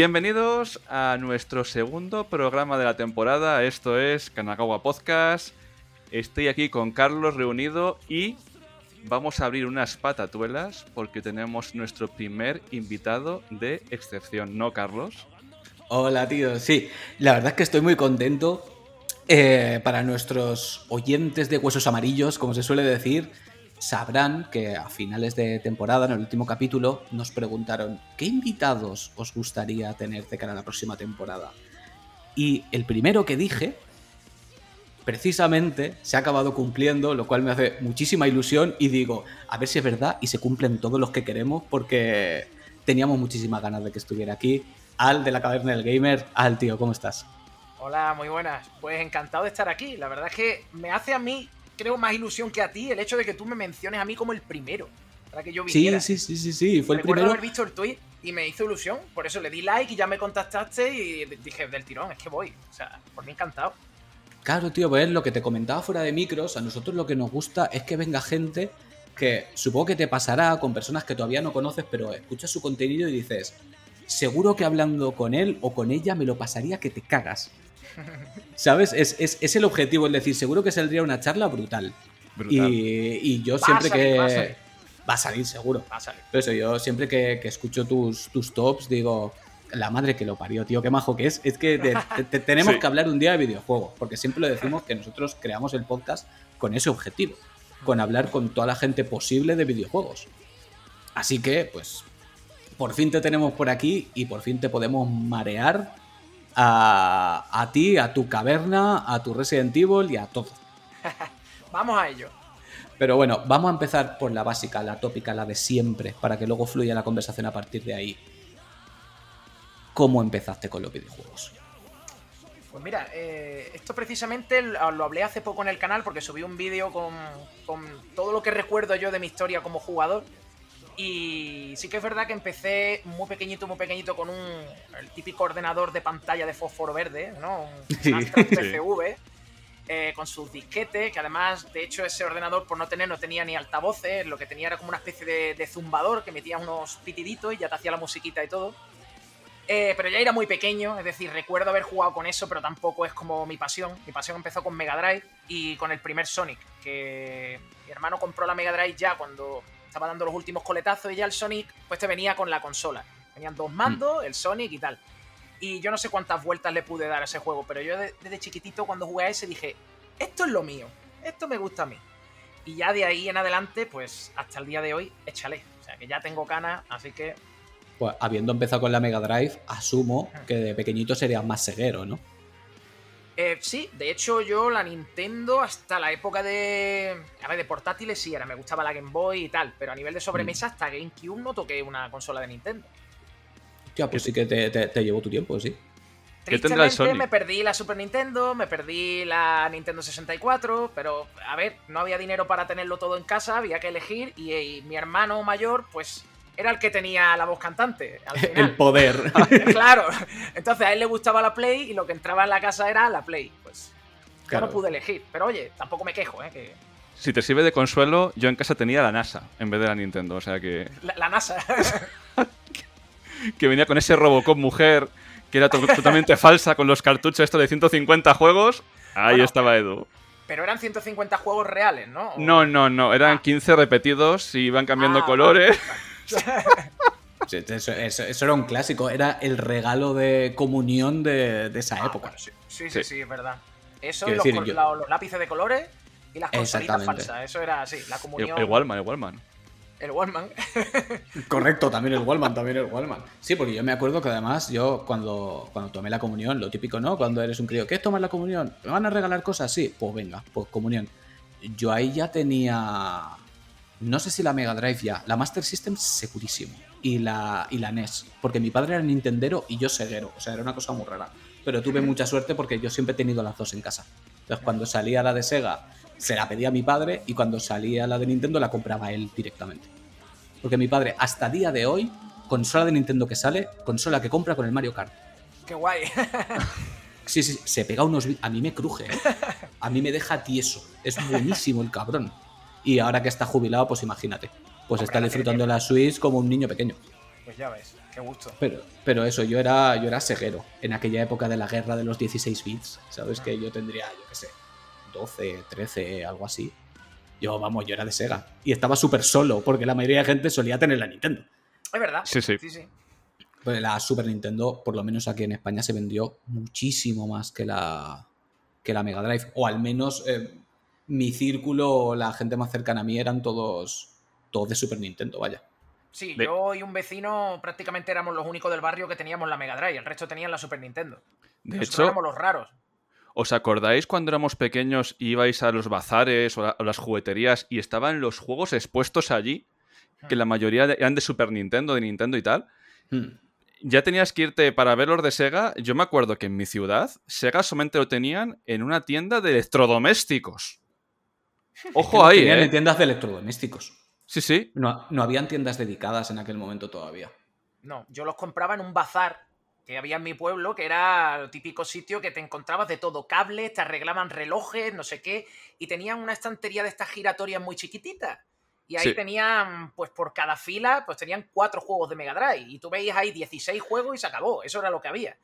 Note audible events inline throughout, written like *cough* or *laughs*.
Bienvenidos a nuestro segundo programa de la temporada. Esto es Kanagawa Podcast. Estoy aquí con Carlos reunido y vamos a abrir unas patatuelas porque tenemos nuestro primer invitado de excepción, ¿no, Carlos? Hola, tío. Sí, la verdad es que estoy muy contento. Eh, para nuestros oyentes de huesos amarillos, como se suele decir, sabrán que a finales de temporada, en el último capítulo, nos preguntaron ¿qué invitados os gustaría tener de cara a la próxima temporada? Y el primero que dije, precisamente, se ha acabado cumpliendo, lo cual me hace muchísima ilusión y digo, a ver si es verdad y se cumplen todos los que queremos porque teníamos muchísimas ganas de que estuviera aquí. Al de la caverna del gamer, Al tío, ¿cómo estás? Hola, muy buenas. Pues encantado de estar aquí. La verdad es que me hace a mí creo, más ilusión que a ti el hecho de que tú me menciones a mí como el primero. Para que yo viniera. Sí, sí, sí, sí, fue el primero. haber visto el tweet y me hizo ilusión. Por eso le di like y ya me contactaste y dije, del tirón, es que voy. O sea, por mí encantado. Claro, tío, pues lo que te comentaba fuera de micros, a nosotros lo que nos gusta es que venga gente que supongo que te pasará con personas que todavía no conoces, pero escuchas su contenido y dices, seguro que hablando con él o con ella me lo pasaría que te cagas. ¿Sabes? Es, el objetivo, es decir, seguro que saldría una charla brutal. Y, yo siempre que. Va a, salir, seguro. Va a salir. Pero eso, yo siempre que, escucho tus, tus tops, digo, la madre que lo parió, tío, qué majo que es. Es que tenemos que hablar un día de videojuegos, porque siempre lo decimos que nosotros creamos el podcast con ese objetivo, con hablar con toda la gente posible de videojuegos. Así que, pues, por fin te tenemos por aquí y por fin te podemos marear a, ti, a tu caverna, a tu Resident Evil y a todo. *laughs* vamos a ello. Pero bueno, vamos a empezar por la básica, la tópica, la de siempre, para que luego fluya la conversación a partir de ahí. ¿Cómo empezaste con los videojuegos? Pues mira, eh, esto precisamente lo hablé hace poco en el canal porque subí un vídeo con, con todo lo que recuerdo yo de mi historia como jugador. Y sí que es verdad que empecé muy pequeñito, muy pequeñito con un el típico ordenador de pantalla de fósforo verde, ¿no? Un *laughs* PCV. Eh, con sus disquetes, que además, de hecho, ese ordenador por no tener, no tenía ni altavoces, lo que tenía era como una especie de, zumbador que metía unos pitiditos y ya te hacía la musiquita y todo. Eh, pero ya era muy pequeño, es decir, recuerdo haber jugado con eso, pero tampoco es como mi pasión. Mi pasión empezó con Mega Drive y con el primer Sonic, que mi hermano compró la Mega Drive ya cuando estaba dando los últimos coletazos y ya el Sonic pues te venía con la consola. Venían dos mandos, mm. el Sonic y tal. Y yo no sé cuántas vueltas le pude dar a ese juego, pero yo desde chiquitito cuando jugué a ese dije, esto es lo mío, esto me gusta a mí. Y ya de ahí en adelante, pues hasta el día de hoy, échale. O sea que ya tengo canas, así que... Pues habiendo empezado con la Mega Drive, asumo que de pequeñito serías más ceguero, ¿no? Eh, sí, de hecho yo la Nintendo hasta la época de... A ver, de portátiles sí, era, me gustaba la Game Boy y tal, pero a nivel de sobremesa mm. hasta GameCube no toqué una consola de Nintendo. Ya, pues sí que te, te, llevó tu tiempo, sí. Tristemente me perdí la Super Nintendo, me perdí la Nintendo 64, pero a ver, no había dinero para tenerlo todo en casa, había que elegir y mi hermano mayor pues era el que tenía la voz cantante. El poder. *laughs* claro. Entonces a él le gustaba la Play y lo que entraba en la casa era la Play. Pues claro. no pude elegir. Pero oye, tampoco me quejo, ¿eh? Si te sirve de consuelo, yo en casa tenía la NASA en vez de la Nintendo, o sea que... La, NASA. *laughs* que venía con ese Robocop mujer que era totalmente falsa con los cartuchos estos de 150 juegos. Ahí estaba Edu. Pero eran 150 juegos reales, ¿no? No, no, no. Eran 15 ah. repetidos y iban cambiando ah, colores. *laughs* *laughs* eso, era un clásico, era el regalo de comunión de, esa ah, época. sí. Sí, sí. es verdad. Eso y los, lápices de colores y las consolitas falsas. Eso era así, la comunión. El, el Wallman, el *laughs* Wallman. El Wallman. Correcto, también el Wallman, también el Wallman. Sí, porque yo me acuerdo que además yo cuando, cuando tomé la comunión, lo típico, ¿no? Cuando eres un crío, ¿qué es tomar la comunión? ¿Me van a regalar cosas? Sí, pues venga, pues comunión. Yo ahí ya tenía no sé si la Mega Drive ya, la Master System segurísimo. Y la, y la NES, porque mi padre era Nintendero y yo ceguero, o sea, era una cosa muy rara. Pero tuve mucha suerte porque yo siempre he tenido las dos en casa. Entonces, cuando salía la de Sega, se la pedía a mi padre y cuando salía la de Nintendo, la compraba él directamente. Porque mi padre, hasta día de hoy, consola de Nintendo que sale, consola que compra con el Mario Kart. ¡Qué guay! *laughs* Sí, sí, se pega unos... A mí me cruje, ¿eh? A mí me deja tieso. Es buenísimo el cabrón. Y ahora que está jubilado, pues imagínate. Pues está disfrutando la Switch como un niño pequeño. Pues ya ves, qué gusto. Pero, pero eso, yo era, yo era seguero en aquella época de la guerra de los 16 bits. ¿Sabes? Que yo tendría, yo qué sé, 12, 13, algo así. Yo, vamos, yo era de Sega. Y estaba súper solo, porque la mayoría de gente solía tener la Nintendo. Es verdad. Sí, sí. sí, sí. Pues la Super Nintendo, por lo menos aquí en España, se vendió muchísimo más que la, que la Mega Drive. O al menos eh, mi círculo, la gente más cercana a mí eran todos, todos de Super Nintendo, vaya. Sí, De- yo y un vecino prácticamente éramos los únicos del barrio que teníamos la Mega Drive. El resto tenían la Super Nintendo. De Nosotros hecho, éramos los raros. ¿os acordáis cuando éramos pequeños y ibais a los bazares o a las jugueterías y estaban los juegos expuestos allí? Que la mayoría eran de Super Nintendo, de Nintendo y tal. Hmm. Ya tenías que irte para ver los de Sega. Yo me acuerdo que en mi ciudad, Sega solamente lo tenían en una tienda de electrodomésticos. Ojo ahí, Tenían en ¿eh? tiendas de electrodomésticos. Sí, sí. No, no habían tiendas dedicadas en aquel momento todavía. No, yo los compraba en un bazar que había en mi pueblo, que era el típico sitio que te encontrabas de todo, cables, te arreglaban relojes, no sé qué, y tenían una estantería de estas giratorias muy chiquititas. Y ahí Sí. tenían, pues por cada fila, pues tenían cuatro juegos de Mega Drive. Y tú veías ahí 16 juegos y se acabó. Eso era lo que había.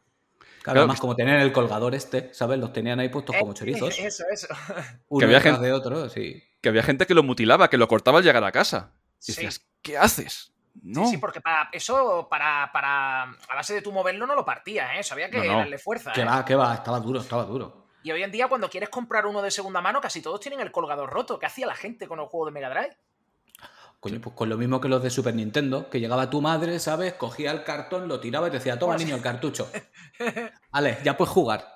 Claro, Claro, además, que- como tenían el colgador este, ¿sabes? Los tenían ahí puestos como Eh, chorizos. Eso, eso. *laughs* Uno había detrás gente- de otro, sí. Que había gente que lo mutilaba, que lo cortaba al llegar a casa. Y Sí. decías, ¿qué haces? No. Sí, sí, porque para eso, para, para a base de tu moverlo no lo partías, ¿eh? Eso había que No, no. darle fuerza. Que ¿eh? va, que va, estaba duro, estaba duro. Y hoy en día, cuando quieres comprar uno de segunda mano, casi todos tienen el colgador roto. ¿Qué hacía la gente con el juego de Mega Drive? Coño, pues con lo mismo que los de Super Nintendo, que llegaba tu madre, ¿sabes? Cogía el cartón, lo tiraba y te decía, toma Pues- niño el cartucho. *laughs* Vale, ya puedes jugar.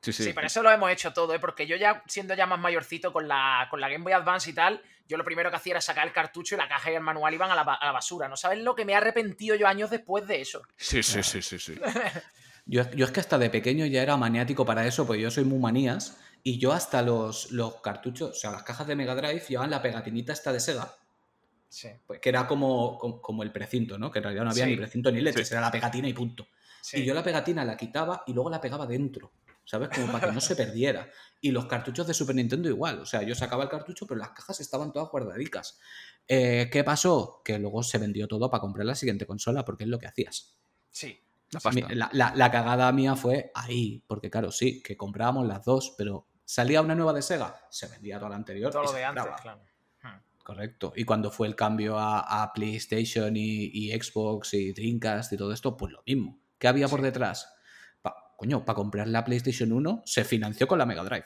Sí, sí. Sí, pero eso lo hemos hecho todo, ¿eh? Porque yo ya, siendo ya más mayorcito con la, con la Game Boy Advance y tal, yo lo primero que hacía era sacar el cartucho y la caja y el manual iban a la, a la basura. ¿No sabes lo que me he arrepentido yo años después de eso? Sí, sí, sí, sí, sí. *laughs* Yo, yo es que hasta de pequeño ya era maniático para eso, porque yo soy muy manías. Y yo hasta los, los cartuchos, o sea, las cajas de Mega Drive llevaban la pegatinita esta de Sega, Sí, pues, que era como, como, como el precinto, ¿no? Que en realidad no había Sí. ni precinto ni leches, Sí. era la pegatina y punto. Y yo la pegatina la quitaba y luego la pegaba dentro, ¿sabes? Como para que no se *laughs* perdiera. Y los cartuchos de Super Nintendo igual. O sea, yo sacaba el cartucho, pero las cajas estaban todas guardadicas. Eh, ¿Qué pasó? Que luego se vendió todo para comprar la siguiente consola, porque es lo que hacías. Sí. La pasta. La, la- la cagada mía fue ahí, porque claro, sí, que comprábamos las dos, pero salía una nueva de Sega, se vendía toda la anterior. Todo y lo se de antes, claro. Correcto. Y cuando fue el cambio a, a PlayStation y, y Xbox y Dreamcast y todo esto, pues lo mismo. ¿Qué había por detrás? Pa- coño, para comprar la PlayStation 1 se financió con la Mega Drive.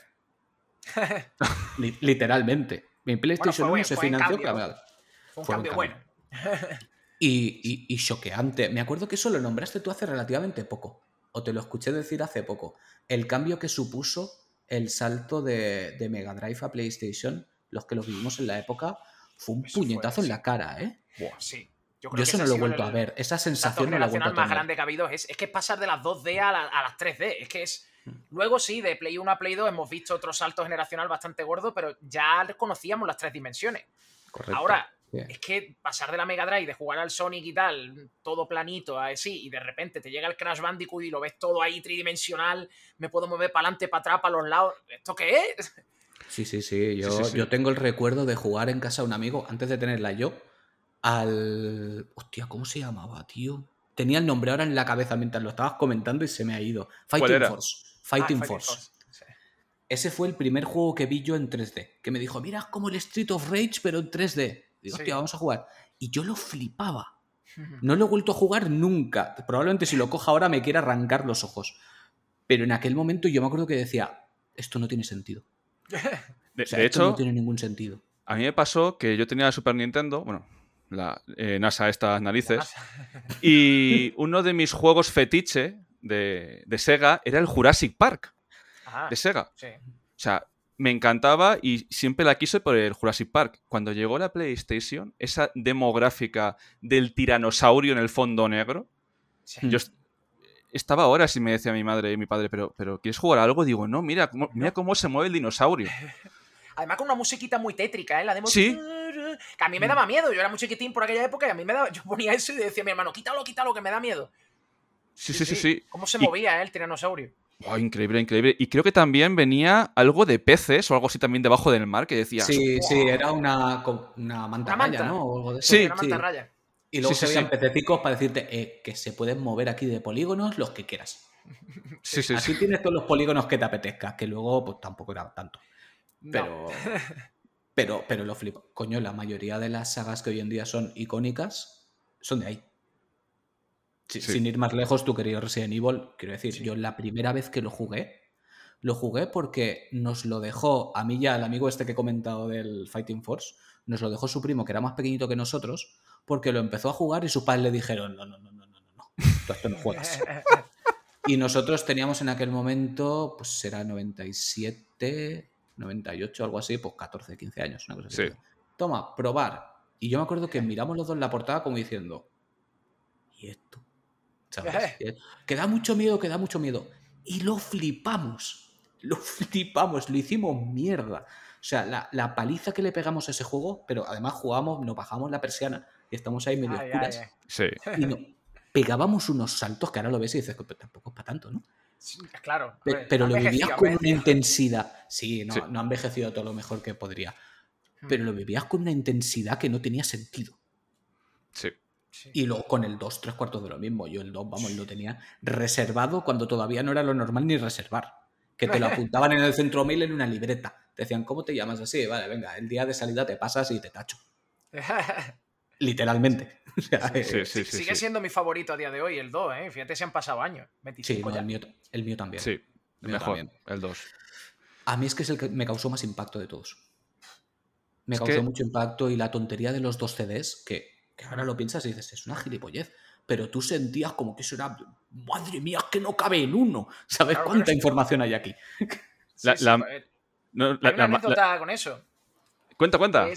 *laughs* Li- literalmente. Mi PlayStation fue 1 buen- se financió con la Mega Drive. Fue un Fue un cambio bueno. Y, y- y choqueante. Me acuerdo que eso lo nombraste tú hace relativamente poco. O te lo escuché decir hace poco. El cambio que supuso el salto de, de Mega Drive a PlayStation, los que lo vivimos en la época, fue un Eso fue, puñetazo en sí. la cara, ¿eh? Sí. Yo creo que eso no lo he vuelto el- a ver. Esa sensación no la he vuelto a más tener. grande que ha habido es, es que es pasar de las 2D a, la- a las 3D. Es que es. Mm. Luego sí, de Play 1 a Play 2 hemos visto otro salto generacional bastante gordo, pero ya conocíamos las tres dimensiones. Correcto. Ahora, es que pasar de la Mega Drive, de jugar al Sonic y tal, todo planito, así, y de repente te llega el Crash Bandicoot y lo ves todo ahí tridimensional, me puedo mover para adelante, para atrás, para los lados. ¿Esto qué es? Sí, sí, sí. Yo, sí, sí. yo tengo el recuerdo de jugar en casa de un amigo, antes de tenerla yo, al. Hostia, ¿cómo se llamaba, tío? Tenía el nombre ahora en la cabeza mientras lo estabas comentando y se me ha ido. Fighting era? Force. Ah, Fighting Force. Ese fue el primer juego que vi yo en 3D. Que me dijo, mira, es como el Street of Rage, pero en 3D. Digo, hostia, vamos a jugar. Y yo lo flipaba. *laughs* No lo he vuelto a jugar nunca. Probablemente si lo coja ahora me quiera arrancar los ojos. Pero en aquel momento yo me acuerdo que decía, esto no tiene sentido. *laughs* De, O sea, de esto hecho, no tiene ningún sentido. a mí me pasó que yo tenía la Super Nintendo, bueno, la eh, NASA estas narices, *laughs* y uno de mis juegos fetiche de, de Sega era el Jurassic Park Ah, de Sega. sí. O sea, me encantaba y siempre la quise por el Jurassic Park. Cuando llegó la PlayStation, esa demográfica del tiranosaurio en el fondo negro, sí. yo estaba horas y me decía mi madre y mi padre, pero, pero ¿quieres jugar a algo? Digo, no, mira, cómo, mira cómo se mueve el dinosaurio. *laughs* Además con una musiquita muy tétrica, ¿eh? La demo... Sí. Que a mí me daba miedo. Yo era muy chiquitín por aquella época y a mí me daba... Yo ponía eso y decía a mi hermano, quítalo, quítalo, que me da miedo. Sí, sí, sí, sí. ¿Cómo se Y- movía, eh, el tiranosaurio? Buah, increíble, increíble. Y creo que también venía algo de peces o algo así también debajo del mar que decía. Sí, ¡Wow! sí, era una, una manta Una raya, manta. ¿no? O algo de eso. Sí, Una manta raya. Y luego Sí, se sí, veían sí. para decirte eh, que se pueden mover aquí de polígonos los que quieras. *laughs* Sí, sí, Así sí. tienes todos los polígonos que te apetezca, que luego pues tampoco era tanto. No. Pero, *laughs* pero, pero lo flipo. Coño, la mayoría de las sagas que hoy en día son icónicas son de ahí. Si-. Sin ir más lejos, tu querido Resident Evil, quiero decir, yo la primera vez que lo jugué, lo jugué porque nos lo dejó, a mí ya el amigo este que he comentado del Fighting Force, nos lo dejó su primo, que era más pequeñito que nosotros, porque lo empezó a jugar y sus padres le dijeron, no, no, no, no, no, no, no, tú esto no juegas. *laughs* Y nosotros teníamos en aquel momento, pues era 97, 98, algo así, pues 14, 15 años, una cosa así. Sí. Toma, probar. Y yo me acuerdo que miramos los dos la portada como diciendo, ¿y esto? ¿Sabes? Que da mucho miedo, que da mucho miedo. Y lo flipamos. Lo flipamos, lo hicimos mierda. O sea, la, la paliza que le pegamos a ese juego, pero además jugamos, nos bajamos la persiana y estamos ahí medio Ay, oscuras. ay, ay. Sí. Y no- pegábamos unos saltos que ahora lo ves y dices, "Pero tampoco es para tanto, ¿no? Sí, Claro. Pero lo vivías con una intensidad. Sí, no, Sí. no ha envejecido todo lo mejor que podría. Hmm. Pero lo vivías con una intensidad que no tenía sentido. Sí. Sí. Y luego con el 2, tres cuartos de lo mismo. Yo el 2, vamos, lo tenía reservado cuando todavía no era lo normal ni reservar. Que te lo *laughs* apuntaban en el centro mail en una libreta. Te decían, ¿cómo te llamas así? Vale, venga, el día de salida te pasas y te tacho. *laughs* Literalmente. *laughs* O sea, eh, Sí, sí, sí. Sigue sí. siendo mi favorito a día de hoy, el 2, ¿eh? Fíjate si han pasado años. sí, 25 no, ya. el, mío, el mío también. Sí, El mío mejor, también. el 2. A mí es que es el que me causó más impacto de todos. Me Es causó que- mucho impacto y la tontería de los dos CDs, que, que ahora lo piensas y dices, es una gilipollez. Pero tú sentías como que eso era, madre mía, es que no cabe en uno. ¿Sabes Claro, cuánta información hay aquí? *laughs* Sí, La- sí, la-. No, Hay la- una la- la- anécdota con eso. Cuenta, cuenta.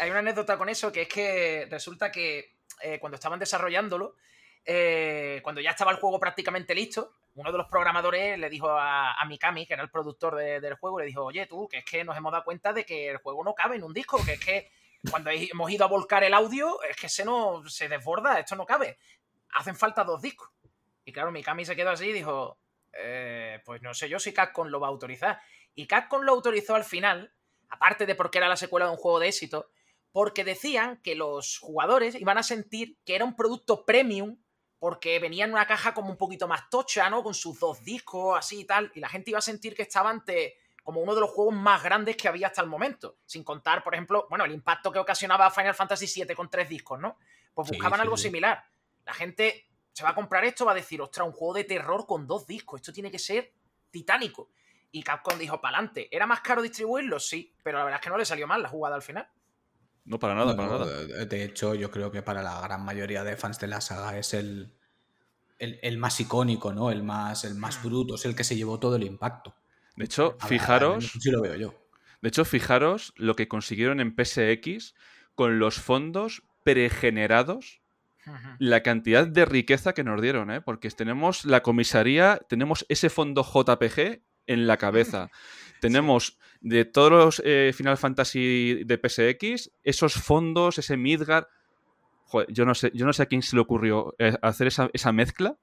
Hay una anécdota con eso que es que resulta que eh, cuando estaban desarrollándolo, eh, cuando ya estaba el juego prácticamente listo, uno de los programadores le dijo a, a Mikami, que era el productor de- del juego, le dijo, oye tú, que es que nos hemos dado cuenta de que el juego no cabe en un disco, que es que cuando hemos ido a volcar el audio, es que se nos se desborda, esto no cabe. Hacen falta dos discos. Y claro, Mikami se quedó así y dijo, "Eh, pues no sé yo si Capcom lo va a autorizar. Y Capcom lo autorizó al final, aparte de porque era la secuela de un juego de éxito, porque decían que los jugadores iban a sentir que era un producto premium porque venía en una caja como un poquito más tocha, ¿no? Con sus dos discos, así y tal, y la gente iba a sentir que estaba ante como uno de los juegos más grandes que había hasta el momento, sin contar, por ejemplo, bueno, el impacto que ocasionaba Final Fantasy VII con tres discos, ¿no? Pues buscaban sí, algo sí. similar. La gente se va a comprar esto, va a decir, ostras, un juego de terror con dos discos, esto tiene que ser titánico. Y Capcom dijo, pa'lante. ¿Era más caro distribuirlo? Sí, pero la verdad es que no le salió mal la jugada al final. No, para nada, No, para no, nada. de- De hecho, yo creo que para la gran mayoría de fans de la saga es el, el, el más icónico, ¿no? El más, el más Hmm. bruto, es el que se llevó todo el impacto. De hecho, A ver, fijaros, Sí lo veo yo. de hecho, fijaros lo que consiguieron en PSX con los fondos pregenerados, la cantidad de riqueza que nos dieron, ¿eh? Porque tenemos la comisaría, tenemos ese fondo JPG en la cabeza. *laughs* Tenemos de todos los eh, Final Fantasy de PSX, esos fondos, ese Midgar. Joder, yo no sé, yo no sé a quién se le ocurrió eh, hacer esa, esa mezcla,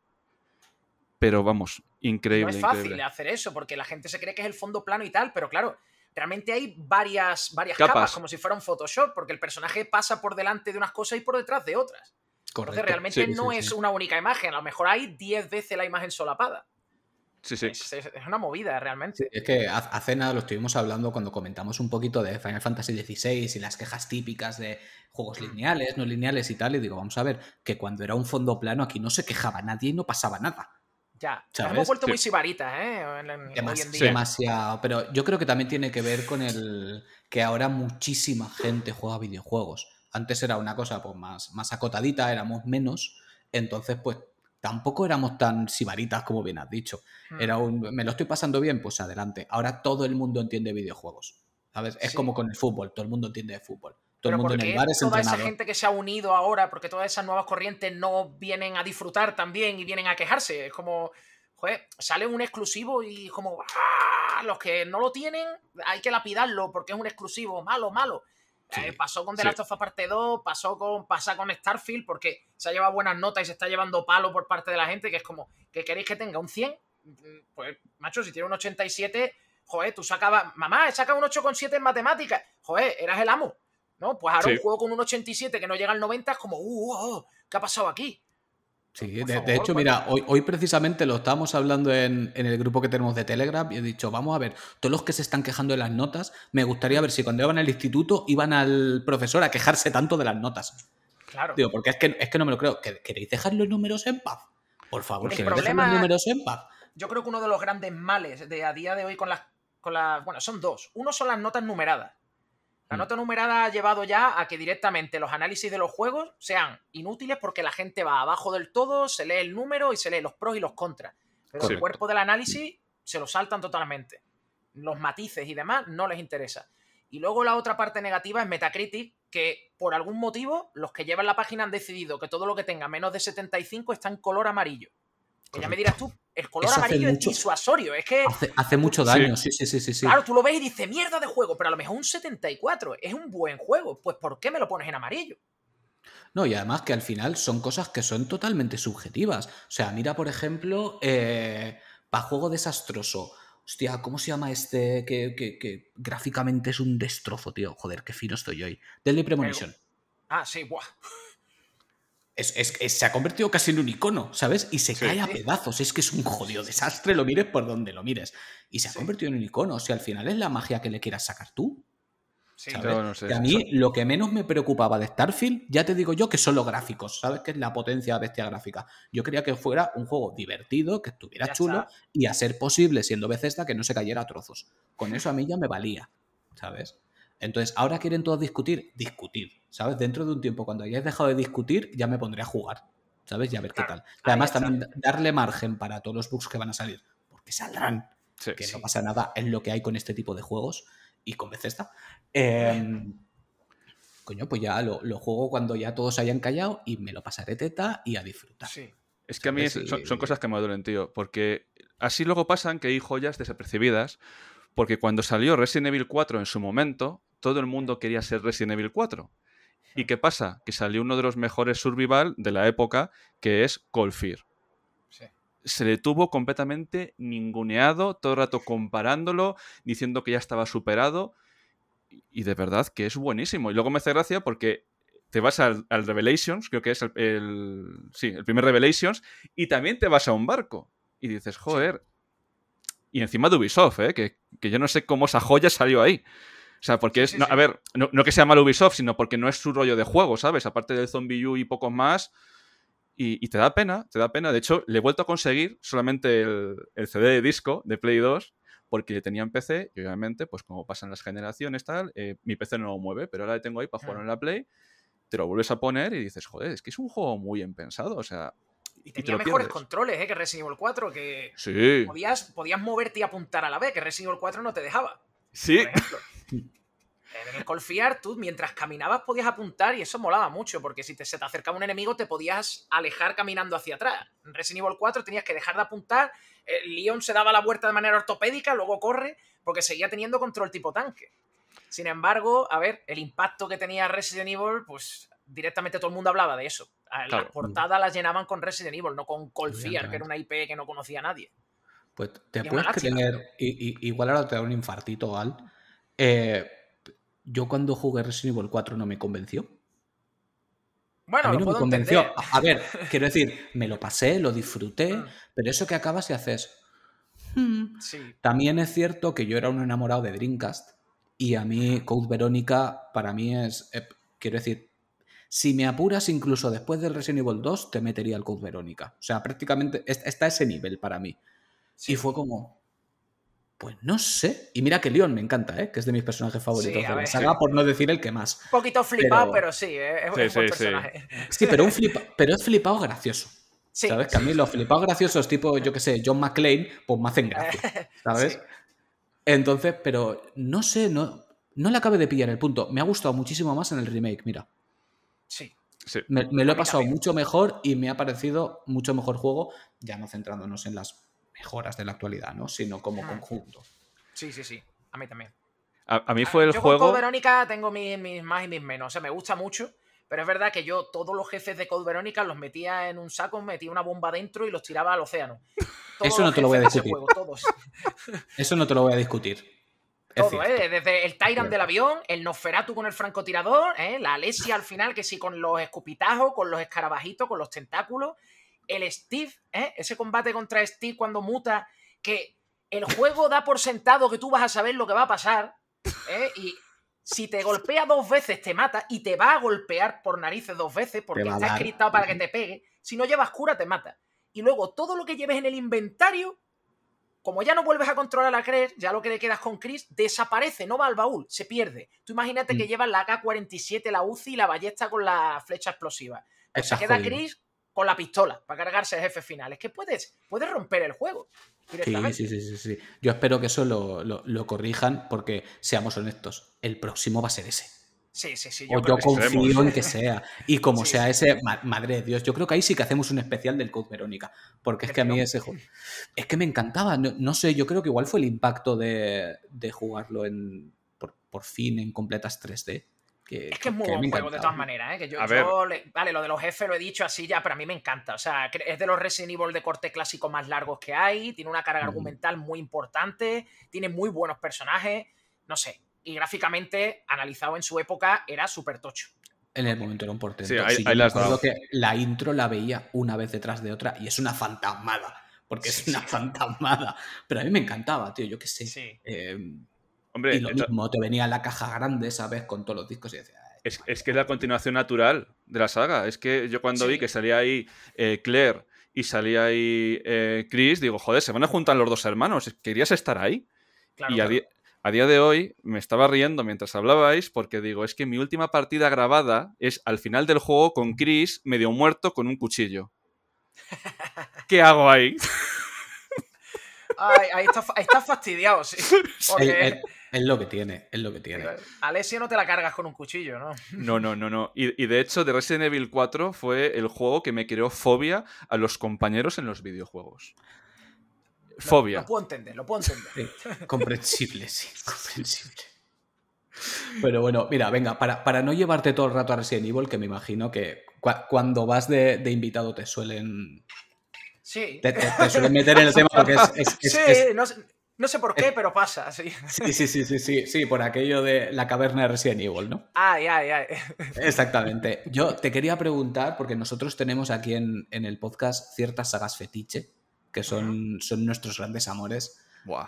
pero vamos, increíble. no es fácil increíble. hacer eso, porque la gente se cree que es el fondo plano y tal, pero claro, realmente hay varias, varias Capas. capas. como si fuera un Photoshop, porque el personaje pasa por delante de unas cosas y por detrás de otras. Correcto. Entonces realmente Sí, no sí, es sí. una única imagen, a lo mejor hay 10 veces la imagen solapada. Sí, sí. Es, es- es una movida realmente. Es que ha- hace nada lo estuvimos hablando cuando comentamos un poquito de Final Fantasy XVI y las quejas típicas de juegos lineales, no lineales y tal. Y digo, vamos a ver, que cuando era un fondo plano aquí no se quejaba nadie y no pasaba nada. Ya, ¿Sabes? hemos vuelto Sí. muy sibaritas, ¿eh? En- en- Demas- hoy en Sí. día. Demasiado. Pero yo creo que también tiene que ver con el que ahora muchísima gente juega videojuegos. Antes era una cosa pues, más, más acotadita, éramos menos. Entonces, pues tampoco éramos tan sibaritas como bien has dicho. Hmm. Era un, me lo estoy pasando bien, pues adelante. Ahora todo el mundo entiende videojuegos. ¿Sabes? Es como con el fútbol, todo el mundo entiende de fútbol. Todo Pero el mundo en ¿por el bar es toda esa gente que se ha unido ahora, porque todas esas nuevas corrientes no vienen a disfrutar también y vienen a quejarse? Es como, joder, sale un exclusivo y como, ¡ah! los que no lo tienen hay que lapidarlo porque es un exclusivo, malo, malo. Sí, Eh, pasó con The. Last of Us Parte 2, pasó con, pasa con Starfield porque se ha llevado buenas notas y se está llevando palo por parte de la gente, que es como, ¿que queréis que tenga un 100? Mm, Pues, macho, si tiene un 87, joder, tú sacabas, mamá, he sacado un 8,7 en matemáticas, joder, eras el amo. ¿no? Pues ahora Sí. un juego con un 87 que no llega al 90 es como, uh, oh, ¿qué ha pasado aquí? Sí, de, favor, de hecho, mira, hoy, hoy precisamente lo estábamos hablando en, en el grupo que tenemos de Telegram y he dicho, vamos a ver, todos los que se están quejando de las notas, me gustaría ver si cuando iban al instituto iban al profesor a quejarse tanto de las notas. Claro. Digo, porque es que, es que no me lo creo. ¿Que- ¿Queréis dejar los números en paz? Por favor, El ¿queréis dejar problema- los números en paz? Yo creo que uno de los grandes males de a día de hoy con las, con las. Bueno, son dos. Uno son las notas numeradas. La Mm. nota numerada ha llevado ya a que directamente los análisis de los juegos sean inútiles porque la gente va abajo del todo, se lee el número y se lee los pros y los contras. Pero el cuerpo del análisis se lo saltan totalmente. Los matices y demás no les interesa. Y luego la otra parte negativa es Metacritic, que por algún motivo los que llevan la página han decidido que todo lo que tenga menos de 75 está en color amarillo. Que ya me dirás tú, el color Eso amarillo mucho- es disuasorio. Es que, Hace, hace mucho daño, sí, sí, sí, sí. sí. claro, tú lo ves y dices, mierda de juego, pero a lo mejor un 74 es un buen juego. Pues ¿por qué me lo pones en amarillo? No, y además que al final son cosas que son totalmente subjetivas. O sea, mira, por ejemplo, para juego desastroso. Hostia, ¿cómo se llama este que, que- que gráficamente es un destrozo, tío? Joder, qué fino estoy hoy. Deadly Premonition. Ah, sí, buah. Es, es- es- se ha convertido casi en un icono, ¿sabes? Y se Sí. cae a pedazos. Es que es un jodido desastre, lo mires por donde lo mires. Y se ha Sí. convertido en un icono. O sea, al final es la magia que le quieras sacar tú. Sí. Yo no sé. Que a mí lo que menos me preocupaba de Starfield, ya te digo yo, que son los gráficos, ¿sabes? Que es la potencia bestia gráfica. Yo quería que fuera un juego divertido, que estuviera Ya chulo está. y a ser posible, siendo Bethesda, que no se cayera a trozos. Con eso a mí ya me valía, ¿sabes? Entonces, ahora quieren todos discutir, discutir, ¿sabes? Dentro de un tiempo, cuando hayáis dejado de discutir, ya me pondré a jugar, ¿sabes? Y a ver qué tal. Y además también darle margen para todos los bugs que van a salir, porque saldrán Sí. que Sí. no pasa nada, es lo que hay con este tipo de juegos y con Bethesda. Eh, coño, pues ya lo, lo juego cuando ya todos hayan callado y me lo pasaré teta y a disfrutar. sí. Es que a mí son, son cosas que me duelen, tío. Porque así luego pasan que hay joyas desapercibidas. Porque cuando salió Resident Evil 4 en su momento, todo el mundo quería ser Resident Evil 4. ¿Y qué pasa? Que salió uno de los mejores survival de la época, que es Cold Fear. sí. Se le tuvo completamente ninguneado, todo el rato comparándolo, diciendo que ya estaba superado. Y- de verdad que es buenísimo. Y luego me hace gracia porque te vas al, al Revelations, creo que es el, el- sí, el primer Revelations, y también te vas a un barco. Y dices, joder. Y encima de Ubisoft, ¿eh? que, que yo no sé cómo esa joya salió ahí. O sea, porque es. Sí, no, sí. A ver, no, no que sea mal Ubisoft, sino porque no es su rollo de juego, ¿sabes? Aparte del Zombie U y pocos más. Y, y te da pena, te da pena. De hecho, le he vuelto a conseguir solamente el, el CD de disco de Play 2 porque le tenía en PC y obviamente, pues como pasan las generaciones tal, eh, mi PC no lo mueve, pero ahora le tengo ahí para jugar en la Play, te lo vuelves a poner y dices, joder, es que es un juego muy bien pensado, o sea... Y te tenía lo mejores pierdes. controles ¿eh? que Resident Evil 4, que Sí, podías, podías moverte y apuntar a la vez, que Resident Evil 4 no te dejaba. sí, por. *laughs* En el Cold Fear, tú mientras caminabas podías apuntar y eso molaba mucho, porque si te, se te acercaba un enemigo te podías alejar caminando hacia atrás. En Resident Evil 4 tenías que dejar de apuntar, el Leon se daba la vuelta de manera ortopédica, luego corre, porque seguía teniendo control tipo tanque. Sin embargo, a ver, el impacto que tenía Resident Evil, pues directamente todo el mundo hablaba de eso. Las Claro. portadas las llenaban con Resident Evil, no con Cold Fear, que era una IP que no conocía a nadie. Pues te Y puedes creer, y, y- igual ahora te da un infartito, Al. Eh, yo cuando jugué Resident Evil 4 no me convenció. Bueno, a mí no me convenció. entender. A, ver, *laughs* quiero decir, me lo pasé, lo disfruté, Mm. pero eso que acabas y haces. "Hmm". Sí, También es cierto que yo era un enamorado de Dreamcast y a mí Code Verónica para mí es, eh, quiero decir, si me apuras incluso después del Resident Evil 2 te metería el Code Verónica. O sea, prácticamente es- está a ese nivel para mí. sí. Y fue como, pues no sé. Y mira que Leon me encanta, ¿eh? que es de mis personajes favoritos Sí, de la saga, por no decir el que más. Un poquito flipado, Pero- pero, sí, eh, es, Sí, es buen sí, sí. personaje. Sí, pero, un *laughs* flipa- pero es flipado gracioso. Sí, ¿Sabes? Que a mí los flipados graciosos, tipo, yo qué sé, John McClane, pues me hacen gracia. *laughs* ¿Sabes? Sí. Entonces, pero no sé, no, no le acabe de pillar el punto. Me ha gustado muchísimo más en el remake, mira. sí. sí. Me, me lo he pasado mucho mejor y me ha parecido mucho mejor juego, ya no centrándonos en las mejoras de la actualidad, ¿no? Sino como conjunto. Sí, sí, sí. A mí también. A, a mí fue el yo juego... con Code Verónica tengo mis, mis más y mis menos. O sea, me gusta mucho. Pero es verdad que yo todos los jefes de Code Verónica los metía en un saco, metía una bomba dentro y los tiraba al océano. *laughs* Todos *laughs* Eso no te lo voy a discutir. juego, todos. Eso no te lo voy a discutir. Todo, ¿eh? Desde el Tyrant del avión, el Nosferatu con el francotirador, ¿eh? la Alesia al final, que sí, con los escupitajos, con los escarabajitos, con los tentáculos. El Steve, ¿eh? ese combate contra Steve cuando muta, que el juego da por sentado que tú vas a saber lo que va a pasar, ¿eh? y si te golpea dos veces te mata y te va a golpear por narices dos veces porque está escrito para que te pegue. Si no llevas cura, te mata. Y luego todo lo que lleves en el inventario, como ya no vuelves a controlar a Chris, ya lo que le quedas con Chris, desaparece, no va al baúl, se pierde. Tú imagínate que mm. llevas la AK-47, la UCI y la ballesta con la flecha explosiva. Pues se queda Chris con la pistola para cargarse el jefe final. Es que puedes, puedes romper el juego. Sí, sí, sí, sí, Yo espero que eso lo, corrijan porque, seamos honestos, el próximo va a ser ese. Sí, sí, sí. Yo, o yo confío en que sea. Y como sea ese, madre de Dios, yo creo que ahí sí que hacemos un especial del Code Verónica. Porque es que a mí ese juego. Es que me encantaba. No, sé, yo creo que igual fue el impacto de, jugarlo en por, por, fin en completas 3D es que es muy buen juego de todas maneras, ¿eh? Que yo, vale, lo de los jefes lo he dicho así ya, pero a mí me encanta. O sea, es de los Resident Evil de corte clásico más largos que hay, tiene una carga argumental muy importante, tiene muy buenos personajes, no sé. Y gráficamente, analizado en su época, era súper tocho. En el momento era un portento. Sí, ahí, las que la intro la veía una vez detrás de otra y es una fantasmada. Porque es una fantasmada. Pero a mí me encantaba, tío, yo qué sé. Sí. Y lo mismo, te venía la caja grande, ¿sabes? Con todos los discos y decía. Es, es, que es la continuación natural de la saga. Es que yo cuando vi que salía ahí eh, Claire y salía ahí eh, Chris, digo, joder, se van a juntar los dos hermanos. Querías estar ahí. y a, día de hoy me estaba riendo mientras hablabais porque digo, es que mi última partida grabada es al final del juego con Chris medio muerto con un cuchillo. *laughs* ¿Qué hago ahí? Ay, ahí está, fastidiado, sí. *laughs* Es lo que tiene, es lo que tiene. Alessio no te la cargas con un cuchillo, ¿no? *laughs* No, no, no, no. Y, de hecho, The Resident Evil 4 fue el juego que me creó fobia a los compañeros en los videojuegos. Fobia. Lo, puedo entender, lo puedo entender. comprensible, *laughs* sí, comprensible. Pero bueno, mira, venga, para, para, no llevarte todo el rato a Resident Evil, que me imagino que cuando vas de, invitado te suelen. Sí. Te, suelen meter en el *laughs* tema porque es. sí, no sé no sé por qué, pero pasa, sí. Sí, sí, sí, sí, sí, sí, por aquello de la caverna de Resident Evil, ¿no? Ay, ay, ay. Exactamente. Yo te quería preguntar, porque nosotros tenemos aquí en, el podcast ciertas sagas fetiche, que son, son nuestros grandes amores.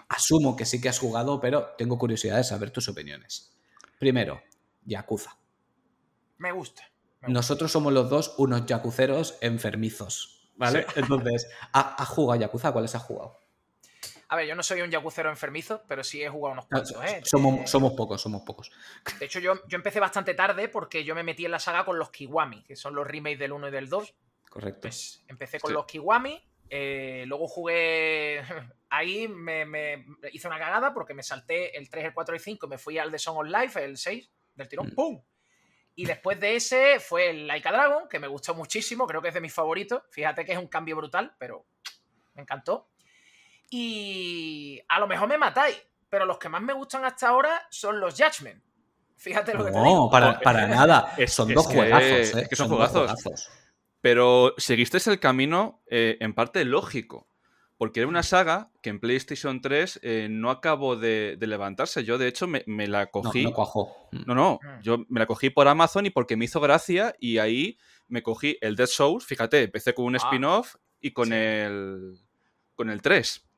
Asumo que sí que has jugado, pero tengo curiosidad de saber tus opiniones. Primero, Yakuza. Me gusta. Nosotros somos los dos unos yakuceros enfermizos, ¿vale? Entonces, ¿has jugado Yakuza? ¿Cuáles has jugado? A ver, yo no soy un yakucero enfermizo, pero sí he jugado unos cuantos, ¿eh? Somos, somos pocos, somos pocos. De hecho, yo, yo empecé bastante tarde porque yo me metí en la saga con los Kiwami, que son los remakes del 1 y del 2. Correcto. Pues empecé con los Kiwami, eh, luego jugué. *laughs* Ahí me, hice una cagada porque me salté el 3, el 4 y el 5 y me fui al de Song of Life, el 6, del tirón. Mm. ¡Pum! Y después de ese fue el Laika Dragon, que me gustó muchísimo, creo que es de mis favoritos. Fíjate que es un cambio brutal, pero me encantó. Y a lo mejor me matáis, pero los que más me gustan hasta ahora son los Judgment. Fíjate lo que te digo. No, para, para nada. son dos juegazos. ¿eh? que son, juegazos. Pero seguiste el camino eh, en parte lógico. Porque era una saga que en PlayStation 3 eh, no acabó de, levantarse. Yo, de hecho, me, la cogí. No, no, cuajó. no, no. Mm. Yo me la cogí por Amazon y porque me hizo gracia. Y ahí me cogí el Dead Souls. Fíjate, empecé con un ah. spin-off y con el. Con el 3.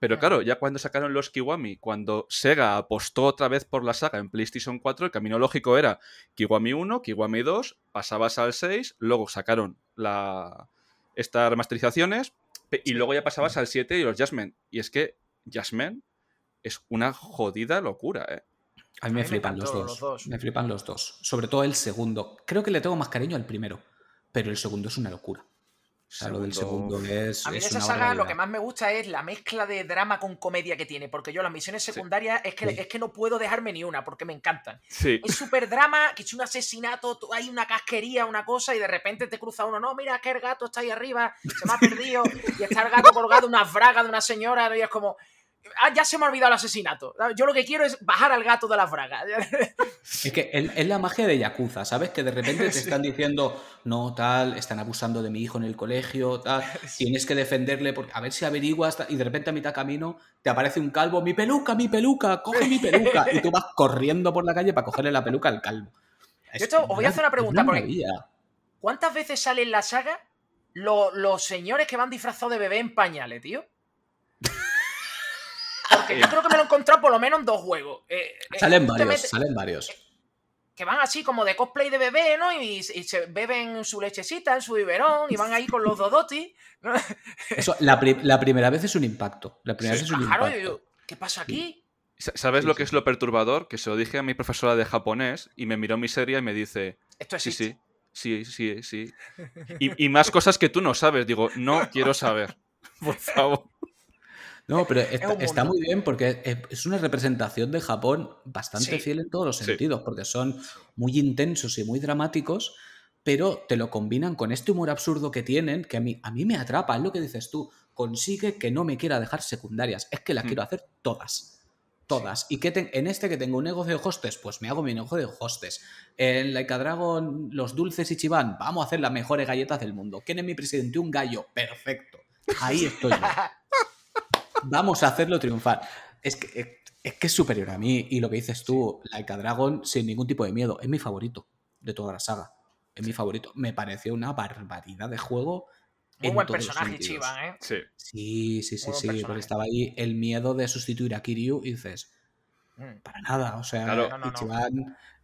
Pero claro, ya cuando sacaron los Kiwami, cuando Sega apostó otra vez por la saga en PlayStation 4, el camino lógico era Kiwami 1, Kiwami 2, pasabas al 6, luego sacaron la, estas remasterizaciones y luego ya pasabas al 7 y los Jasmine. Y es que Jasmine es una jodida locura, ¿eh? A mí me, flipan los dos. Me flipan los dos. Sobre todo el segundo. Creo que le tengo más cariño al primero, pero el segundo es una locura. O lo del segundo es. A mí esa saga lo que más me gusta es la mezcla de drama con comedia que tiene. Porque yo las misiones secundarias es, que, es que no puedo dejarme ni una porque me encantan. Es súper drama, que es un asesinato, hay una casquería, una cosa, y de repente te cruza uno. No, mira que el gato está ahí arriba, se me ha perdido, y está el gato colgado unas bragas de una señora, y es como. Ah, ya se me ha olvidado el asesinato. Yo lo que quiero es bajar al gato de las bragas. *laughs* Es que es la magia de Yakuza, ¿sabes? Que de repente te *laughs* están diciendo, no, tal, están abusando de mi hijo en el colegio, tal, *laughs* tienes que defenderle, porque, a ver si averiguas, y de repente a mitad camino te aparece un calvo, mi peluca, mi peluca, coge mi peluca, y tú vas corriendo por la calle para cogerle la peluca al calvo. Yo os voy a hacer una pregunta, ¿cuántas veces sale en la saga los señores que van disfrazados de bebé en pañales, tío? Yo creo que me lo he encontrado por lo menos en dos juegos. Eh, eh, salen varios, salen varios. Que van así como de cosplay de bebé, ¿no? Y, se beben su lechecita en su biberón y van ahí con los dodotis. *laughs* Eso, la, primera vez es un impacto. La primera vez es un impacto. ¿Qué pasa aquí? ¿Sabes lo que es lo perturbador? Que se lo dije a mi profesora de japonés y me miró mi serie y me dice... Esto es Sí, sí. Sí, sí, sí. Y, y, más cosas que tú no sabes. Digo, no *laughs* quiero saber. Por favor. No, pero está, muy bien porque es una representación de Japón bastante fiel en todos los sentidos, porque son muy intensos y muy dramáticos, pero te lo combinan con este humor absurdo que tienen, que a mí, a mí me atrapa, es lo que dices tú, consigue que no me quiera dejar secundarias, es que las mm. quiero hacer todas. Todas. Y que en este que tengo un negocio de hostes, pues me hago mi negocio de hostes. En Laika Dragon, los dulces y chiván, vamos a hacer las mejores galletas del mundo. ¿Quién es mi presidente? Un gallo. Perfecto. Ahí estoy. *laughs* Vamos a hacerlo triunfar. Es que es, que es superior a mí. Y lo que dices tú, Laika Dragon, sin ningún tipo de miedo, es mi favorito de toda la saga. Es mi favorito. Me pareció una barbaridad de juego. Muy buen personaje, Chivan, ¿eh? Sí. Sí, sí, sí, sí. Porque estaba ahí el miedo de sustituir a Kiryu y dices, mm. para nada. O sea,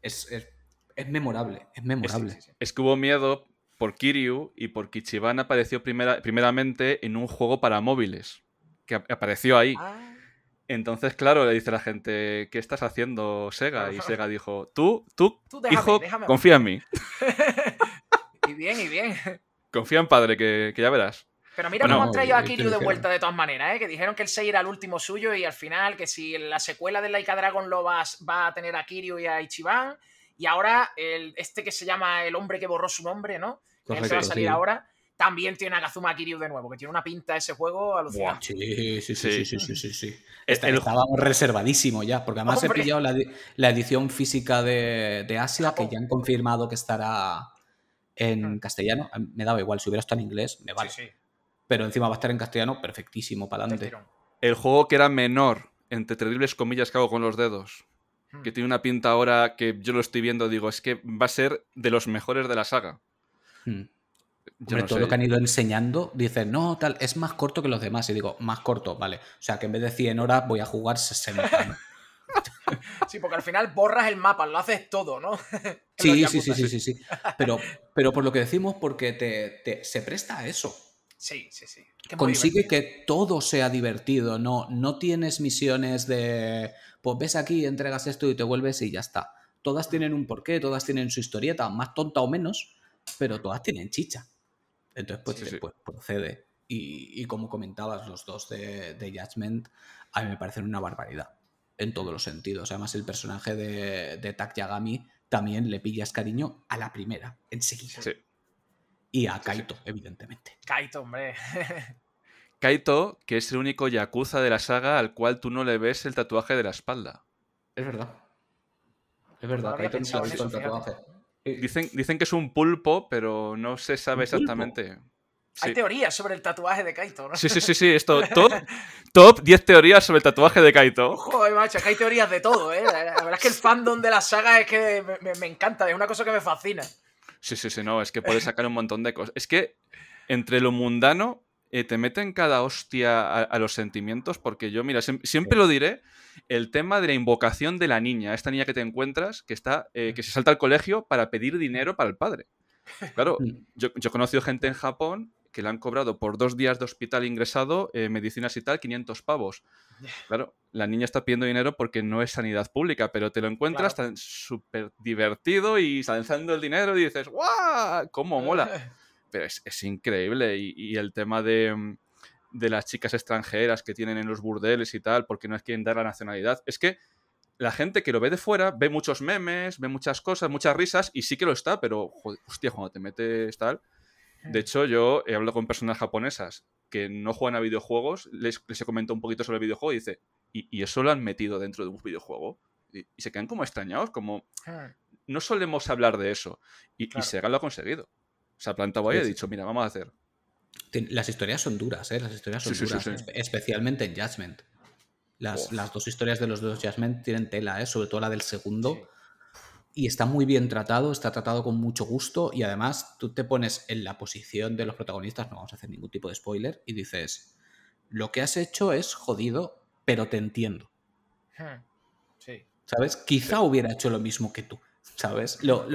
es, es, memorable. Es memorable. Es, que hubo miedo por Kiryu y porque Ichiban apareció primera, primeramente en un juego para móviles que apareció ahí. Ah. Entonces, claro, le dice la gente, ¿qué estás haciendo, Sega? Y Sega dijo, tú, tú, hijo, confía en mí. *laughs* y bien, y bien. Confía en padre, que, ya verás. Pero mira cómo han traído a Kiryu de vuelta de todas maneras, ¿eh? que dijeron que el 6 era el último suyo y al final que si la secuela de Laika Dragon lo va, va a tener a Kiryu y a Ichiban y ahora el, este que se llama El hombre que borró su nombre, ¿no? que va a salir ahora también tiene a Kazuma Kiryu de nuevo, que tiene una pinta ese juego alucinante. Sí, sí, sí, sí, sí, sí, sí. Estábamos reservadísimo ya, porque además he pillado la, edición física de, Asia, que ya han confirmado que estará en castellano. Me daba igual, si hubiera estado en inglés, me vale. Pero encima va a estar en castellano, perfectísimo, para adelante. El juego que era menor, entre terribles comillas que hago con los dedos, hmm. que tiene una pinta ahora que yo lo estoy viendo, digo, es que va a ser de los mejores de la saga. Hmm todo lo que han ido enseñando, dicen, no, tal, es más corto que los demás. Y digo, más corto, vale. O sea, que en vez de 100 horas voy a jugar 60. *laughs* sí, porque al final borras el mapa, lo haces todo, ¿no? *laughs* sí, sí, sí, sí, sí, *laughs* sí. Pero, pero por lo que decimos, porque te, se presta a eso. Sí, sí, sí. Consigue que todo sea divertido, no, no tienes misiones de, pues ves aquí, entregas esto y te vuelves y ya está. Todas tienen un porqué, todas tienen su historieta, más tonta o menos, pero todas tienen chicha. Entonces, pues, pues procede. Y, como comentabas, los dos de, de, Judgment a mí me parecen una barbaridad en todos los sentidos. Además, el personaje de, de Tak Yagami también le pillas cariño a la primera, enseguida. Sí. Y a Kaito, evidentemente. Kaito, hombre. *laughs* Kaito, que es el único Yakuza de la saga al cual tú no le ves el tatuaje de la espalda. Es verdad. Es verdad, Kaito no se ha visto el tatuaje. Eh, dicen, dicen que es un pulpo, pero no se sabe exactamente. Hay teorías sobre el tatuaje de Kaito, ¿no? Sí, sí, sí, sí. Esto, *laughs* top, top 10 teorías sobre el tatuaje de Kaito. Joder, macho, que hay teorías de todo, ¿eh? La verdad es que el fandom de la saga es que me, encanta, es una cosa que me fascina. Sí, sí, sí, no, es que puedes sacar un montón de cosas. Es que entre lo mundano eh, te meten cada hostia a, los sentimientos, porque yo, mira, siempre lo diré, el tema de la invocación de la niña, esta niña que te encuentras, que está, eh, que se salta al colegio para pedir dinero para el padre. Claro, *laughs* yo, he conocido gente en Japón que le han cobrado por dos días de hospital ingresado, eh, medicinas y tal, 500 pavos. *laughs* Claro, la niña está pidiendo dinero porque no es sanidad pública, pero te lo encuentras tan súper divertido y lanzando el dinero y dices, ¡guau! ¡Cómo mola! *laughs* Pero es, increíble. y, el tema de, mm, de las chicas extranjeras que tienen en los burdeles y tal, porque no es quieren dar la nacionalidad. Es que la gente que lo ve de fuera ve muchos memes, ve muchas cosas, muchas risas, y sí que lo está, pero, hostia, cuando te metes tal. De hecho, yo he hablado con personas japonesas que no juegan a videojuegos, les, les comentó un poquito sobre el videojuego y dice, ¿y, eso lo han metido dentro de un videojuego? Y, se quedan como extrañados, como... No solemos hablar de eso. Y, Sega lo ha conseguido. Se ha plantado ahí y ha dicho, mira, vamos a hacer. Las historias son duras, ¿eh? Las historias son duras, especialmente en Judgment. Las, las, dos historias de los dos Judgment tienen tela, ¿eh? Sobre todo la del segundo y está muy bien tratado, está tratado con mucho gusto y además tú te pones en la posición de los protagonistas, no vamos a hacer ningún tipo de spoiler, y dices, lo que has hecho es jodido, pero te entiendo. Hmm. Sí. ¿Sabes? Quizá hubiera hecho lo mismo que tú, ¿sabes? Lo,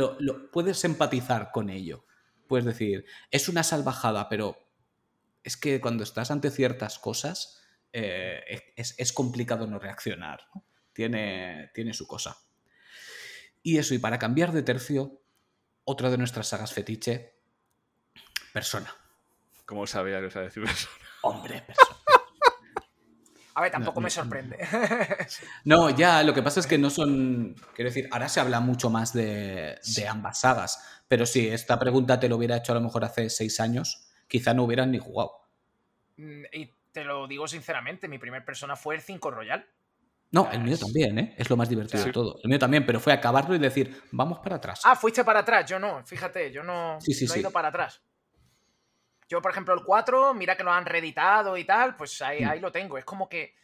puedes empatizar con ello. Puedes decir, es una salvajada, pero es que cuando estás ante ciertas cosas eh, es, complicado no reaccionar. Tiene, tiene su cosa. Y eso, y para cambiar de tercio, otra de nuestras sagas fetiche, Persona. ¿Cómo sabía que os a decir Persona? Hombre, Persona. A ver, tampoco me sorprende. *laughs* No, ya, lo que pasa es que no son. Quiero decir, ahora se habla mucho más de, de, ambas sagas. Pero si esta pregunta te lo hubiera hecho a lo mejor hace seis años, quizá no hubieran ni jugado. Mm, y te lo digo sinceramente, mi primer persona fue el 5 Royal. No, el mío también, ¿eh? Es lo más divertido de todo. El mío también, pero fue acabarlo y decir, vamos para atrás. Ah, fuiste para atrás, yo no, fíjate, yo no, he ido para atrás. Yo, por ejemplo, el 4, mira que lo han reeditado y tal, pues ahí, mm. ahí lo tengo. Es como que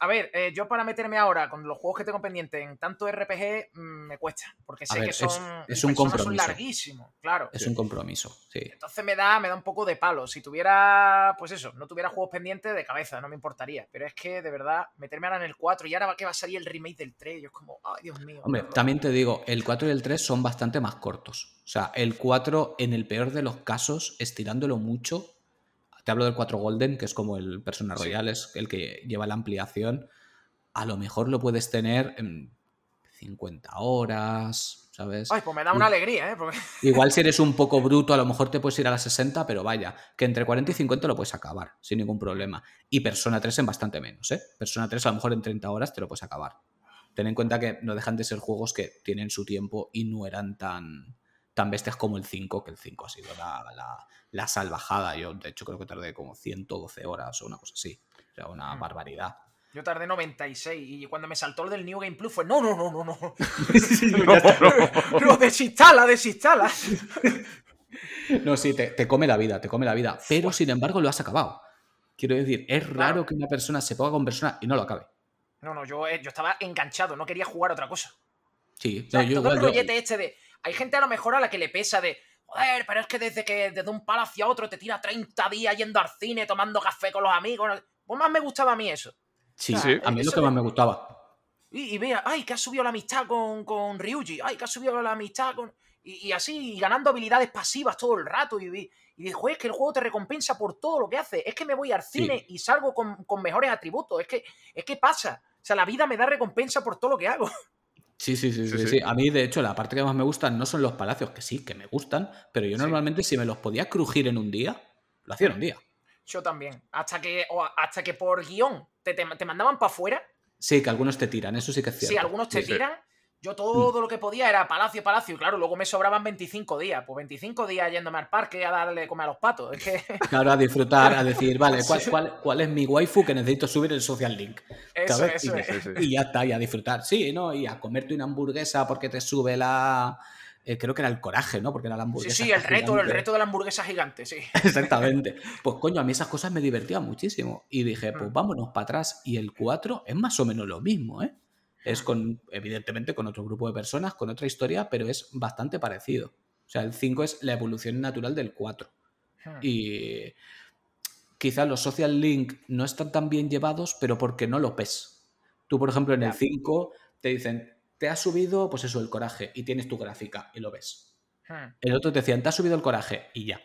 a ver, eh, yo para meterme ahora con los juegos que tengo pendientes en tanto RPG mm, me cuesta, porque sé que son, es, un compromiso. son larguísimos, claro. Es un compromiso, sí. Entonces me da, me da un poco de palo. Si tuviera, pues eso, no tuviera juegos pendientes de cabeza, no me importaría. Pero es que, de verdad, meterme ahora en el 4 y ahora que va a salir el remake del 3, yo es como, ay, Dios mío. Hombre, también te digo, el 4 y el 3 son bastante más cortos. O sea, el 4, en el peor de los casos, estirándolo mucho, te hablo del 4 Golden, que es como el Persona Royal, es el que lleva la ampliación. A lo mejor lo puedes tener en 50 horas, ¿sabes? Ay, pues me da una alegría, ¿eh? *laughs* Igual si eres un poco bruto, a lo mejor te puedes ir a las 60, pero vaya, que entre 40 y 50 lo puedes acabar, sin ningún problema. Y Persona 3 en bastante menos, ¿eh? Persona 3 a lo mejor en 30 horas te lo puedes acabar. Ten en cuenta que no dejan de ser juegos que tienen su tiempo y no eran tan, tan bestias como el 5, que el 5 ha sido la, salvajada. Yo, de hecho, creo que tardé como 112 horas o una cosa así. O sea, una mm. barbaridad. Yo tardé 96 y cuando me saltó el del New Game Plus fue no, no, no, no, no. *laughs* Lo *laughs* *laughs* desinstala, desinstala. no, sí, te, come la vida, te come la vida. Pero sin embargo lo has acabado. Quiero decir, es raro que una persona se ponga con persona y no lo acabe. No, no, yo, eh, yo estaba enganchado, no quería jugar otra cosa. Sí, yo igual, el rollete este de hay gente a lo mejor a la que le pesa de, joder, pero es que desde que desde un palo hacia otro te tira 30 días yendo al cine, tomando café con los amigos. Pues más me gustaba a mí eso. Sí, sí. a mí es lo que más me gustaba. Y, vea, ay, que has subido la amistad con, con Ryuji, ay, que has subido la amistad con... Y, así, ganando habilidades pasivas todo el rato. Y, y dijo, es que el juego te recompensa por todo lo que hace. Es que me voy al cine y salgo con, con, mejores atributos. Es que, es que pasa. O sea, la vida me da recompensa por todo lo que hago. *laughs* Sí, sí, sí, sí, A mí, de hecho, la parte que más me gusta no son los palacios, que sí, que me gustan, pero yo normalmente si me los podía crujir en un día, lo hacía en un día. Yo también. Hasta que, hasta que por guion te, te, mandaban para afuera. Sí, que algunos te tiran, eso sí que es cierto. Sí, algunos te tiran yo todo lo que podía era palacio, palacio, y claro, luego me sobraban 25 días. Pues 25 días yéndome al parque a darle comer a los patos. Es que... *laughs* Claro, a disfrutar, a decir, vale, ¿cuál, es mi waifu que necesito subir el social link? Eso, y, ya está, y a disfrutar. Sí, ¿no? Y a comerte una hamburguesa porque te sube la. Eh, creo que era el coraje, ¿no? Porque era la hamburguesa. Sí, sí, el reto, el reto de la hamburguesa gigante, sí. *laughs* Exactamente. Pues coño, a mí esas cosas me divertían muchísimo. Y dije, pues mm. vámonos para atrás. Y el 4 es más o menos lo mismo, ¿eh? Es con, evidentemente, con otro grupo de personas, con otra historia, pero es bastante parecido. O sea, el 5 es la evolución natural del 4. Hmm. Y quizás los social link no están tan bien llevados, pero porque no lo ves. Tú, por ejemplo, en el 5 te dicen, te ha subido, pues eso, el coraje, y tienes tu gráfica, y lo ves. Hmm. El otro te decían, te ha subido el coraje, y ya.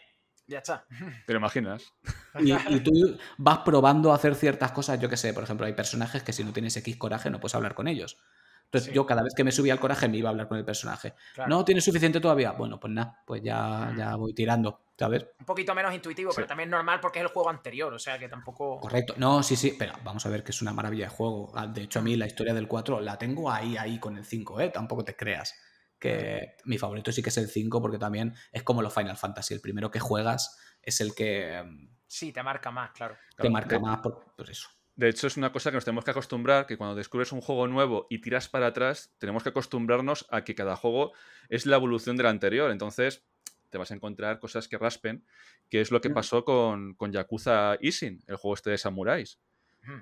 Ya está. ¿Te lo imaginas? Y, tú vas probando a hacer ciertas cosas, yo qué sé, por ejemplo, hay personajes que si no tienes X coraje no puedes hablar con ellos. Entonces yo cada vez que me subía al coraje me iba a hablar con el personaje. ¿No tienes suficiente todavía? Bueno, pues nada, pues ya, mm. ya voy tirando, ¿sabes? Un poquito menos intuitivo, pero también normal porque es el juego anterior, o sea que tampoco... Correcto, no, sí, sí, pero vamos a ver que es una maravilla de juego. Ah, de hecho, a mí la historia del 4 la tengo ahí, ahí con el 5, ¿eh? Tampoco te creas. Que mi favorito sí que es el 5 porque también es como los Final Fantasy. El primero que juegas es el que mm, Sí, te marca más, claro. te Claro, marca de- más por, por eso. De hecho, es una cosa que nos tenemos que acostumbrar, que cuando descubres un juego nuevo y tiras para atrás, tenemos que acostumbrarnos a que cada juego es la evolución del anterior. Entonces, te vas a encontrar cosas que raspen, que es lo que Mm. pasó con, con Yakuza Isin, el juego este de samuráis.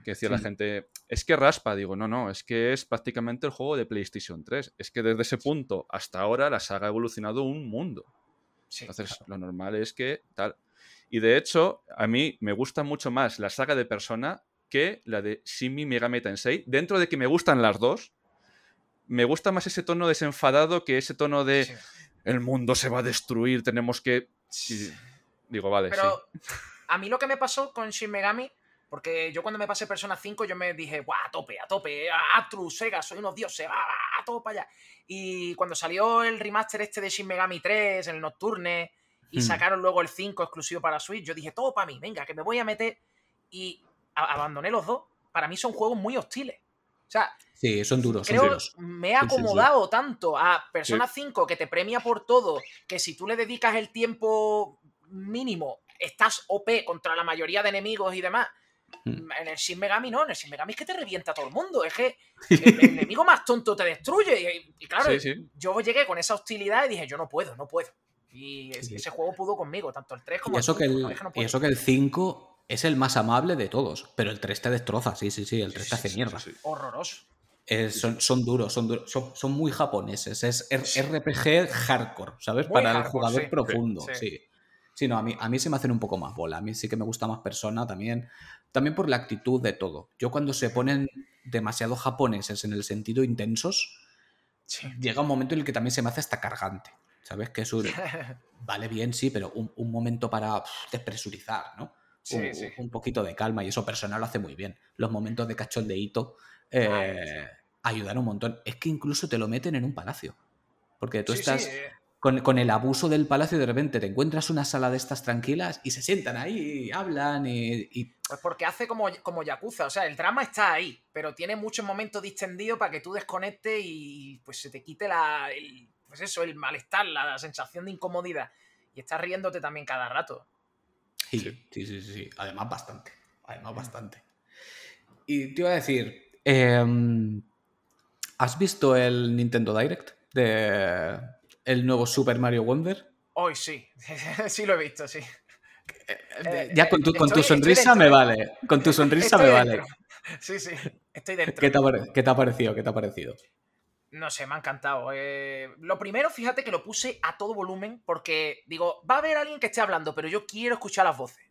Que decía la Sí. gente, es que raspa. Digo, no, no, es que es prácticamente el juego de PlayStation 3. Es que desde ese punto hasta ahora la saga ha evolucionado un mundo. Sí, Entonces, claro. lo normal es que tal. Y de hecho, a mí me gusta mucho más la saga de Persona que la de Shin Megami Tensei. Dentro de que me gustan las dos, me gusta más ese tono desenfadado que ese tono de Sí. el mundo se va a destruir, tenemos que. y digo, vale, Pero sí. a mí lo que me pasó con Shin Megami, porque yo cuando me pasé Persona 5, yo me dije, ¡guau! A tope, a tope, Atrus, Sega, soy unos dioses, ¡ah! a todo para allá. Y cuando salió el remaster este de Shin Megami 3, el Nocturne, y Hmm. sacaron luego el 5 exclusivo para Switch, yo dije, todo para mí, venga, que me voy a meter. Y a- abandoné los dos. Para mí son juegos muy hostiles. O sea, Sí, son duros, son creo duros. me he Sí, sí, sí. acomodado tanto a Persona 5 que te premia por todo, que si tú le dedicas el tiempo mínimo, estás OP contra la mayoría de enemigos y demás. Mm. En el Shin Megami no, en el Shin Megami es que te revienta a todo el mundo, es que *laughs* el, el enemigo más tonto te destruye. Y, y claro, Sí, sí. yo llegué con esa hostilidad y dije, yo no puedo, no puedo. Y Sí. ese juego pudo conmigo, tanto el 3 como Y eso, el que 5. el, no, es que no y eso que el 5 es el más amable de todos, pero el 3 te destroza, sí, sí, sí, el 3 te hace mierda. Horroroso. Eh, son, son duros, son duros, son, son muy japoneses, es. RPG hardcore, ¿sabes? Muy Para el jugador profundo, Sí. Sí. No, a mí, a mí se me hacen un poco más bola, a mí sí que me gusta más persona también, también por la actitud de todo. Yo cuando se ponen demasiado japoneses en el sentido intensos, Sí. llega un momento en el que también se me hace hasta cargante, ¿sabes? Que es un, *laughs* vale bien, sí, pero un, un momento para despresurizar, ¿no? Sí, un, sí. un poquito de calma y eso personal lo hace muy bien. Los momentos de cachondeíto eh, ayudan un montón. Es que incluso te lo meten en un palacio. Porque tú estás eh, con, con el abuso del palacio de repente te encuentras una sala de estas tranquilas y se sientan ahí y hablan y... y- Pues porque hace como, como Yakuza, o sea, el drama está ahí, pero tiene muchos momentos distendidos para que tú desconectes y pues se te quite la, el, pues eso, el malestar, la, la sensación de incomodidad. Y estás riéndote también cada rato. Sí, Sí. sí, sí. Además bastante. Además bastante. Y te iba a decir, em, ¿has visto el Nintendo Direct de el nuevo Super Mario Wonder? Hoy sí, *laughs* sí lo he visto, sí. Eh, ya con tu, eh, con tu sonrisa me ¿eh? vale. Con tu sonrisa Estoy me vale. *laughs* Sí, sí, estoy dentro. ¿Qué te, ha, qué te ha parecido? ¿Qué te ha parecido? No sé, me ha encantado. Eh, lo primero, fíjate que lo puse a todo volumen porque digo, va a haber alguien que esté hablando, pero yo quiero escuchar las voces.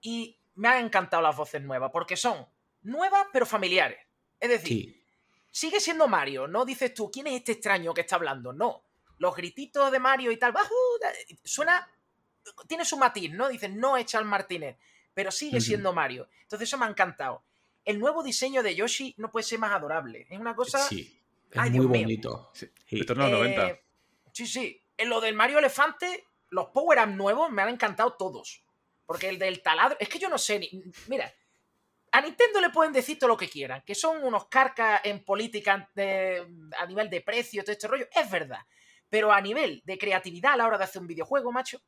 Y me han encantado las voces nuevas porque son nuevas pero familiares. Es decir, Sí. sigue siendo Mario. No dices tú, ¿quién es este extraño que está hablando? No. Los grititos de Mario y tal, ¡bajú! suena. Tiene su matiz, ¿no? Dices, no es Charles Martínez, pero sigue siendo Mario. Entonces, eso me ha encantado. El nuevo diseño de Yoshi no puede ser más adorable. Es una cosa. Sí. Es Ay, muy Dios bonito. Sí. Sí. Esto es los 90. Eh, Sí, sí. En lo del Mario Elefante, los power-ups nuevos me han encantado todos. Porque el del taladro. Es que yo no sé. ni- Mira, a Nintendo le pueden decir todo lo que quieran. Que son unos carcas en política de- a nivel de precio, todo este rollo. Es verdad. Pero a nivel de creatividad a la hora de hacer un videojuego, macho,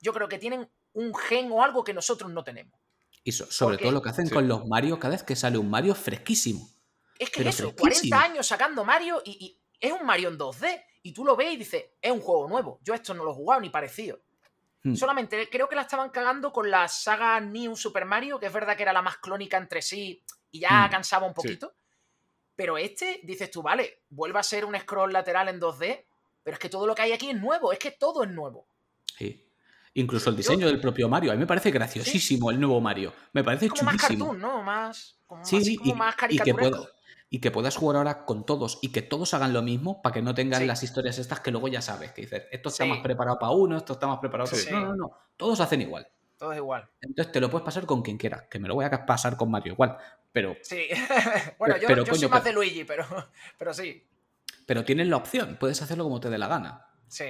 yo creo que tienen un gen o algo que nosotros no tenemos. Y so- sobre Porque- todo lo que hacen Sí. con los Mario, cada vez que sale un Mario fresquísimo. Es que eso, fresquísimo. 40 años sacando Mario y, y es un Mario en 2D. Y tú lo ves y dices, es un juego nuevo. Yo esto no lo he jugado ni parecido. Hmm. Solamente creo que la estaban cagando con la saga New Super Mario, que es verdad que era la más clónica entre sí y ya Hmm. cansaba un poquito. Pero este, dices tú, vale, vuelve a ser un scroll lateral en 2D, pero es que todo lo que hay aquí es nuevo, es que todo es nuevo. Sí. Incluso el diseño del propio Mario. A mí me parece graciosísimo el nuevo Mario. Me parece Es como más chulísimo. cartoon, ¿no? Más, como, Sí, así como y, más y que pueda- y que puedas jugar ahora con todos y que todos hagan lo mismo para que no tengan Sí. las historias estas que luego ya sabes, que dices, esto está Sí. más preparado para uno, esto está más preparado para Sí. otro. No, no, no. Todos hacen igual. Todo es igual. Entonces te lo puedes pasar con quien quieras, que me lo voy a pasar con Mario igual. Pero, Sí. *laughs* bueno, yo, pero, yo soy coño, más pero- de Luigi, pero, *laughs* pero sí. Pero tienes la opción, puedes hacerlo como te dé la gana. Sí.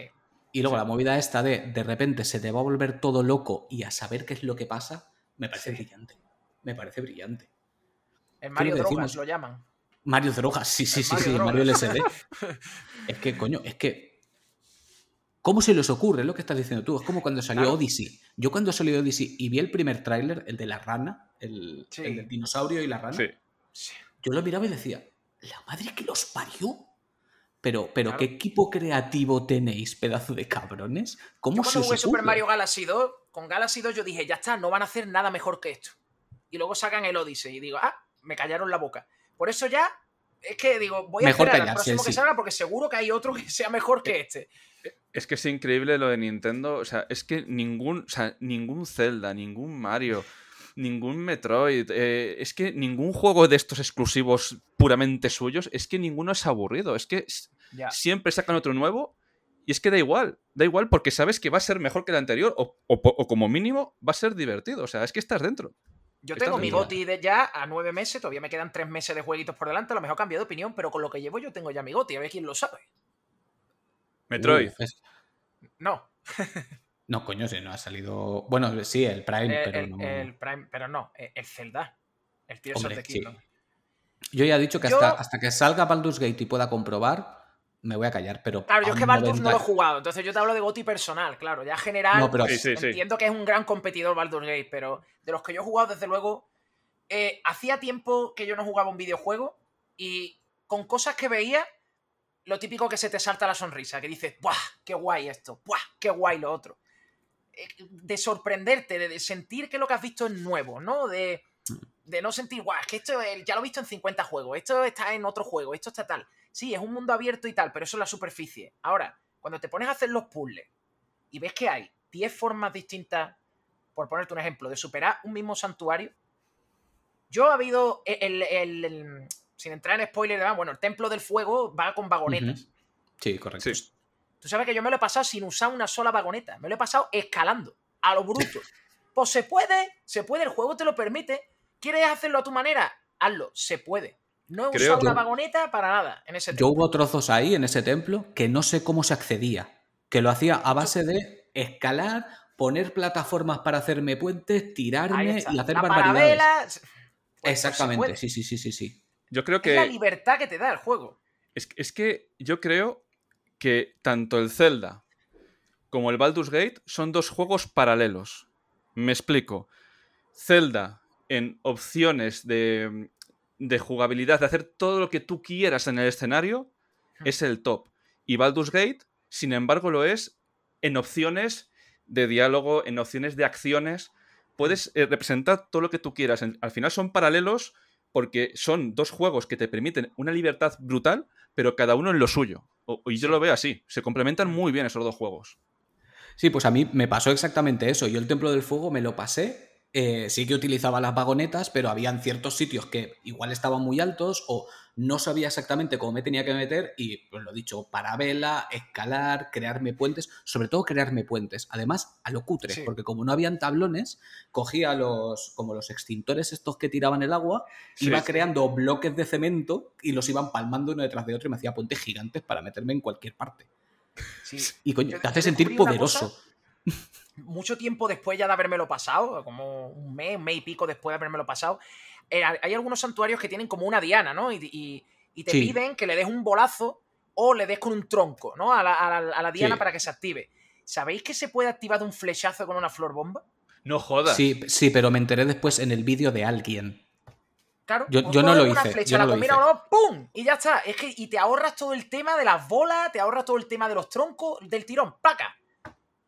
Y luego Sí. la movida esta de de repente se te va a volver todo loco y a saber qué es lo que pasa, me parece Sí. brillante. Me parece brillante. ¿Qué Mario Drogas decimos? lo llaman. Mario Drogas, sí, sí, sí, Mario sí. Mario LSD. *laughs* Es que, coño, es que. ¿Cómo se les ocurre? Es lo que estás diciendo tú. Es como cuando salió Claro. Odyssey. Yo cuando salió Odyssey y vi el primer tráiler, el de la rana, el, Sí. el del dinosaurio y la rana. Sí. yo lo miraba y decía, la madre que los parió. Pero, pero Claro. ¿qué equipo creativo tenéis, pedazo de cabrones? ¿Cómo Yo se cuando jugué Super? Mario Galaxy 2, con Galaxy 2 yo dije, ya está, no van a hacer nada mejor que esto. Y luego sacan el Odyssey y digo, ah, me callaron la boca. Por eso ya, es que digo, voy a Mejor esperar al próximo que sí. salga porque seguro que hay otro que sea mejor que este. Es que es increíble lo de Nintendo. O sea, es que ningún, o sea, ningún Zelda, ningún Mario, ningún Metroid, eh, es que ningún juego de estos exclusivos puramente suyos, es que ninguno es aburrido. Es que siempre sacan otro nuevo y es que da igual. Da igual porque sabes que va a ser mejor que el anterior o, o como mínimo va a ser divertido. O sea, es que estás dentro. Yo tengo mi. GOTI de ya a nueve meses, todavía me quedan tres meses de jueguitos por delante, a lo mejor cambio de opinión, pero con lo que llevo yo tengo ya mi GOTI, a ver quién lo sabe. Metroid. Uf, es- No, *laughs* No, coño, si no ha salido. Bueno, sí, el Prime, el, pero el- no. el Prime, pero no, el el Zelda. El Tears Hombre, of the sí. Kingdom. Yo ya he dicho que Yo- hasta, hasta que salga Baldur's Gate y pueda comprobar, me voy a callar, pero. Claro, yo es que Baldur's no lo he 90 jugado, entonces yo te hablo de GOTI personal, claro. Ya general, No, pero- Sí, sí, sí. entiendo que es un gran competidor Baldur's Gate, pero de los que yo he jugado, desde luego, eh, hacía tiempo que yo no jugaba un videojuego y con cosas que veía, lo típico que se te salta la sonrisa, que dices, ¡buah! ¡Qué guay esto! ¡buah! ¡Qué guay lo otro! Eh, De sorprenderte, de de sentir que lo que has visto es nuevo, ¿no? De, de no sentir, ¡guau! Es que esto ya lo he visto en 50 juegos, esto está en otro juego, esto está tal. Sí, es un mundo abierto y tal, pero eso es la superficie. Ahora, cuando te pones a hacer los puzzles y ves que hay 10 formas distintas, por ponerte un ejemplo, de superar un mismo santuario, yo ha habido el, el- el- sin entrar en spoiler, bueno, el templo del fuego va con vagonetas. Sí, correcto. Sí. Tú sabes que yo me lo he pasado sin usar una sola vagoneta, me lo he pasado escalando, a lo bruto. Pues se puede, se puede, el juego te lo permite. ¿Quieres hacerlo a tu manera? Hazlo, se puede. No he Creo usado que- una vagoneta para nada en ese Yo templo. hubo trozos ahí en ese templo que no sé cómo se accedía. Que lo hacía a base de escalar, poner plataformas para hacerme puentes, tirarme y hacer La barbaridades. parabela, pues- pues Exactamente, sí, sí, sí, sí, sí. Yo creo Es la que libertad que te da el juego. Es, es que yo creo que tanto el Zelda como el Baldur's Gate son dos juegos paralelos. Me explico. Zelda en opciones de, de jugabilidad, de hacer todo lo que tú quieras en el escenario, es el top. Y Baldur's Gate, sin embargo, lo es en opciones de diálogo, en opciones de acciones. Puedes eh, representar todo lo que tú quieras. En- al final son paralelos porque son dos juegos que te permiten una libertad brutal, pero cada uno en lo suyo. O- y yo lo veo así. Se complementan muy bien esos dos juegos. Sí, pues a mí me pasó exactamente eso. Yo el Templo del Fuego me lo pasé. eh, sí que utilizaba las vagonetas, pero habían ciertos sitios que igual estaban muy altos o no sabía exactamente cómo me tenía que meter y, pues lo dicho, parabela, escalar, crearme puentes, sobre todo crearme puentes. Además, a lo cutre, Sí. porque como no habían tablones, cogía los, como los extintores estos que tiraban el agua, Sí, iba sí. creando bloques de cemento y los iban palmando uno detrás de otro y me hacía puentes gigantes para meterme en cualquier parte. Y coño, te hace sentir poderoso. mucho tiempo después ya de habérmelo pasado, como un mes, un mes y pico después de habérmelo pasado, eh, hay algunos santuarios que tienen como una diana, ¿no? Y, y- y te Sí. piden que le des un bolazo o le des con un tronco, ¿no? A la, a la- a la diana Sí. para que se active. ¿Sabéis que se puede activar de un flechazo con una flor bomba? No jodas. Sí, sí, pero me enteré después en el vídeo de alguien. Claro, Yo- yo no lo una hice, flecha, yo no la lo hice. no, ¡pum! Y ya está. Es que y te ahorras todo el tema de las bolas, te ahorras todo el tema de los troncos, del tirón, ¡paca!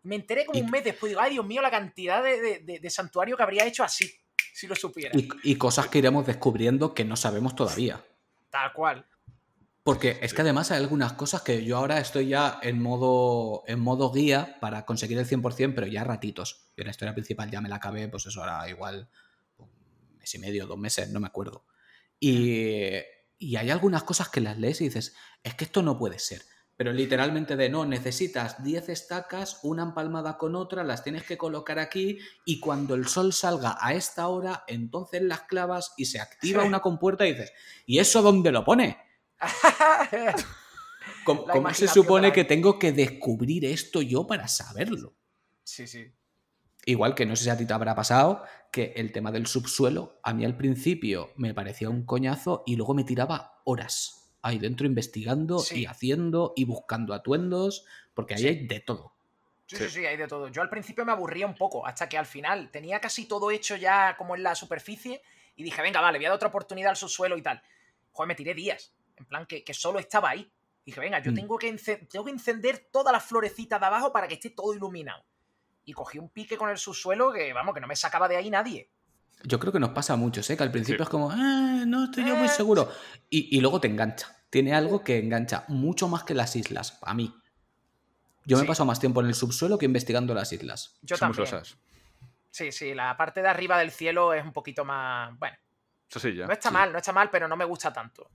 Me enteré como Y- un mes después, digo, ay Dios mío, la cantidad de, de- de- de santuario que habría hecho así, si lo supiera. Y, y cosas que iremos descubriendo que no sabemos todavía. Tal cual. Porque es que además hay algunas cosas que yo ahora estoy ya en modo, en modo guía para conseguir el 100%, pero ya ratitos. Yo la historia principal ya me la acabé, pues eso ahora igual un mes y medio, dos meses, no me acuerdo. Y, y hay algunas cosas que las lees y dices, es que esto no puede ser. Pero literalmente de no, necesitas 10 estacas, una empalmada con otra, las tienes que colocar aquí y cuando el sol salga a esta hora, entonces las clavas y se activa Sí. una compuerta y dices, ¿y eso dónde lo pone? *laughs* ¿Cómo, cómo se supone que tengo que descubrir esto yo para saberlo? sí, sí. Igual que no sé si a ti te habrá pasado que el tema del subsuelo, a mí al principio me parecía un coñazo y luego me tiraba horas ahí dentro investigando Sí. y haciendo y buscando atuendos, porque ahí Sí. hay de todo. Sí, Sí. sí, hay de todo. Yo al principio me aburría un poco, hasta que al final tenía casi todo hecho ya como en la superficie y dije, venga, vale, voy a dar otra oportunidad al subsuelo y tal. Joder, me tiré días, en plan que, que solo estaba ahí. Dije, venga, yo Mm. tengo, que tengo que encender todas las florecitas de abajo para que esté todo iluminado. Y cogí un pique con el subsuelo que, vamos, que no me sacaba de ahí nadie. Yo creo que nos pasa mucho, ¿eh? que al principio Sí. es como, "Ah, no estoy yo muy Eh, seguro. Y, y luego te engancha. Tiene algo que engancha mucho más que las islas, a mí. Yo me Sí. he pasado más tiempo en el subsuelo que investigando las islas. Yo Son muy también. Sí, sí, la parte de arriba del cielo es un poquito más... Bueno, Eso sí, ya. no está sí. mal, no está mal, pero no me gusta tanto.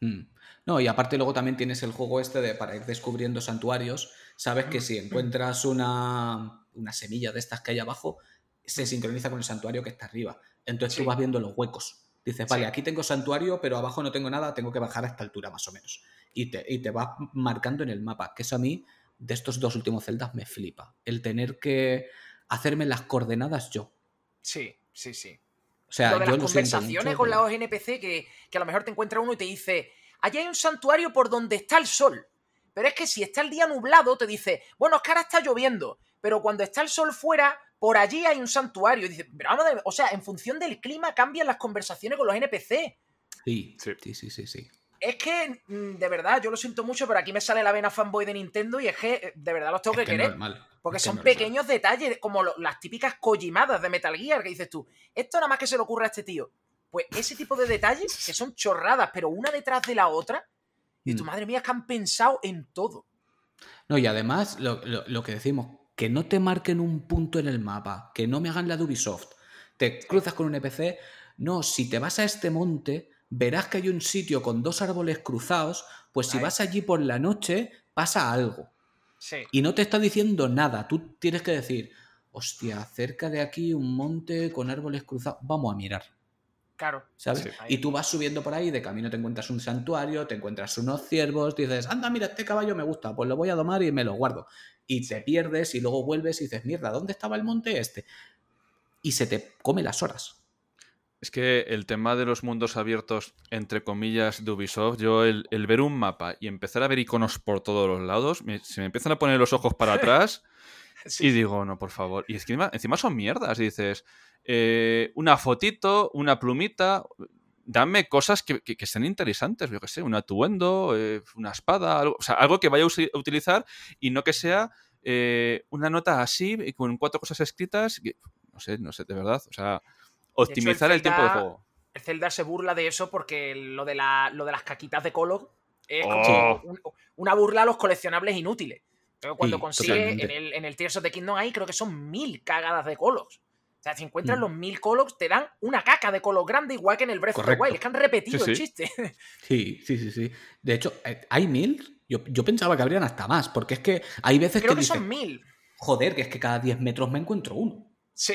Mm. No, y aparte luego también tienes el juego este de para ir descubriendo santuarios. Sabes que si encuentras una, una semilla de estas que hay abajo, se sincroniza con el santuario que está arriba. Entonces Sí. tú vas viendo los huecos. Dices, vale, Sí. aquí tengo santuario, pero abajo no tengo nada, tengo que bajar a esta altura más o menos. Y te, y te vas marcando en el mapa, que eso a mí, de estos dos últimos celdas, me flipa. El tener que hacerme las coordenadas yo. Sí, sí, sí. O sea, lo de yo las lo conversaciones mucho, con pero- los NPC que, que a lo mejor te encuentra uno y te dice, allí hay un santuario por donde está el sol. Pero es que si está el día nublado, te dice, bueno, es que ahora está lloviendo, pero cuando está el sol fuera, por allí hay un santuario. Y dice, pero vamos a ver, o sea, en función del clima cambian las conversaciones con los NPC. Sí, Sí. sí, sí, sí. Es que, mm, de verdad, yo lo siento mucho, pero aquí me sale la vena fanboy de Nintendo y es que, eh, de verdad, los tengo Es que que querer. normal, Porque es que son normal. pequeños detalles, como lo- las típicas collimadas de Metal Gear, que dices tú, esto nada más que se le ocurre a este tío. Pues ese tipo de detalles, que son chorradas, pero una detrás de la otra, y tu Mm. madre mía, es que han pensado en todo. No, y además, lo, lo- lo que decimos, que no te marquen un punto en el mapa, que no me hagan la de Ubisoft. Te cruzas con un NPC, no, si te vas a este monte, verás que hay un sitio con dos árboles cruzados, pues si Ahí. vas allí por la noche, pasa algo. Sí. Y no te está diciendo nada, tú tienes que decir, hostia, cerca de aquí un monte con árboles cruzados, vamos a mirar. Claro. ¿Sabes? Sí. Y tú vas subiendo por ahí, de camino te encuentras un santuario, te encuentras unos ciervos, dices, anda, mira, este caballo me gusta, pues lo voy a domar y me lo guardo. Y te pierdes y luego vuelves y dices, mierda, ¿dónde estaba el monte este? Y se te come las horas. Es que el tema de los mundos abiertos, entre comillas, de Ubisoft, yo el, el ver un mapa y empezar a ver iconos por todos los lados, me- se me empiezan a poner los ojos para *laughs* atrás *laughs* Sí, y digo, no, por favor. Y encima, encima son mierdas. Y dices, eh, una fotito, una plumita, dame cosas que, que, que sean interesantes, yo qué sé, un atuendo, eh, una espada, algo, o sea, algo que vaya a utilizar y no que sea eh, una nota así, y con cuatro cosas escritas, que- no sé, no sé, de verdad. O sea, optimizar el, tiempo de juego. El Zelda se burla de eso porque lo de, la, lo de las caquitas de color es como Oh. un- una burla a los coleccionables inútiles. Pero cuando Sí, consigue en el, en el Tears of the Kingdom ahí creo que son mil cagadas de colos. O sea, si encuentras Mm. los mil colos, te dan una caca de colos grande, igual que en el Breath of the Correcto. Wild. Es que han repetido Sí, el chiste. *laughs* Sí, sí, sí, sí. De hecho, eh, ¿hay mil? Yo, yo pensaba que habrían hasta más, porque es que hay veces Creo que que son mil. joder, que es que cada 10 metros me encuentro uno. Sí.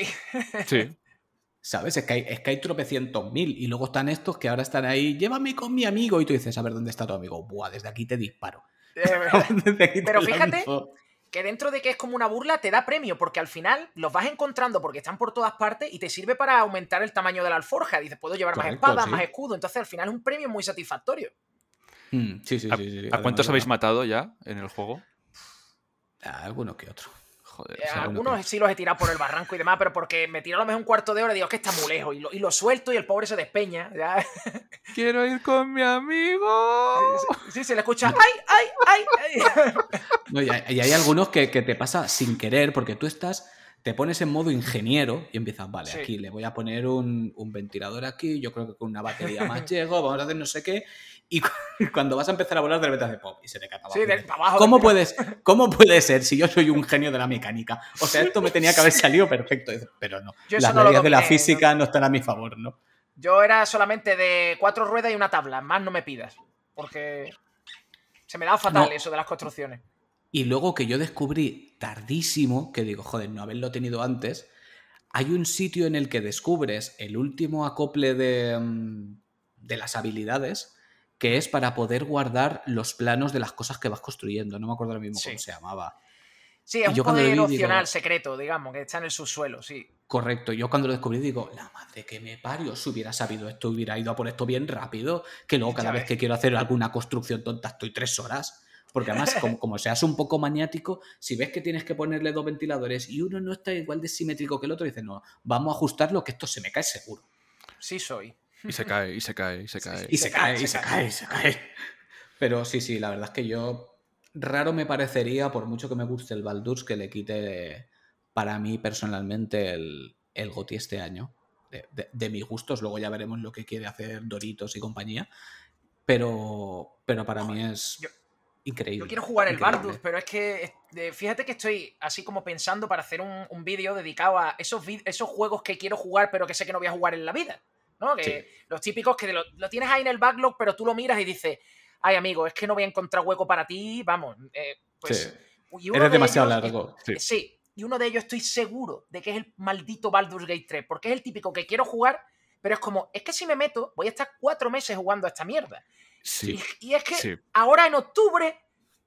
Sí. *laughs* ¿Sabes? Es que, hay, es que hay tropecientos mil y luego están estos que ahora están ahí, llévame con mi amigo y tú dices, a ver, ¿dónde está tu amigo? Buah, desde aquí te disparo. *laughs* Pero fíjate que dentro de que es como una burla, te da premio, porque al final los vas encontrando porque están por todas partes y te sirve para aumentar el tamaño de la alforja. Dices, puedo llevar más espadas, sí. más escudo. Entonces al final es un premio muy satisfactorio. Mm, sí, sí, ¿A, sí, sí, sí. a cuántos habéis matado ya en el juego? a alguno que otro. Joder. Eh, algunos que- sí los he tirado por el barranco y demás, pero porque me tiro a lo mejor un cuarto de hora y digo que está muy lejos. Y lo, y lo suelto y el pobre se despeña. ya. *laughs* Quiero ir con mi amigo. Sí, se le escucha. ¡Ay, ay, ay! ay! *laughs* No, y, hay, y hay algunos que, que te pasa sin querer, porque tú estás, te pones en modo ingeniero y empiezas, vale, Sí. aquí le voy a poner un, un ventilador aquí, yo creo que con una batería más *laughs* llego, vamos a hacer no sé qué. Y cu- *laughs* cuando vas a empezar a volar, de repente hace pop y se te cae para Sí, abajo. de, para abajo. ¿Cómo, del- puedes, ¿Cómo puede ser si yo soy un genio de la mecánica? O sea, esto me tenía que haber *laughs* salido perfecto. Pero no, Yo las no leyes de la física no están a mi favor, ¿no? Yo era solamente de cuatro ruedas y una tabla. Más no me pidas. Porque se me da fatal No. eso de las construcciones. Y luego que yo descubrí tardísimo, que digo, joder, no haberlo tenido antes, hay un sitio en el que descubres el último acople de, mm, de las habilidades, que es para poder guardar los planos de las cosas que vas construyendo. No me acuerdo ahora mismo Sí. cómo se llamaba. Sí, es Y un poder digo- opcional secreto, digamos, que está en el subsuelo, sí. Correcto, yo cuando lo descubrí digo, la madre que me parió, si hubiera sabido esto, hubiera ido a por esto bien rápido, que luego cada vez que quiero hacer alguna construcción tonta estoy tres horas. Porque además, como, *laughs* como seas un poco maniático, si ves que tienes que ponerle dos ventiladores y uno no está igual de simétrico que el otro, dices, no, vamos a ajustarlo que esto se me cae seguro. Sí soy. Y se cae, y se cae, y se cae. Y Se cae, y se cae. y se cae. Pero sí, sí, la verdad es que yo raro me parecería, por mucho que me guste el Baldur's, que le quite para mí personalmente el, el GOTY este año. De, de- de mis gustos, luego ya veremos lo que quiere hacer Doritos y compañía. Pero, pero para mí es yo- increíble. Yo quiero jugar el. Baldur's, pero es que fíjate que estoy así como pensando para hacer un, un vídeo dedicado a esos, esos juegos que quiero jugar, pero que sé que no voy a jugar en la vida. ¿No? Que Sí. Los típicos que lo, lo tienes ahí en el backlog, pero tú lo miras y dices, ay amigo, es que no voy a encontrar hueco para ti, vamos. eh, pues, Sí. y uno Eres de demasiado ellos- largo. Sí. Sí, y uno de ellos estoy seguro de que es el maldito Baldur's Gate 3, porque es el típico que quiero jugar, pero es como, es que si me meto, voy a estar cuatro meses jugando a esta mierda. Sí, Y, y es que sí. ahora en octubre,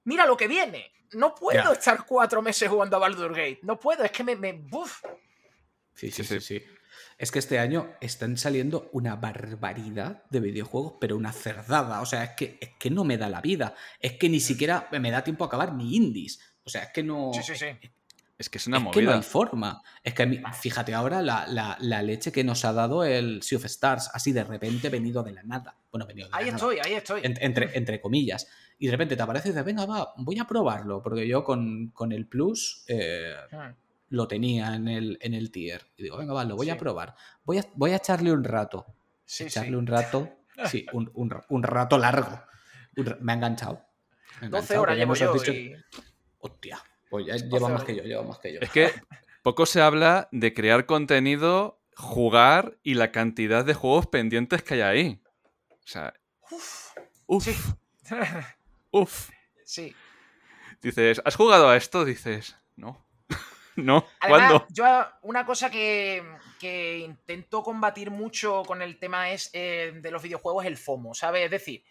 mira lo que viene. No puedo Ya. estar cuatro meses jugando a Baldur's Gate. No puedo, es que me. me uf. Sí, sí, Sí, sí, sí. Es que este año están saliendo una barbaridad de videojuegos, pero una cerdada. O sea, es que, es que no me da la vida. Es que ni siquiera me da tiempo a acabar ni indies. O sea, es que no. Sí, sí, sí. Es que es una es que no hay forma. Es que fíjate ahora la, la- la leche que nos ha dado el Sea of Stars, así de repente venido de la nada. Bueno, venido de Ahí la nada. estoy, ahí estoy. En- entre, entre comillas. Y de repente te aparece y dices, venga, va, voy a probarlo. Porque yo con, con el Plus eh, Hmm. Lo tenía en el, en el tier. Y digo, venga, va, lo voy a probar. Voy a, voy a echarle un rato. Sí, echarle sí. un rato. Sí, *laughs* un, un- un rato largo. Un me ha enganchado. Me ha 12 enganchado, horas llevo yo. dicho- y- Hostia, pues ya 12 lleva más que yo, lleva más que yo. Es que poco se habla de crear contenido, jugar y la cantidad de juegos pendientes que hay ahí. O sea, Uf. uff, Sí. uff. *laughs* sí. Dices, ¿has jugado a esto? Dices, no. *laughs* no, Además, ¿cuándo? yo una cosa que, que intento combatir mucho con el tema es eh, de los videojuegos el FOMO, ¿sabes? Es decir,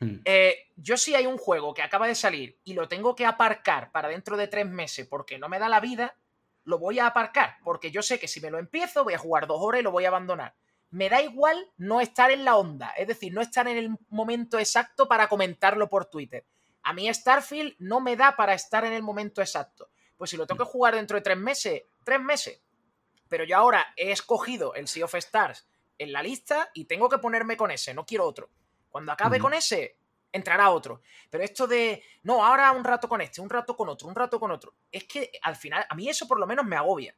Hmm. Eh, yo si hay un juego que acaba de salir y lo tengo que aparcar para dentro de tres meses porque no me da la vida, lo voy a aparcar porque yo sé que si me lo empiezo voy a jugar dos horas y lo voy a abandonar. Me da igual no estar en la onda, es decir, no estar en el momento exacto para comentarlo por Twitter. A mí Starfield no me da para estar en el momento exacto. Pues si lo tengo que jugar dentro de tres meses, tres meses. Pero yo ahora he escogido el Sea of Stars en la lista y tengo que ponerme con ese, no quiero otro. Cuando acabe con ese, entrará otro. Pero esto de, no, ahora un rato con este, un rato con otro, un rato con otro, es que al final, a mí eso por lo menos me agobia.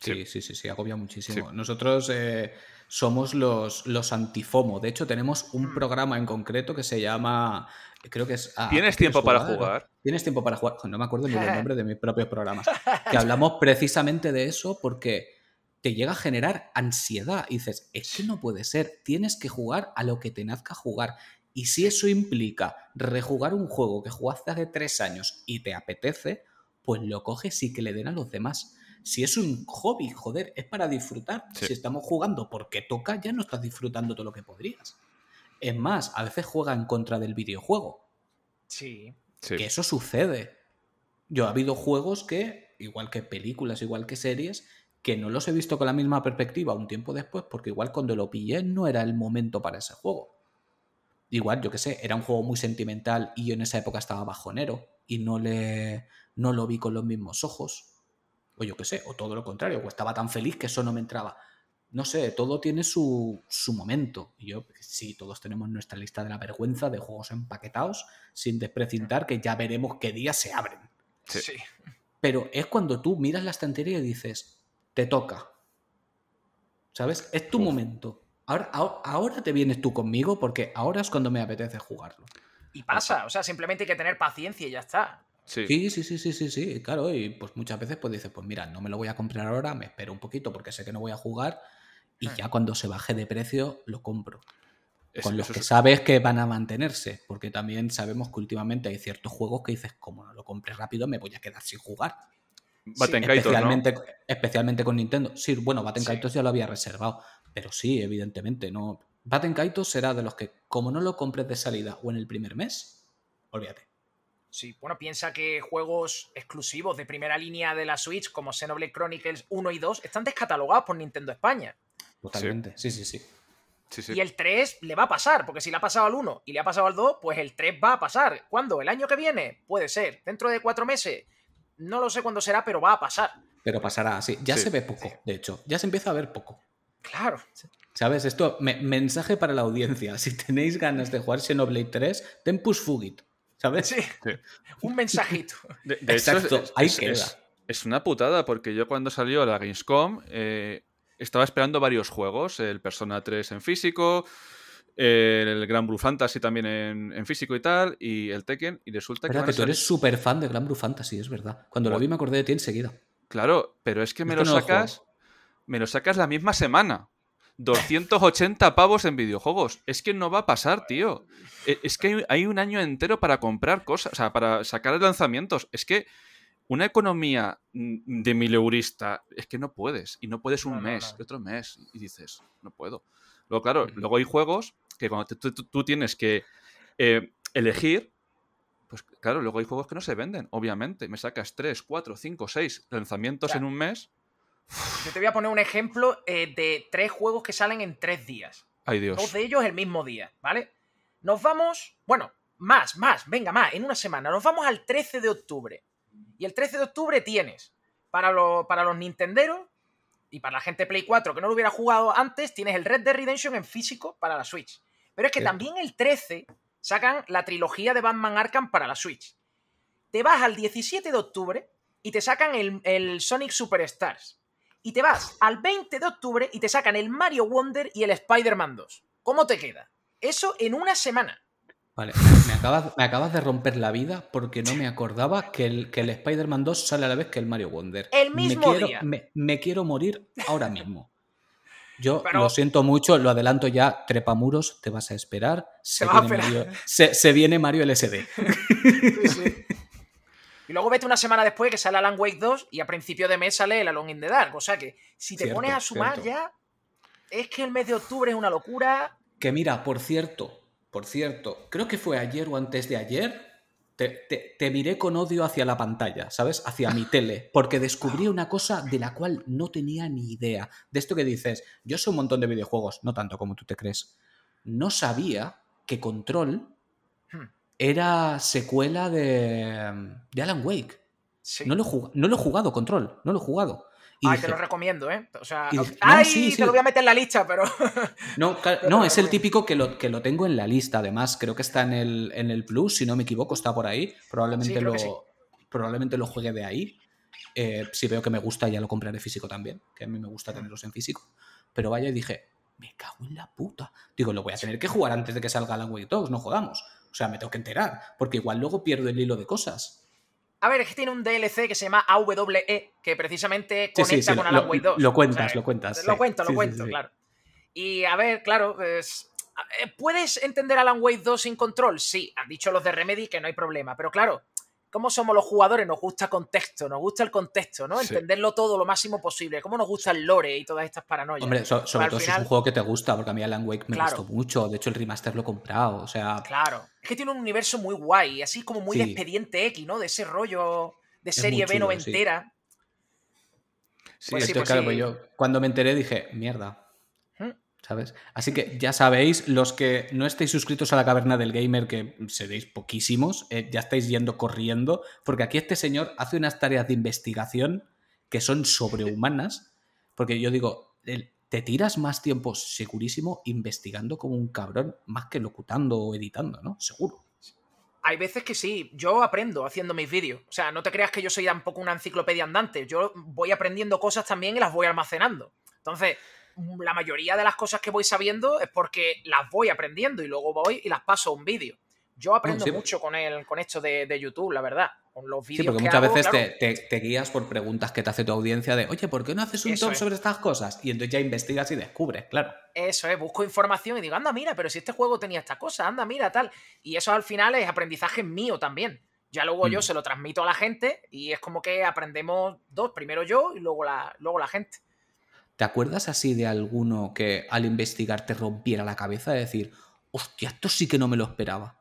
Sí, sí, sí, sí, agobia muchísimo. Sí. Nosotros eh, somos los, los antifomo. De hecho, tenemos un programa en concreto que se llama. Creo que es. ah, ¿Tienes ¿qué quieres tiempo para jugar? ¿Tienes tiempo para jugar? No me acuerdo ni del *laughs* nombre de mis propios programas. *laughs* Que hablamos precisamente de eso porque te llega a generar ansiedad. Y dices, es que no puede ser. Tienes que jugar a lo que te nazca jugar. Y si eso implica rejugar un juego que jugaste hace tres años y te apetece, pues lo coges y que le den a los demás. Si es un hobby, joder, es para disfrutar. Sí. Si estamos jugando porque toca, ya no estás disfrutando todo lo que podrías. Es más, a veces juega en contra del videojuego. Sí. Sí. Que eso sucede. Yo ha habido juegos que, igual que películas, igual que series, que no los he visto con la misma perspectiva un tiempo después, porque igual cuando lo pillé no era el momento para ese juego. Igual, yo que sé, era un juego muy sentimental y yo en esa época estaba bajonero y no le no lo vi con los mismos ojos. O yo que sé, o todo lo contrario, o estaba tan feliz que eso no me entraba. No sé, todo tiene su, su momento. Y yo, sí, todos tenemos nuestra lista de la vergüenza de juegos empaquetados, sin desprecintar que ya veremos qué días se abren. Sí. Sí. Pero es cuando tú miras la estantería y dices, te toca. ¿Sabes? Es tu Uf. momento. Ahora, ahora, ahora te vienes tú conmigo porque ahora es cuando me apetece jugarlo. Y pasa, o sea, simplemente hay que tener paciencia y ya está. Sí. Sí, sí, sí, sí, sí, sí, claro. Y pues muchas veces pues dices, pues mira, no me lo voy a comprar ahora, me espero un poquito porque sé que no voy a jugar y Hmm. ya cuando se baje de precio lo compro. Es- Con los que es- sabes que van a mantenerse, porque también sabemos que últimamente hay ciertos juegos que dices, como no lo compres rápido, me voy a quedar sin jugar. Baten Kaitos, ¿no? especialmente, especialmente con Nintendo. Sí, bueno, Baten Sí. Kaitos ya lo había reservado, pero sí, evidentemente, no. Baten Kaitos será de los que, como no lo compres de salida o en el primer mes, olvídate. Sí, bueno, piensa que juegos exclusivos de primera línea de la Switch, como Xenoblade Chronicles 1 y 2, están descatalogados por Nintendo España. Totalmente, sí, sí, sí. Y el 3 le va a pasar, porque si le ha pasado al 1 y le ha pasado al 2, pues el 3 va a pasar. ¿Cuándo? ¿El año que viene? Puede ser. ¿Dentro de cuatro meses? No lo sé cuándo será, pero va a pasar. Pero pasará, sí. Ya se ve poco, de hecho. Ya se empieza a ver poco. Claro. ¿Sabes? Esto, mensaje para la audiencia. Si tenéis ganas de jugar Xenoblade 3, ten push fugit. ¿Sabes? Sí. *laughs* Un mensajito. De, Exacto, ahí queda. Es, una putada, porque yo cuando salió la Gamescom eh, estaba esperando varios juegos. El Persona 3 en físico, el Gran Blue Fantasy también en, físico y tal, y el Tekken, y resulta que... que tú eres súper fan de Gran Blue Fantasy, es verdad. Cuando lo vi me acordé de ti enseguida. Claro, pero es que me lo sacas... me lo sacas la misma semana. 280 pavos en videojuegos. Es que no va a pasar, tío. E, es que hay un año entero para comprar cosas, o sea, para sacar lanzamientos. Es que una economía mm, de mileurista, es que no puedes. Y no puedes un mes, otro mes. Y dices, no puedo. Luego, claro, luego hay juegos que cuando tú, tienes que eh, elegir, pues claro, luego hay juegos que no se venden, obviamente. Me sacas 3, 4, 5, 6 lanzamientos en un mes. Yo te voy a poner un ejemplo eh, de tres juegos que salen en tres días. Ay, Dios. Dos de ellos el mismo día, ¿vale? Nos vamos, bueno, más, más, venga, más, en una semana. Nos vamos al 13 de octubre. Y el 13 de octubre tienes, para, para los Nintenderos y para la gente Play 4 que no lo hubiera jugado antes, tienes el Red Dead Redemption en físico para la Switch. Pero es que también el 13 sacan la trilogía de Batman Arkham para la Switch. Te vas al 17 de octubre y te sacan el, el Sonic Superstars y te vas al 20 de octubre y te sacan el Mario Wonder y el Spider-Man 2. ¿Cómo te queda? Eso en una semana. Vale, me acabas, de romper la vida porque no me acordaba que el, que el Spider-Man 2 sale a la vez que el Mario Wonder. El mismo me quiero, día. Me, quiero morir ahora mismo. Yo lo siento mucho, lo adelanto ya, trepamuros, te vas a esperar. Se, viene, Mario, se, viene Mario LSD. *laughs* Sí, sí. Y luego vete una semana después que sale Alan Wake 2 y a principio de mes sale el Alone in the Dark. O sea que si te pones a sumar ya, es que el mes de octubre es una locura. Que mira, por cierto, por cierto, creo que fue ayer o antes de ayer, te, te, miré con odio hacia la pantalla, ¿sabes? Hacia mi tele, porque descubrí una cosa de la cual no tenía ni idea. De esto que dices, yo sé un montón de videojuegos, no tanto como tú te crees. No sabía que Control era secuela de, de Alan Wake. No, lo he no lo he jugado, Control, no lo he jugado. ay, te lo recomiendo, ¿eh? O sea, ay, te lo voy a meter en la lista, pero. *laughs* no, no es el típico que lo, que lo tengo en la lista, además. Creo que está en el, en el Plus, si no me equivoco, está por ahí. Probablemente, lo, probablemente lo juegue de ahí. Eh, si veo que me gusta, ya lo compraré físico también, que a mí me gusta tenerlos en físico. Pero vaya, y dije, me cago en la puta. Digo, lo voy a tener que jugar antes de que salga Alan Wake 2, no jodamos. O sea, me tengo que enterar, porque igual luego pierdo el hilo de cosas. A ver, es que tiene un DLC que se llama AWE, que precisamente conecta con Alan Wake 2. Lo cuentas, lo cuentas. Lo cuento, lo cuento, claro. Y a ver, claro, pues, ¿puedes entender Alan Wake 2 sin control? Sí, han dicho los de Remedy que no hay problema, pero claro, cómo somos los jugadores, nos gusta contexto, nos gusta el contexto, ¿no? Entenderlo todo lo máximo posible, cómo nos gusta el lore y todas estas paranoias. Hombre, sobre todo si es un juego que te gusta, porque a mí Alan Wake me gustó mucho, de hecho el remaster lo he comprado, o sea... Claro, es que tiene un universo muy guay, así como muy de expediente X, ¿no? De ese rollo de serie B noventera. Sí, pues sí, pues claro, pues yo cuando me enteré dije, mierda, ¿sabes? Así que ya sabéis, los que no estéis suscritos a la caverna del gamer, que seréis poquísimos, eh, ya estáis yendo corriendo, porque aquí este señor hace unas tareas de investigación que son sobrehumanas, porque yo digo, te tiras más tiempo segurísimo investigando como un cabrón, más que locutando o editando, ¿no? Seguro. Hay veces que sí, yo aprendo haciendo mis vídeos. O sea, no te creas que yo soy tampoco una enciclopedia andante. Yo voy aprendiendo cosas también y las voy almacenando. Entonces, la mayoría de las cosas que voy sabiendo es porque las voy aprendiendo y luego voy y las paso a un vídeo. Yo aprendo mucho con, el, con esto de, YouTube, la verdad. Con los vídeos. Sí, porque muchas veces te, guías por preguntas que te hace tu audiencia de, oye, ¿por qué no haces un top sobre estas cosas? Y entonces ya investigas y descubres, claro. Eso es, busco información y digo, anda, mira, pero si este juego tenía esta cosa, anda, mira, tal. Y eso al final es aprendizaje mío también. Ya luego yo mm. se lo transmito a la gente y es como que aprendemos dos, primero yo y luego la, luego la gente. ¿Te acuerdas así de alguno que al investigar te rompiera la cabeza de decir, hostia, esto sí que no me lo esperaba?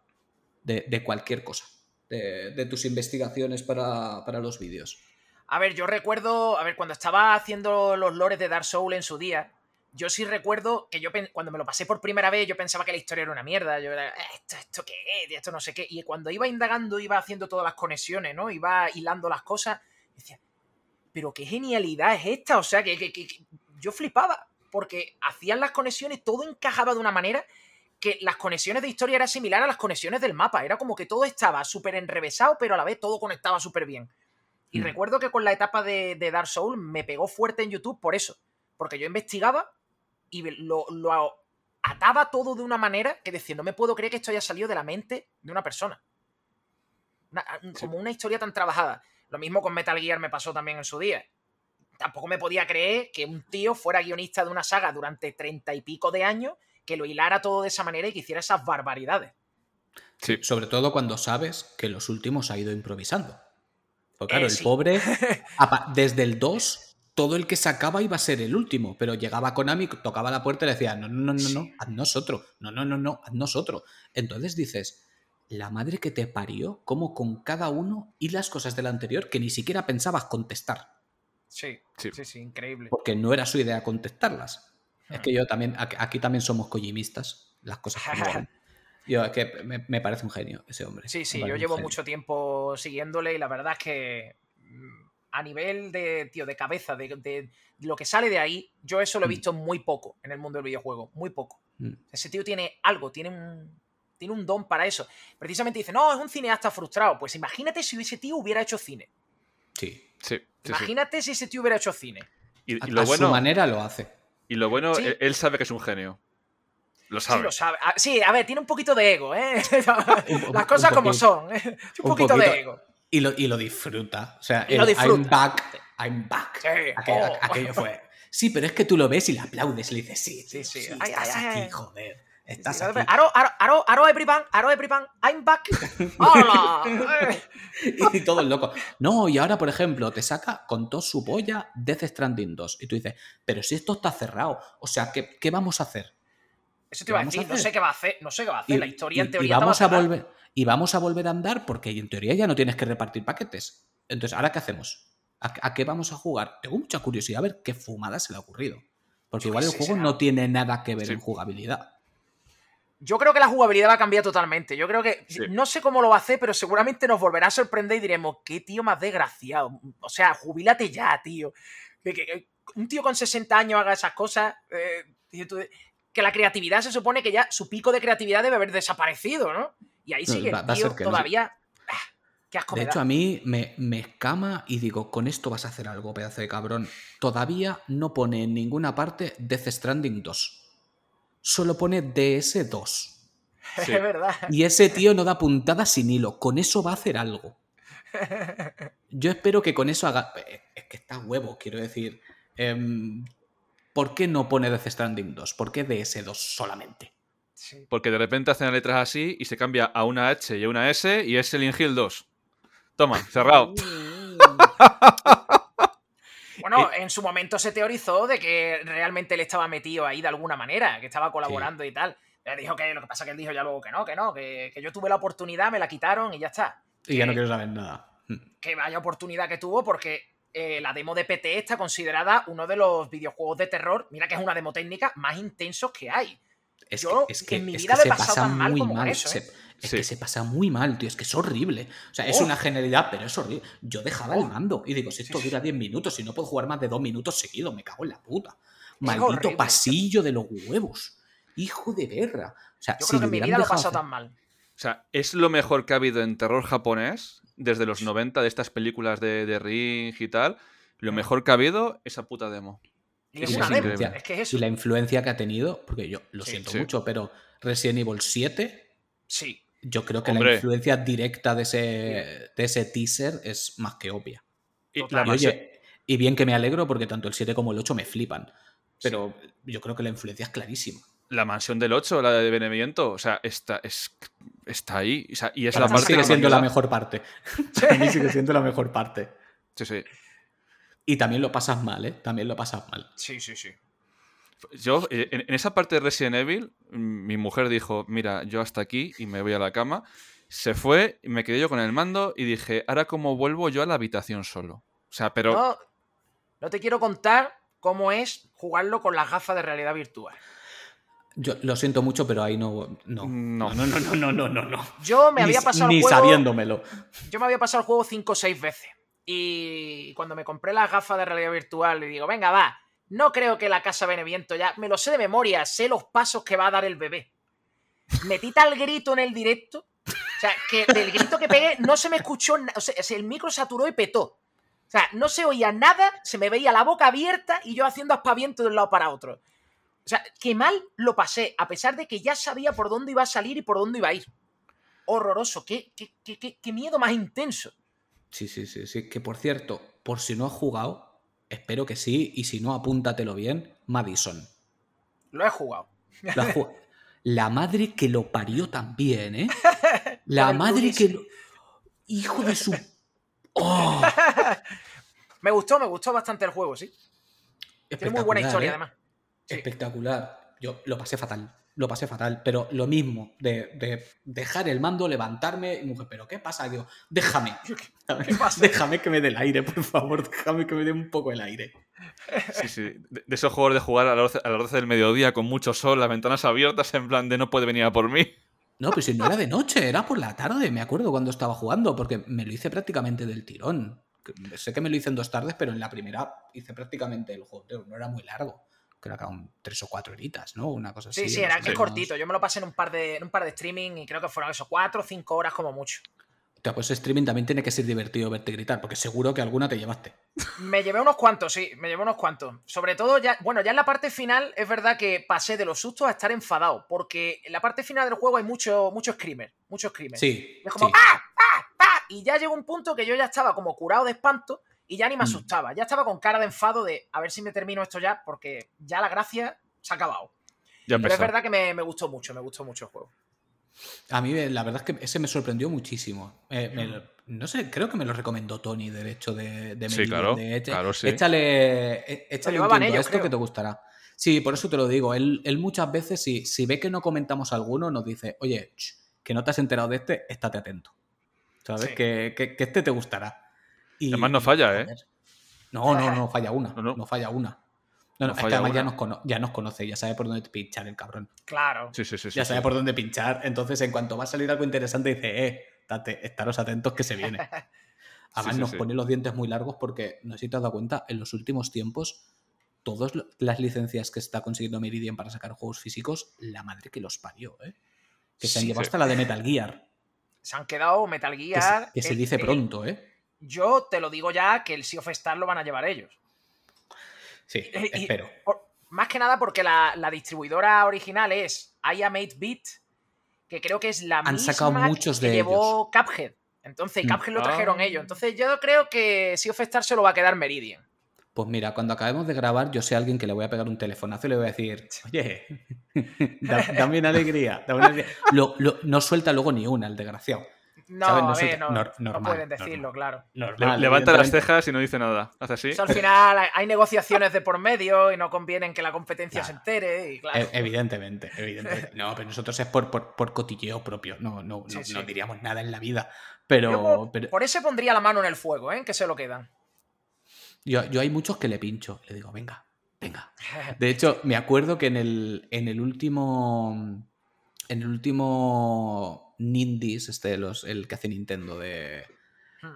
De, cualquier cosa. de, tus investigaciones para, para los vídeos? A ver, yo recuerdo, a ver, cuando estaba haciendo los lores de Dark Souls en su día, yo sí recuerdo que yo cuando me lo pasé por primera vez, yo pensaba que la historia era una mierda. Yo era, ¿esto, esto qué es? Esto no sé qué. Y cuando iba indagando, iba haciendo todas las conexiones, ¿no? Iba hilando las cosas. Decía, pero qué genialidad es esta. O sea, que, que yo flipaba. Porque hacían las conexiones, todo encajaba de una manera que las conexiones de historia eran similar a las conexiones del mapa. Era como que todo estaba súper enrevesado, pero a la vez todo conectaba súper bien. Y Mm. recuerdo que con la etapa de, de Dark Souls me pegó fuerte en YouTube por eso. Porque yo investigaba y lo, lo ataba todo de una manera que decía, no me puedo creer que esto haya salido de la mente de una persona. Una- como una historia tan trabajada. Lo mismo con Metal Gear me pasó también en su día. Tampoco me podía creer que un tío fuera guionista de una saga durante treinta y pico de años, que lo hilara todo de esa manera y que hiciera esas barbaridades. Sí. Sobre todo cuando sabes que los últimos ha ido improvisando. Porque claro, Eh, el pobre, *laughs* desde el 2, todo el que sacaba iba a ser el último, pero llegaba Konami, tocaba la puerta y le decía, no, no, no, no, no, haz nosotros, no, no, no, no, haz nosotros. Entonces dices, la madre que te parió, como con cada uno y las cosas del anterior que ni siquiera pensabas contestar, Sí, Sí. sí, sí, increíble. porque no era su idea contestarlas. Es Hmm. que yo también, aquí también somos cojimistas, las cosas como. *laughs* Yo, es que me, me parece un genio ese hombre. Sí, sí, yo llevo genio. mucho tiempo siguiéndole y la verdad es que mm, a nivel de, tío, de cabeza, de, de lo que sale de ahí, yo eso lo he Mm. visto muy poco en el mundo del videojuego, muy poco. Mm. Ese tío tiene algo, tiene un, tiene un don para eso. Precisamente dice, no, es un cineasta frustrado. Pues imagínate si ese tío hubiera hecho cine. Sí. Sí, sí, sí. Imagínate si ese tío hubiera hecho cine. Y, A, y lo a bueno, su manera lo hace. y lo bueno Sí. él, él sabe que es un genio. Lo sabe. Sí, lo sabe. Ah, Sí, a ver, tiene un poquito de ego, ¿eh? *laughs* *laughs* Las cosas como son. ¿eh? Un Un poquito de ego. Y lo, y lo disfruta. O sea, lo disfruta. I'm back, I'm back. Sí, Aquello, oh. aquello fue. Sí, pero es que tú lo ves y le aplaudes y le dices, sí, Sí, sí. sí, Ay, estás ay, aquí, ay. joder. Estás Sí, aquí. Aro, aro, aro, aro everyone, aro everyone, I'm back. *laughs* ¡Hola! *laughs* Y todo el loco. No, y ahora, por ejemplo, te saca con todo su polla Death Stranding 2. Y tú dices, pero si esto está cerrado, o sea, ¿qué, qué vamos a hacer? Eso te iba a decir, no sé qué va a hacer, no sé qué va a hacer. Y- la historia y- en teoría y vamos a volver y vamos a volver a andar porque en teoría ya no tienes que repartir paquetes. Entonces, ¿ahora qué hacemos? ¿A, a qué vamos a jugar? Tengo mucha curiosidad a ver qué fumada se le ha ocurrido. Porque Yo igual el juego será- no tiene nada que ver Sí. en jugabilidad. Yo creo que la jugabilidad va a cambiar totalmente. Yo creo que. Sí. No sé cómo lo va a hacer, pero seguramente nos volverá a sorprender y diremos, qué tío más desgraciado. O sea, jubílate ya, tío. Que, que- que un tío con 60 años haga esas cosas. eh, que la creatividad se supone que ya su pico de creatividad debe haber desaparecido, ¿no? Y ahí sigue va- el tío que no. todavía. ah, qué asco De hecho, a mí me, me escama y digo, con esto vas a hacer algo, pedazo de cabrón. Todavía no pone en ninguna parte Death Stranding 2. Solo pone DS2. *laughs* Sí. Es verdad. Y ese tío no da puntada sin hilo. Con eso va a hacer algo. *laughs* Yo espero que con eso haga. eh, Es que está huevo, quiero decir. Em, ¿Por qué no pone Death Stranding 2? ¿Por qué DS2 solamente? Sí. Porque de repente hacen las letras así y se cambia a una H y a una S y es Silent Hill 2. Toma, cerrado. *laughs* *laughs* Bueno, en su momento se teorizó de que realmente él estaba metido ahí de alguna manera, que estaba colaborando y tal. Él dijo que lo que pasa que él dijo ya luego que no, que no, que, que yo tuve la oportunidad, me la quitaron y ya está. Y ya no Que- quiero saber nada. Que vaya oportunidad que tuvo porque eh, la demo de PT está considerada uno de los videojuegos de terror, mira que es una demo técnica, más intensos que hay. Es Yo que, es que, en mi es vida que lo he pasado pasa tan mal muy como mal. eso, se- ¿eh? Es Sí. que se pasa muy mal, tío. Es que es horrible. O sea, es Oh. una genialidad, pero es horrible. Yo dejaba el Oh. mando y digo, si esto dura 10 minutos, si no puedo jugar más de 2 minutos seguidos, me cago en la puta. Maldito horrible. pasillo de los huevos. Hijo de perra. O sea, Yo si creo que en mi vida lo pasado tan mal. O sea, es lo mejor que ha habido en terror japonés desde los 90 de estas películas de, de Ring y tal. Lo Mm. mejor que ha habido, esa puta demo. Y es Sí, una sí, demo, increíble. es que es Y eso. la influencia que ha tenido, porque yo lo Sí, siento sí. mucho, pero Resident Evil 7, Sí. Yo creo que la influencia directa de ese, de ese teaser es más que obvia. Y oye, bien que me alegro porque tanto el 7 como el 8 me flipan. Pero yo creo que la influencia es clarísima. la mansión del 8, la de Benevento, o sea, está, es, está ahí. O sea, y es Para la parte sigue que siendo la mejor parte. *laughs* Para mí sigue siendo la mejor parte. Sí, sí. Y también lo pasas mal, ¿eh? También lo pasas mal. Sí, sí, sí. Yo, eh, en, en esa parte de Resident Evil, mi mujer dijo, mira, yo hasta aquí y me voy a la cama. Se fue y me quedé yo con el mando y dije, ahora cómo vuelvo yo a la habitación solo. O sea, pero... No, no te quiero contar cómo es jugarlo con las gafas de realidad virtual. Yo lo siento mucho, pero ahí no. No, No. no, no, no, no, no, no, no. Yo me Ni- había pasado Ni el juego, sabiéndomelo. Yo me había pasado el juego 5 o 6 veces. Y cuando me compré las gafas de realidad virtual, le digo, venga, va, no creo que la casa Beneviento ya, me lo sé de memoria, sé los pasos que va a dar el bebé. Metí tal grito en el directo, o sea, que del grito que pegué no se me escuchó, o sea, el micro saturó y petó. O sea, no se oía nada, se me veía la boca abierta y yo haciendo aspaviento de un lado para otro. O sea, qué mal lo pasé, a pesar de que ya sabía por dónde iba a salir y por dónde iba a ir. Horroroso, qué, qué, qué- qué miedo más intenso. Sí, sí, sí, sí. Que por cierto, por si no has jugado, espero que sí, y si no, apúntatelo bien, Madison. Lo he jugado. *laughs* La, madre que lo parió también, ¿eh? *laughs* La madre Luis. que lo... Hijo de su... ¡Oh! *laughs* Me gustó, me gustó bastante el juego, sí. Tiene muy buena historia, ¿eh? además. Sí. Espectacular. Yo lo pasé fatal. Lo pasé fatal. Pero lo mismo, de, de dejar el mando, levantarme y mujer, ¿pero qué pasa? Digo, déjame. ¿Qué *laughs* pasa? Déjame que me dé el aire, por favor. Déjame que me dé un poco el aire. Sí, sí. De, de esos juegos de jugar a las 12, a las 12 del mediodía con mucho sol, las ventanas abiertas, en plan de no puede venir a por mí. No, pero si no era de noche, era por la tarde, me acuerdo cuando estaba jugando, porque me lo hice prácticamente del tirón. Sé que me lo hice en dos tardes, pero en la primera hice prácticamente el juego no era muy largo. Creo que eran tres o cuatro horitas, ¿no? Una cosa así. Sí, sí, era o que es cortito. Yo me lo pasé en un par de, en un par de streaming y creo que fueron eso, cuatro o cinco horas como mucho. Hostia, pues streaming también tiene que ser divertido verte gritar, porque seguro que alguna te llevaste. Me llevé unos cuantos, sí, me llevé unos cuantos. Sobre todo, ya, bueno, ya en la parte final es verdad que pasé de los sustos a estar enfadado, porque en la parte final del juego hay mucho, mucho screamer, mucho screamer. Sí. Y es como sí. ¡ah! ¡ah! ¡ah! Y ya llegó un punto que yo ya estaba como curado de espanto y ya ni me Mm. asustaba. Ya estaba con cara de enfado de a ver si me termino esto ya, porque ya la gracia se ha acabado. Ya Pero es verdad que me, me gustó mucho, me gustó mucho el juego. A mí la verdad es que ese me sorprendió muchísimo. Eh, me lo- no sé, creo que me lo recomendó Tony, del hecho de, de Sí, claro, de claro, sí. Échale, eh, échale un tiento a ellos, esto creo. que te gustará. Sí, por eso te lo digo. Él, él muchas veces, si, si ve que no comentamos alguno, nos dice, oye, ch, que no te has enterado de este, estate atento. ¿Sabes? Sí. Que, que- que este te gustará. Y, Además no falla, ¿eh? No, no, no falla una. No, No, no. falla una. No, no, No es que además ya nos, cono- ya nos conoce, ya sabe por dónde pinchar el cabrón. Claro. Sí, sí, sí. sí, Ya sabe sí. por dónde pinchar. Entonces, en cuanto va a salir algo interesante, dice, eh, date, estaros atentos que se viene. *laughs* Además, sí, nos sí. pone los dientes muy largos porque, no sé si te has dado cuenta, en los últimos tiempos, todas las licencias que está consiguiendo Meridian para sacar juegos físicos, la madre que los parió, ¿eh? Que se han llevado sí. hasta la de Metal Gear. Se han quedado Metal Que, Gear. se, que se dice pronto, ¿eh? Yo te lo digo ya que el Sea of Stars lo van a llevar ellos. Sí, Y- espero. por- más que nada porque la, la distribuidora original es I Am 8-Bit, que creo que es la Han misma sacado muchos que de llevó Cuphead. Entonces, Mm. Cuphead lo trajeron Ah. ellos. Entonces, yo creo que Sea of Stars se lo va a quedar Meridian. Pues mira, cuando acabemos de grabar, yo sé a alguien que le voy a pegar un telefonazo y le voy a decir, oye, *laughs* da- dame una alegría. dame una alegría". *laughs* Lo- lo- no suelta luego ni una, el desgraciado. No, ¿Sabes? No a ver, no, no pueden decirlo, normal. claro. Le- levanta las cejas y no dice nada. Hace así. Eso al final *laughs* hay- negociaciones de por medio y no conviene en que la competencia se entere. Y claro. E- Evidentemente, evidentemente. *laughs* No, pero nosotros es por, por, por cotilleo propio. No, no, Sí, no, sí. no diríamos nada en la vida. Yo Pero, por, pero por ese pondría la mano en el fuego, ¿eh? Que se lo quedan. yo, yo hay muchos que le pincho. Le digo, venga, venga. *laughs* De hecho, me acuerdo que en el, en el último. En el último Nindies, este, los, el que hace Nintendo de,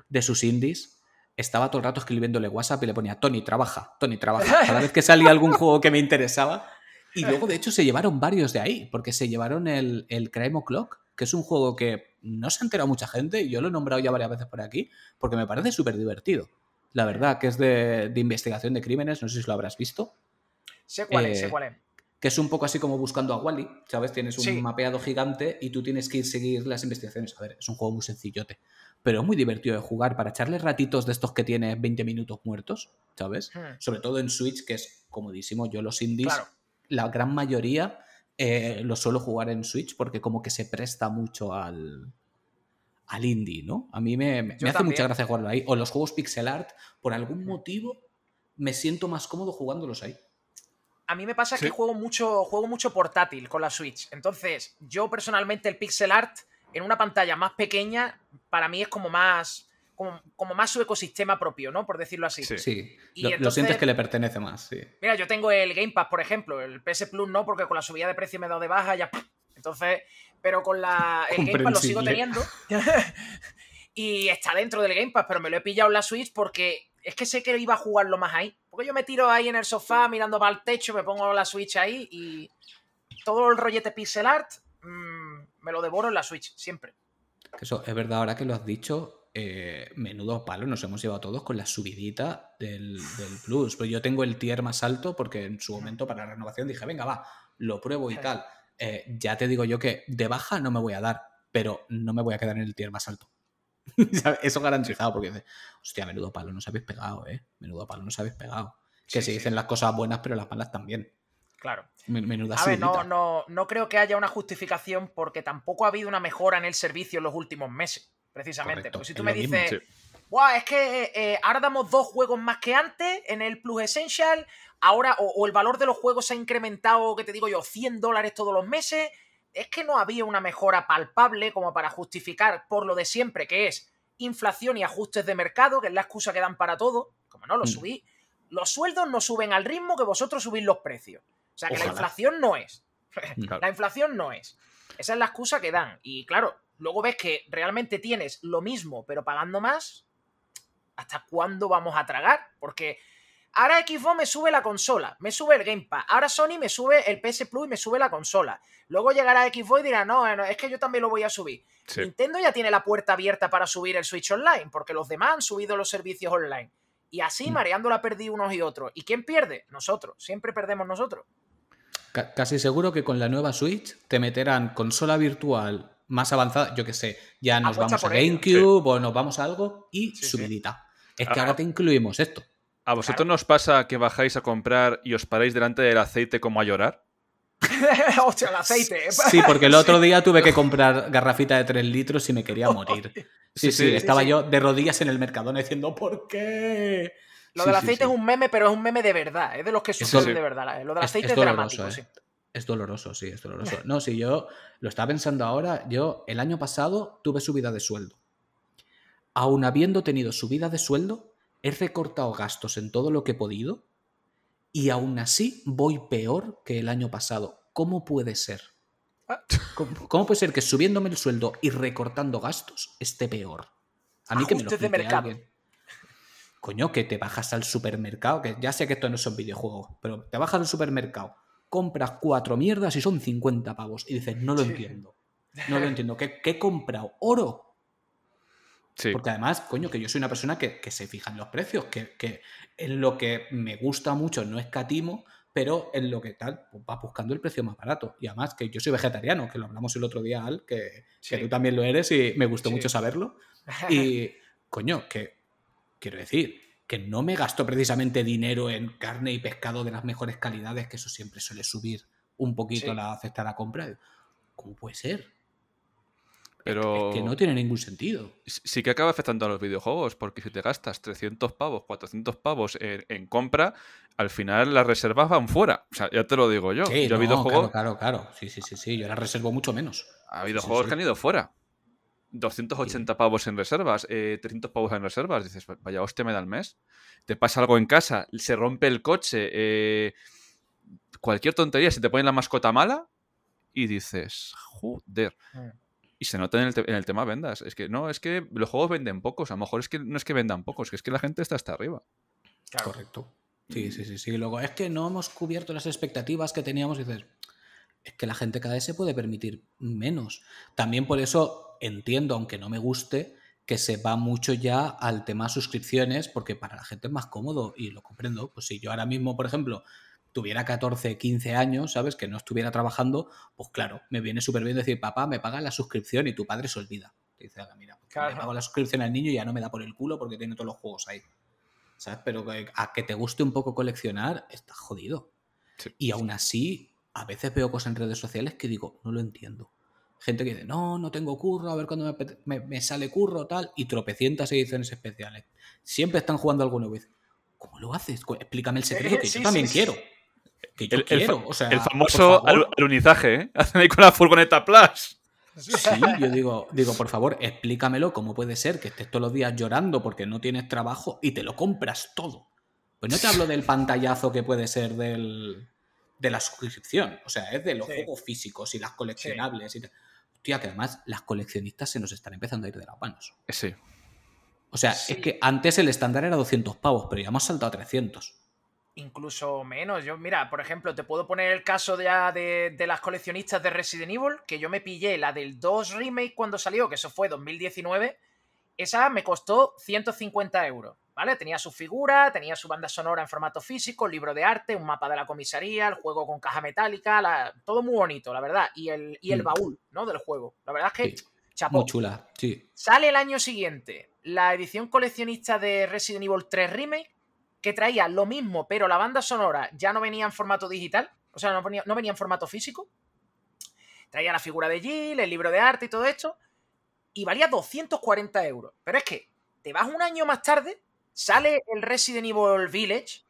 de sus indies, estaba todo el rato escribiéndole WhatsApp y le ponía Tony, trabaja, Tony, trabaja. *laughs* Cada vez que salía algún juego que me interesaba. Y luego, de hecho, se llevaron varios de ahí, porque se llevaron el, el Crime O'Clock, que es un juego que no se ha enterado mucha gente, y yo lo he nombrado ya varias veces por aquí, porque me parece súper divertido. La verdad, que es de, de investigación de crímenes, no sé si lo habrás visto sé cuál es, Eh, sé cuál es. Que es un poco así como buscando a Wally, ¿sabes? Tienes un Sí. mapeado gigante y tú tienes que ir seguir las investigaciones. A ver, es un juego muy sencillote, pero muy divertido de jugar para echarle ratitos de estos que tiene 20 minutos muertos, ¿sabes? Hmm. Sobre todo en Switch, que es comodísimo. Yo los indies, Claro. la gran mayoría eh, los suelo jugar en Switch porque como que se presta mucho al al indie, ¿no? A mí me, me hace también. mucha gracia jugarlo ahí. O los juegos pixel art, por algún motivo, me siento más cómodo jugándolos ahí. A mí me pasa Sí. que juego mucho, juego mucho portátil con la Switch. Entonces, yo personalmente el pixel art en una pantalla más pequeña, para mí es como más. Como, como más su ecosistema propio, ¿no? Por decirlo así. Sí. Sí, Y lo, sientes que le pertenece más, sí. Mira, yo tengo el Game Pass, por ejemplo, el PS Plus no, porque con la subida de precio me he dado de baja, ya. Entonces, pero con la, el Game Pass lo sigo teniendo. *laughs* y está dentro del Game Pass, pero me lo he pillado en la Switch porque es que sé que iba a jugarlo más ahí. Porque yo me tiro ahí en el sofá mirando para el techo, me pongo la Switch ahí y todo el rollete pixel art mm, me lo devoro en la Switch, siempre. Eso es verdad, ahora que lo has dicho, eh, menudo palo nos hemos llevado todos con la subidita del, del Plus. Pues yo tengo el tier más alto porque en su momento para la renovación dije, venga, va, lo pruebo y tal. Eh, ya te digo yo que de baja no me voy a dar, pero no me voy a quedar en el tier más alto. *laughs* Eso garantizado, porque dices, hostia, menudo palo nos habéis pegado, ¿eh? Menudo palo nos habéis pegado. Que Sí, se sí. dicen las cosas buenas, pero las malas también. Claro. Men- Menuda A ver, no, no, no creo que haya una justificación porque tampoco ha habido una mejora en el servicio en los últimos meses, precisamente. Correcto, Porque si tú es me lo mismo, dices, sí. "Buah, es que eh, ahora damos dos juegos más que antes en el Plus Essential, ahora, o, o el valor de los juegos se ha incrementado, que te digo yo, 100 dólares todos los meses, es que no había una mejora palpable como para justificar por lo de siempre, que es inflación y ajustes de mercado, que es la excusa que dan para todo, como no, lo Mm. subí. Los sueldos no suben al ritmo que vosotros subís los precios. O sea que la inflación no es. *laughs* Claro. La inflación no es. Esa es la excusa que dan. Y claro, luego ves que realmente tienes lo mismo, pero pagando más. ¿Hasta cuándo vamos a tragar? Porque ahora Xbox me sube la consola, me sube el Game Pass. Ahora Sony me sube el PS Plus y me sube la consola. Luego llegará Xbox y dirá, no, no, es que yo también lo voy a subir. Sí. Nintendo ya tiene la puerta abierta para subir el Switch Online, porque los demás han subido los servicios online. Y así Mm. mareando la perdí unos y otros. ¿Y quién pierde? Nosotros. Siempre perdemos nosotros. Ca- Casi seguro que con la nueva Switch te meterán consola virtual más avanzada, yo que sé, ya nos Apuesta vamos a. GameCube o nos vamos a algo y Sí, sí. subidita. Es Ah, que ah. ahora te incluimos esto. ¿A vosotros nos pasa que bajáis a comprar y os paráis delante del aceite como a llorar? *laughs* Hostia, el aceite. ¿eh? Sí, porque el *laughs* otro día tuve que comprar garrafita de 3 litros y me quería *laughs* morir. Sí, Sí, sí, sí. estaba Sí, yo de rodillas en el Mercadona diciendo ¿por qué? Lo Sí, del aceite sí. es un meme, pero es un meme de verdad. Es de los que sí. de verdad. Lo del aceite es es, doloroso, dramático, ¿eh? sí. Es doloroso, sí, es doloroso. No, si yo lo estaba pensando ahora, yo el año pasado tuve subida de sueldo. Aún habiendo tenido subida de sueldo, he recortado gastos en todo lo que he podido y aún así voy peor que el año pasado. ¿Cómo puede ser? Ah. ¿Cómo, cómo puede ser que subiéndome el sueldo y recortando gastos esté peor? A mí que me lo de mercado. alguien. Coño, que te bajas al supermercado, que ya sé que esto no son videojuegos, pero te bajas al supermercado, compras cuatro mierdas y son 50 pavos. Y dices, no lo Sí. entiendo. No lo entiendo. ¿Qué, qué he comprado? ¿Oro? Sí. Porque además, coño, que yo soy una persona que, que se fija en los precios, que, que en lo que me gusta mucho no escatimo, pero en lo que tal, pues vas buscando el precio más barato. Y además que yo soy vegetariano, que lo hablamos el otro día, Al, que, que tú también lo eres y me gustó Sí. mucho saberlo. *laughs* Y, coño, que quiero decir, que no me gasto precisamente dinero en carne y pescado de las mejores calidades, que eso siempre suele subir un poquito la cesta de la compra. ¿Cómo puede ser? Pero Es que no tiene ningún sentido. sí que acaba afectando a los videojuegos, porque si te gastas 300 pavos, 400 pavos en, en compra, al final las reservas van fuera. O sea, ya te lo digo yo. Sí, yo no, videojuegos, claro, claro, claro. Sí, sí, sí, sí. Yo la reservo mucho menos. ha habido juegos sí. que han ido fuera. 280 pavos en reservas, eh, 300 pavos en reservas. Dices, vaya hostia me da el mes. Te pasa algo en casa, se rompe el coche, eh, cualquier tontería, se te pone la mascota mala y dices, joder. Mm. Y se nota en el, en el tema vendas. Es que no, es que los juegos venden pocos. A lo mejor es que no es que vendan pocos, que es que la gente está hasta arriba. Claro. Correcto. Sí, sí, sí, sí. Luego, es que no hemos cubierto las expectativas que teníamos. Y dices, es que la gente cada vez se puede permitir menos. También por eso entiendo, aunque no me guste, que se va mucho ya al tema suscripciones, porque para la gente es más cómodo y lo comprendo. Pues si yo ahora mismo, por ejemplo, tuviera 14, 15 años, ¿sabes? Que no estuviera trabajando, pues claro, me viene súper bien decir, papá, me paga la suscripción y tu padre se olvida. Te dice, "Haga, mira, pues Claro. le pago la suscripción al niño y ya no me da por el culo porque tiene todos los juegos ahí. ¿Sabes? Pero que- a que te guste un poco coleccionar, estás jodido. Sí. Y aún así, a veces veo cosas en redes sociales que digo, no lo entiendo. Gente que dice, no, no tengo curro, a ver cuándo me, me- me sale curro, tal, y tropecientas ediciones especiales. Siempre están jugando nuevo. Y dices, ¿Cómo lo haces? Explícame el secreto, que Sí, yo también sí, quiero. Que yo El, el quiero. o sea, el famoso alunizaje, ¿eh? *laughs* Hacen ahí con la furgoneta Plus. Sí, yo digo, digo, por favor, explícamelo cómo puede ser que estés todos los días llorando porque no tienes trabajo y te lo compras todo. Pues no te hablo del pantallazo que puede ser del, de la suscripción, o sea, es de los Sí. juegos físicos y las coleccionables y tal. Hostia, que además las coleccionistas se nos están empezando a ir de las manos. Sí. O sea, Sí. es que antes el estándar era 200 pavos, pero ya hemos saltado a 300. Incluso menos. Yo, mira, por ejemplo, te puedo poner el caso ya de, de las coleccionistas de Resident Evil, que yo me pillé la del 2 Remake cuando salió, que eso fue 2019. Esa me costó 150 euros, ¿vale? Tenía su figura, tenía su banda sonora en formato físico, libro de arte, un mapa de la comisaría, el juego con caja metálica, la- todo muy bonito, la verdad. Y el, y el Mm. baúl, ¿no? Del juego. La verdad es que, Sí, chapó. Muy chula, sí. Sale el año siguiente la edición coleccionista de Resident Evil 3 Remake, que traía lo mismo, pero la banda sonora ya no venía en formato digital, o sea, no venía, no venía en formato físico. Traía la figura de Jill, el libro de arte y todo esto, y valía 240 euros. Pero es que te vas un año más tarde, sale el Resident Evil Village,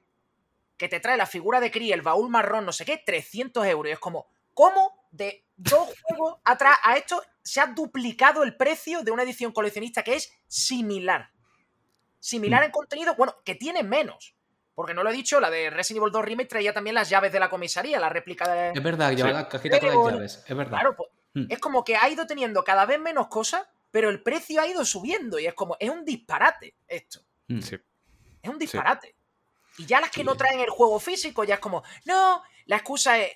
que te trae la figura de Kree, el baúl marrón, no sé qué, 300 euros. Y es como, ¿cómo de dos *laughs* juegos atrás a esto se ha duplicado el precio de una edición coleccionista que es similar? Similar Mm. en contenido, bueno, que tiene menos. Porque no lo he dicho, la de Resident Evil 2 Remake traía también las llaves de la comisaría, la réplica de... Es verdad, lleva Sí. la cajita con las llaves. Es verdad. Claro, pues, Mm. es como que ha ido teniendo cada vez menos cosas, pero el precio ha ido subiendo y es como, es un disparate esto. Mm. Sí. Es un disparate. Y ya las que Sí. no traen el juego físico, ya es como, no, la excusa es,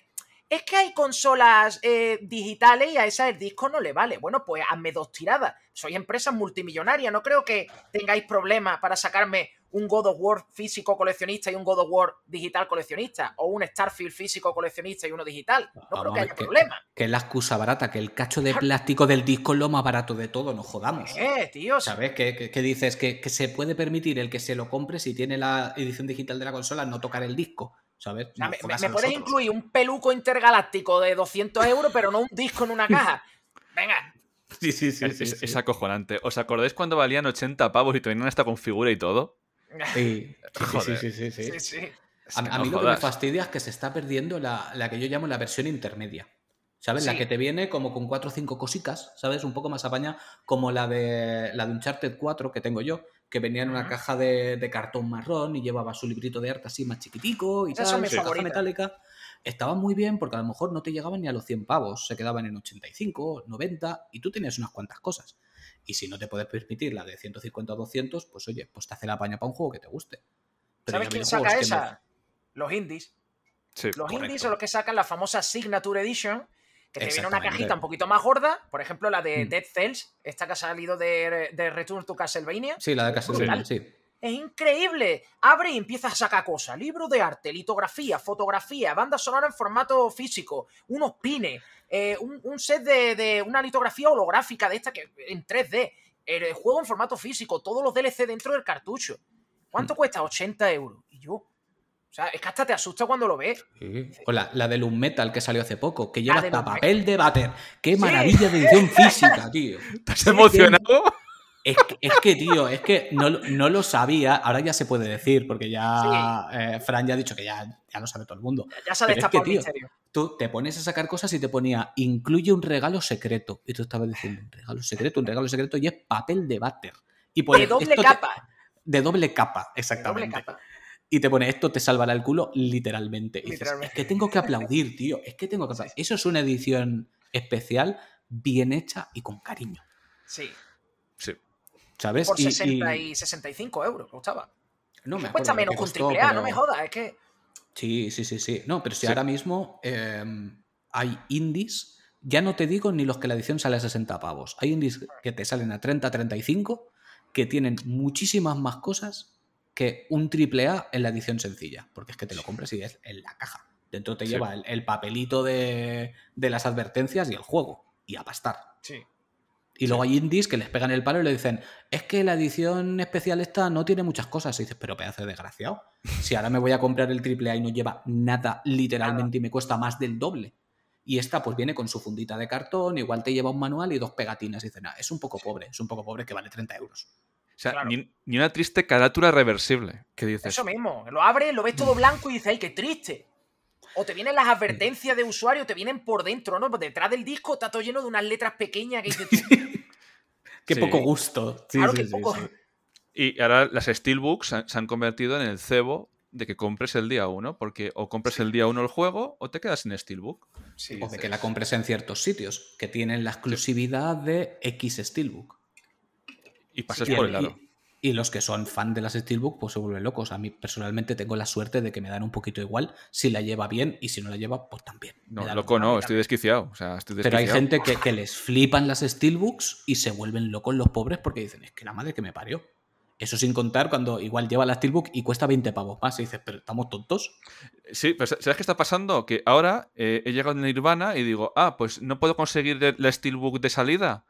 es que hay consolas eh, digitales y a esa el disco no le vale. Bueno, pues hazme dos tiradas. Soy empresa multimillonaria, no creo que tengáis problemas para sacarme un God of War físico coleccionista y un God of War digital coleccionista, o un Starfield físico coleccionista y uno digital. No creo Vamos que haya que- problema. Que es la excusa barata, que el cacho de plástico del disco es lo más barato de todo, no jodamos. Eh, tío, ¿Sabes? ¿Qué, qué dices? Que, que se puede permitir el que se lo compre si tiene la edición digital de la consola no tocar el disco. ¿Sabes? O sea, No me, me puedes incluir un peluco intergaláctico de 200 euros, pero no un disco en una *laughs* caja. Venga. Sí, sí, sí. Es, sí, es- sí. es acojonante. ¿Os acordáis cuando valían 80 pavos y tenían esta configura y todo? *laughs* Sí, sí, sí, Joder. sí, sí, sí. Sí, sí. Es A, no mí lo que me fastidia es que se está perdiendo la, la que yo llamo la versión intermedia. ¿Sabes? La que te viene como con cuatro o cinco cositas, ¿sabes? Un poco más apañada, como la de la de Uncharted 4 que tengo yo, que venía en una caja de, de cartón marrón y llevaba su librito de arte así más chiquitico y Esas tal, son mis su caja metálica. Estaba muy bien porque a lo mejor no te llegaban ni a los 100 pavos, se quedaban en 85, 90 y tú tenías unas cuantas cosas. Y si no te puedes permitir la de 150 o 200, pues oye, pues te hace la paña para un juego que te guste. Pero ¿Sabes quién saca esa? no- Los indies. Sí. Los Correcto. indies son los que sacan la famosa Signature Edition, que te viene una cajita un poquito más gorda. Por ejemplo, la de Mm. Dead Cells, esta que ha salido de, de Return to Castlevania. Sí, la de Castlevania, sí. Es increíble. Abre y empieza a sacar cosas. Libro de arte, litografía, fotografía, banda sonora en formato físico, unos pines, eh, un, un set de, de una litografía holográfica de esta que en 3D, el juego en formato físico, todos los DLC dentro del cartucho. ¿Cuánto cuesta? 80 euros. Y yo. O sea, es que hasta te asusta cuando lo ves. O la, la de Loom Metal que salió hace poco, que lleva de hasta papel de váter. ¡Qué Sí. maravilla de edición *laughs* física, tío! ¿Estás emocionado? Es que, es que, tío, es que no, lo- no lo sabía, ahora ya se puede decir, porque ya eh, Fran ya ha dicho que ya, ya lo sabe todo el mundo. Ya ha Pero es que, tío, misterio. Tú te pones a sacar cosas y te ponía, incluye un regalo secreto. Y tú estabas diciendo, un regalo secreto, un regalo secreto, y es papel de váter. Y De doble "Esto te- capa. de doble capa, De doble exactamente. capa. Y te pone, esto te salvará el culo literalmente. Y dices, es que tengo que aplaudir, tío. Es que tengo que aplaudir. Eso es una edición especial, bien hecha y con cariño. Sí. Sí. ¿Sabes? Por Y- 60 y- y 65 euros costaba. no me cuesta que menos que un triple A, no me jodas. Es que. Sí, sí, sí, sí. No, pero si Sí. ahora mismo eh, hay indies, ya no te digo ni los que la edición sale a 60 pavos. Hay indies que te salen a 30, 35, que tienen muchísimas más cosas que un triple A en la edición sencilla. Porque es que te lo compras y es en la caja. Dentro te Sí. lleva el, el papelito de, de las advertencias y el juego. Y a pastar. Sí. Y luego hay indies que les pegan el palo y le dicen, es que la edición especial esta no tiene muchas cosas. Y dices, pero pedazo de desgraciado. Si ahora me voy a comprar el triple A y no lleva nada literalmente y me cuesta más del doble. Y esta pues viene con su fundita de cartón, igual te lleva un manual y dos pegatinas. Y dicen, ah, es un poco pobre, es un poco pobre que vale 30 euros. O sea, Claro. ni, ni una triste carátula reversible. ¿Qué dices? Eso mismo. Lo abres, lo ves todo blanco y dices, ¡ay, qué triste! O te vienen las advertencias de usuario, te vienen por dentro, ¿no? Pues detrás del disco está todo lleno de unas letras pequeñas que dices. *laughs* Qué Sí. poco gusto. Sí, Claro sí, que sí, poco. sí. Y ahora las Steelbooks se han- convertido en el cebo de que compres el día 1, porque o compres el día 1 el juego o te quedas sin Steelbook. Sí. O de que la compres en ciertos sitios que tienen la exclusividad de X Steelbook. Y pasas Y, por el y- lado. y los que son fan de las Steelbook, pues se vuelven locos. A mí personalmente tengo la suerte de que me dan un poquito igual si la lleva bien y si no la lleva, pues también. No, loco lo no, estoy desquiciado. O sea, estoy Pero hay gente que, que les flipan las Steelbooks y se vuelven locos los pobres porque dicen, es que la madre que me parió. Eso sin contar cuando igual lleva la Steelbook y cuesta 20 pavos más. Y dices, pero estamos tontos. Sí, pero ¿sabes qué está pasando? Que ahora eh, he llegado en Nirvana y digo, ah, pues no puedo conseguir la Steelbook de salida.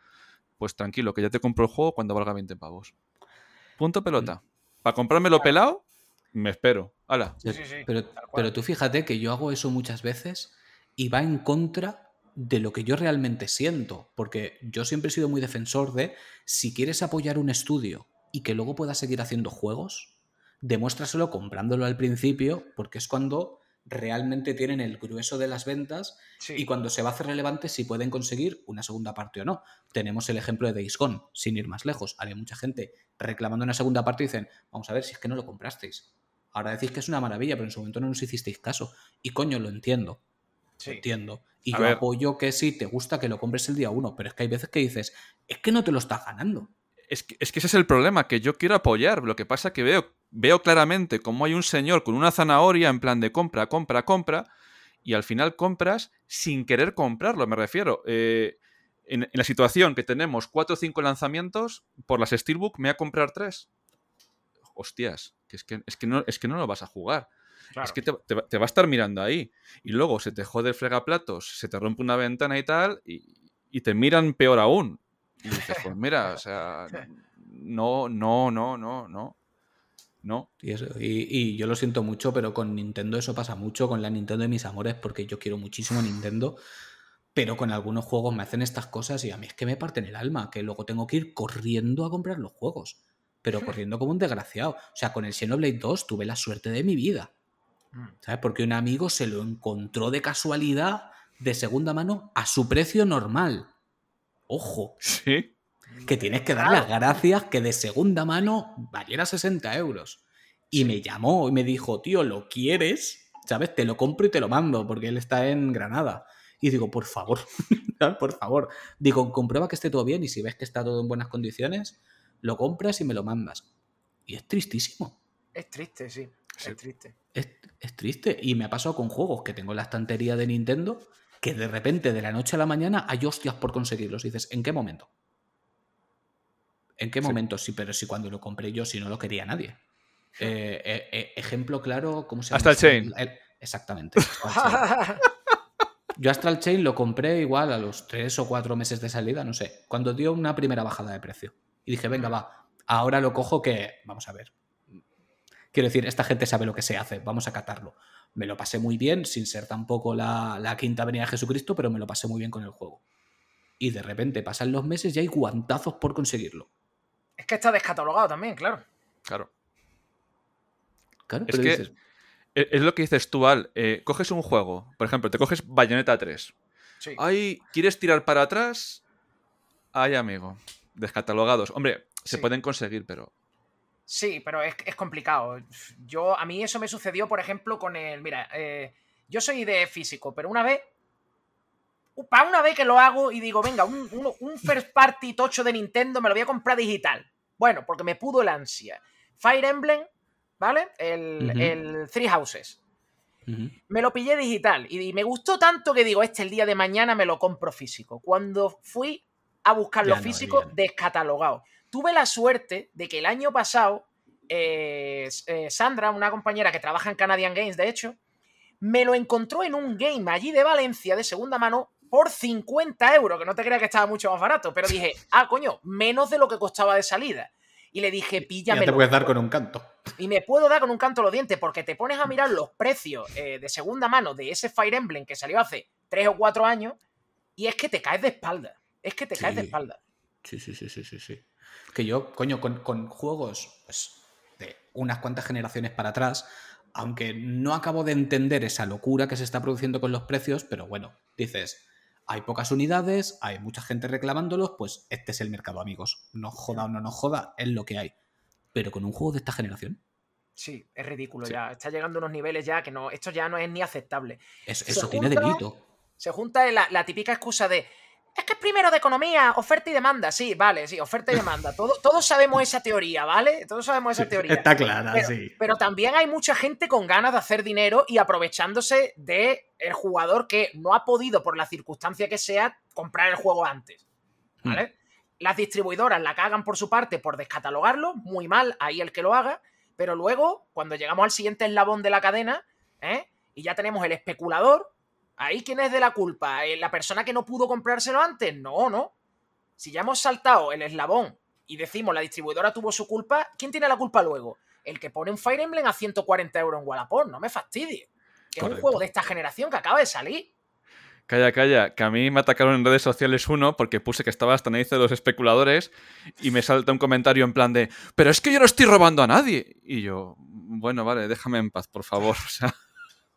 Pues tranquilo, que ya te compro el juego cuando valga 20 pavos. Punto pelota. Para comprármelo pelado, me espero. Hala. Sí, sí, sí, Pero, pero tú fíjate que yo hago eso muchas veces y va en contra de lo que yo realmente siento. Porque yo siempre he sido muy defensor de si quieres apoyar un estudio y que luego pueda seguir haciendo juegos, demuéstraselo comprándolo al principio, porque es cuando realmente tienen el grueso de las ventas Sí. y cuando se va a hacer relevante si pueden conseguir una segunda parte o no. Tenemos el ejemplo de Days Gone, sin ir más lejos. Había mucha gente reclamando una segunda parte y dicen, vamos a ver si es que no lo comprasteis. Ahora decís que es una maravilla, pero en su momento no nos hicisteis caso. Y coño, lo entiendo. Sí. Lo entiendo. Y A yo ver. apoyo que sí, te gusta que lo compres el día uno, pero es que hay veces que dices, es que no te lo estás ganando. Es que, es que ese es el problema, que yo quiero apoyar. Lo que pasa que veo, veo claramente cómo hay un señor con una zanahoria en plan de compra, compra, compra, y al final compras sin querer comprarlo, me refiero. Eh, en, en la situación que tenemos cuatro o cinco lanzamientos, por las Steelbook me voy a comprar tres. Hostias, que es que, es que, no, es que no lo vas a jugar. Claro. Es que te, te va- te va a estar mirando ahí. Y luego se te jode el fregaplatos, se te rompe una ventana y tal, y, y te miran peor aún. Y dices, pues mira, o sea, *laughs* no, no, no, no, no. No. Y, eso, y, y yo lo siento mucho, pero con Nintendo eso pasa mucho, con la Nintendo de mis amores, porque yo quiero muchísimo Nintendo, pero con algunos juegos me hacen estas cosas y a mí es que me parten el alma, que luego tengo que ir corriendo a comprar los juegos, pero corriendo como un desgraciado. O sea, con el Xenoblade 2 tuve la suerte de mi vida, Mm. ¿sabes? Porque un amigo se lo encontró de casualidad, de segunda mano, a su precio normal. Ojo, Sí. Que tienes que dar las gracias que de segunda mano valiera 60 euros. Y me llamó y me dijo, tío, ¿lo quieres? ¿Sabes? Te lo compro y te lo mando, porque él está en Granada. Y digo, por favor, *laughs* por favor. Digo, comprueba que esté todo bien y si ves que está todo en buenas condiciones, lo compras y me lo mandas. Y es tristísimo. Es triste, sí. Sí. Es triste. Es, es triste. Y me ha pasado con juegos que tengo en la estantería de Nintendo que de repente, de la noche a la mañana, hay hostias por conseguirlos. Y dices, ¿en qué momento? ¿En qué momento? Sí, pero si cuando lo compré yo, si no lo quería nadie. Eh, eh, eh, ejemplo claro, ¿cómo se llama? Astral esto? Chain. El- exactamente. Astral Chain. *laughs* Yo Astral Chain lo compré igual a los tres o cuatro meses de salida, no sé, cuando dio una primera bajada de precio. Y dije, venga, va, ahora lo cojo que, vamos a ver. Quiero decir, esta gente sabe lo que se hace, vamos a catarlo. Me lo pasé muy bien, sin ser tampoco la, la quinta venida de Jesucristo, pero me lo pasé muy bien con el juego. Y de repente pasan los meses y hay guantazos por conseguirlo. Es que está descatalogado también, claro. Claro. Claro, Es que- dices, Es es lo que dices tú, Al. eh, coges un juego, por ejemplo, te coges Bayonetta 3. Sí. Ay, ¿quieres tirar para atrás? Ay, amigo. Descatalogados. Hombre, se Sí. pueden conseguir, pero. Sí, pero es, es complicado. Yo, a mí eso me sucedió, por ejemplo, con el. Mira, eh, yo soy de físico, pero una vez. Para una vez que lo hago y digo, venga, un, un- un first party tocho de Nintendo me lo voy a comprar digital. Bueno, porque me pudo el ansia. Fire Emblem, ¿vale? El, el Three Houses. Me lo pillé digital y, y me gustó tanto que digo, este el día de mañana me lo compro físico. Cuando fui a buscar lo no físico, descatalogado. Tuve la suerte de que el año pasado, eh, eh, Sandra, una compañera que trabaja en Canadian Games, de hecho, me lo encontró en un game allí de Valencia de segunda mano por 50 euros, que no te creas que estaba mucho más barato, pero dije, *laughs* ah, coño, menos de lo que costaba de salida. Y le dije, ya píllamelo. te puedes dar con un canto. Y me puedo dar con un canto los dientes porque te pones a mirar los precios eh, de segunda mano de ese Fire Emblem que salió hace 3 o 4 años y es que te caes de espalda. Es que te caes de espalda. Sí, sí, sí, sí, sí, sí. Que yo, coño, con, con juegos pues, de unas cuantas generaciones para atrás, aunque no acabo de entender esa locura que se está produciendo con los precios, pero bueno, dices, hay pocas unidades, hay mucha gente reclamándolos, pues este es el mercado, amigos. No joda o no nos joda, es lo que hay. Pero con un juego de esta generación. Sí, es ridículo ya. Está llegando a unos niveles ya que no. Esto ya no es ni aceptable. eso tiene delito. Se junta la típica excusa de es que es primero de economía, oferta y demanda. Sí, vale, sí, oferta y demanda. todos sabemos esa teoría, ¿vale? Todos sabemos esa teoría. Está clara, sí. Pero también hay mucha gente con ganas de hacer dinero y aprovechándose del el jugador que no ha podido, por la circunstancia que sea, comprar el juego antes. Hmm. ¿Vale? Las distribuidoras la cagan por su parte por descatalogarlo, muy mal, ahí el que lo haga. Pero luego, cuando llegamos al siguiente eslabón de la cadena, ¿eh? y ya tenemos el especulador, ¿Ahí quién es de la culpa? ¿Eh, ¿La persona que no pudo comprárselo antes? No, no. Si ya hemos saltado el eslabón y decimos la distribuidora tuvo su culpa, ¿quién tiene la culpa luego? El que pone un Fire Emblem a 140 euros en Wallapop, no me fastidie. Que es un juego de esta generación que acaba de salir. Calla, calla, que a mí me atacaron en redes sociales uno porque puse que estaba hasta nariz de los especuladores y me salta un comentario en plan de, pero es que yo no estoy robando a nadie. Y yo, bueno, vale, déjame en paz, por favor. *laughs* O sea,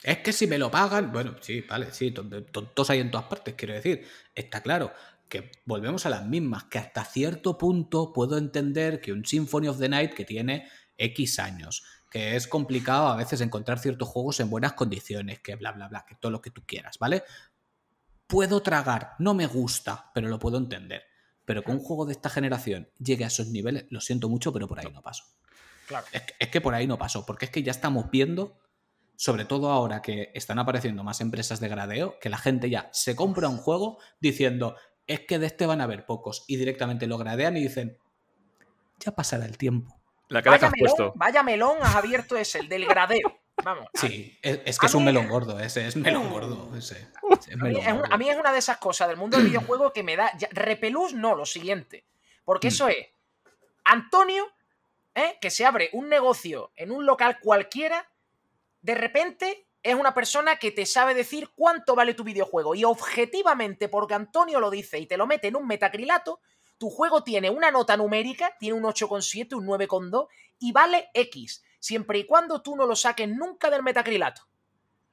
es que si me lo pagan, bueno, sí, vale, sí, tontos hay en todas partes, quiero decir. Está claro que volvemos a las mismas, que hasta cierto punto puedo entender que un Symphony of the Night que tiene X años, que es complicado a veces encontrar ciertos juegos en buenas condiciones, que bla, bla, bla, que todo lo que tú quieras, ¿vale? Puedo tragar, no me gusta, pero lo puedo entender. Pero que un juego de esta generación llegue a esos niveles, lo siento mucho, pero por ahí no paso. Claro. Es, es que por ahí no paso, porque es que ya estamos viendo sobre todo ahora que están apareciendo más empresas de gradeo, que la gente ya se compra un juego diciendo, es que de este van a haber pocos, y directamente lo gradean y dicen, ya pasará el tiempo. La cara vaya, que has melón, vaya melón has abierto ese, el del gradeo. Vamos. Sí, es, que es un melón gordo, ese es melón gordo. Ese, a, mí, es una de esas cosas del mundo del videojuego que me da. repelús, no, lo siguiente. Porque mm. eso es. Antonio, ¿eh? que se abre un negocio en un local cualquiera de repente es una persona que te sabe decir cuánto vale tu videojuego. Y objetivamente, porque Antonio lo dice y te lo mete en un metacrilato, tu juego tiene una nota numérica, tiene un 8,7, un 9,2 y vale X, siempre y cuando tú no lo saques nunca del metacrilato.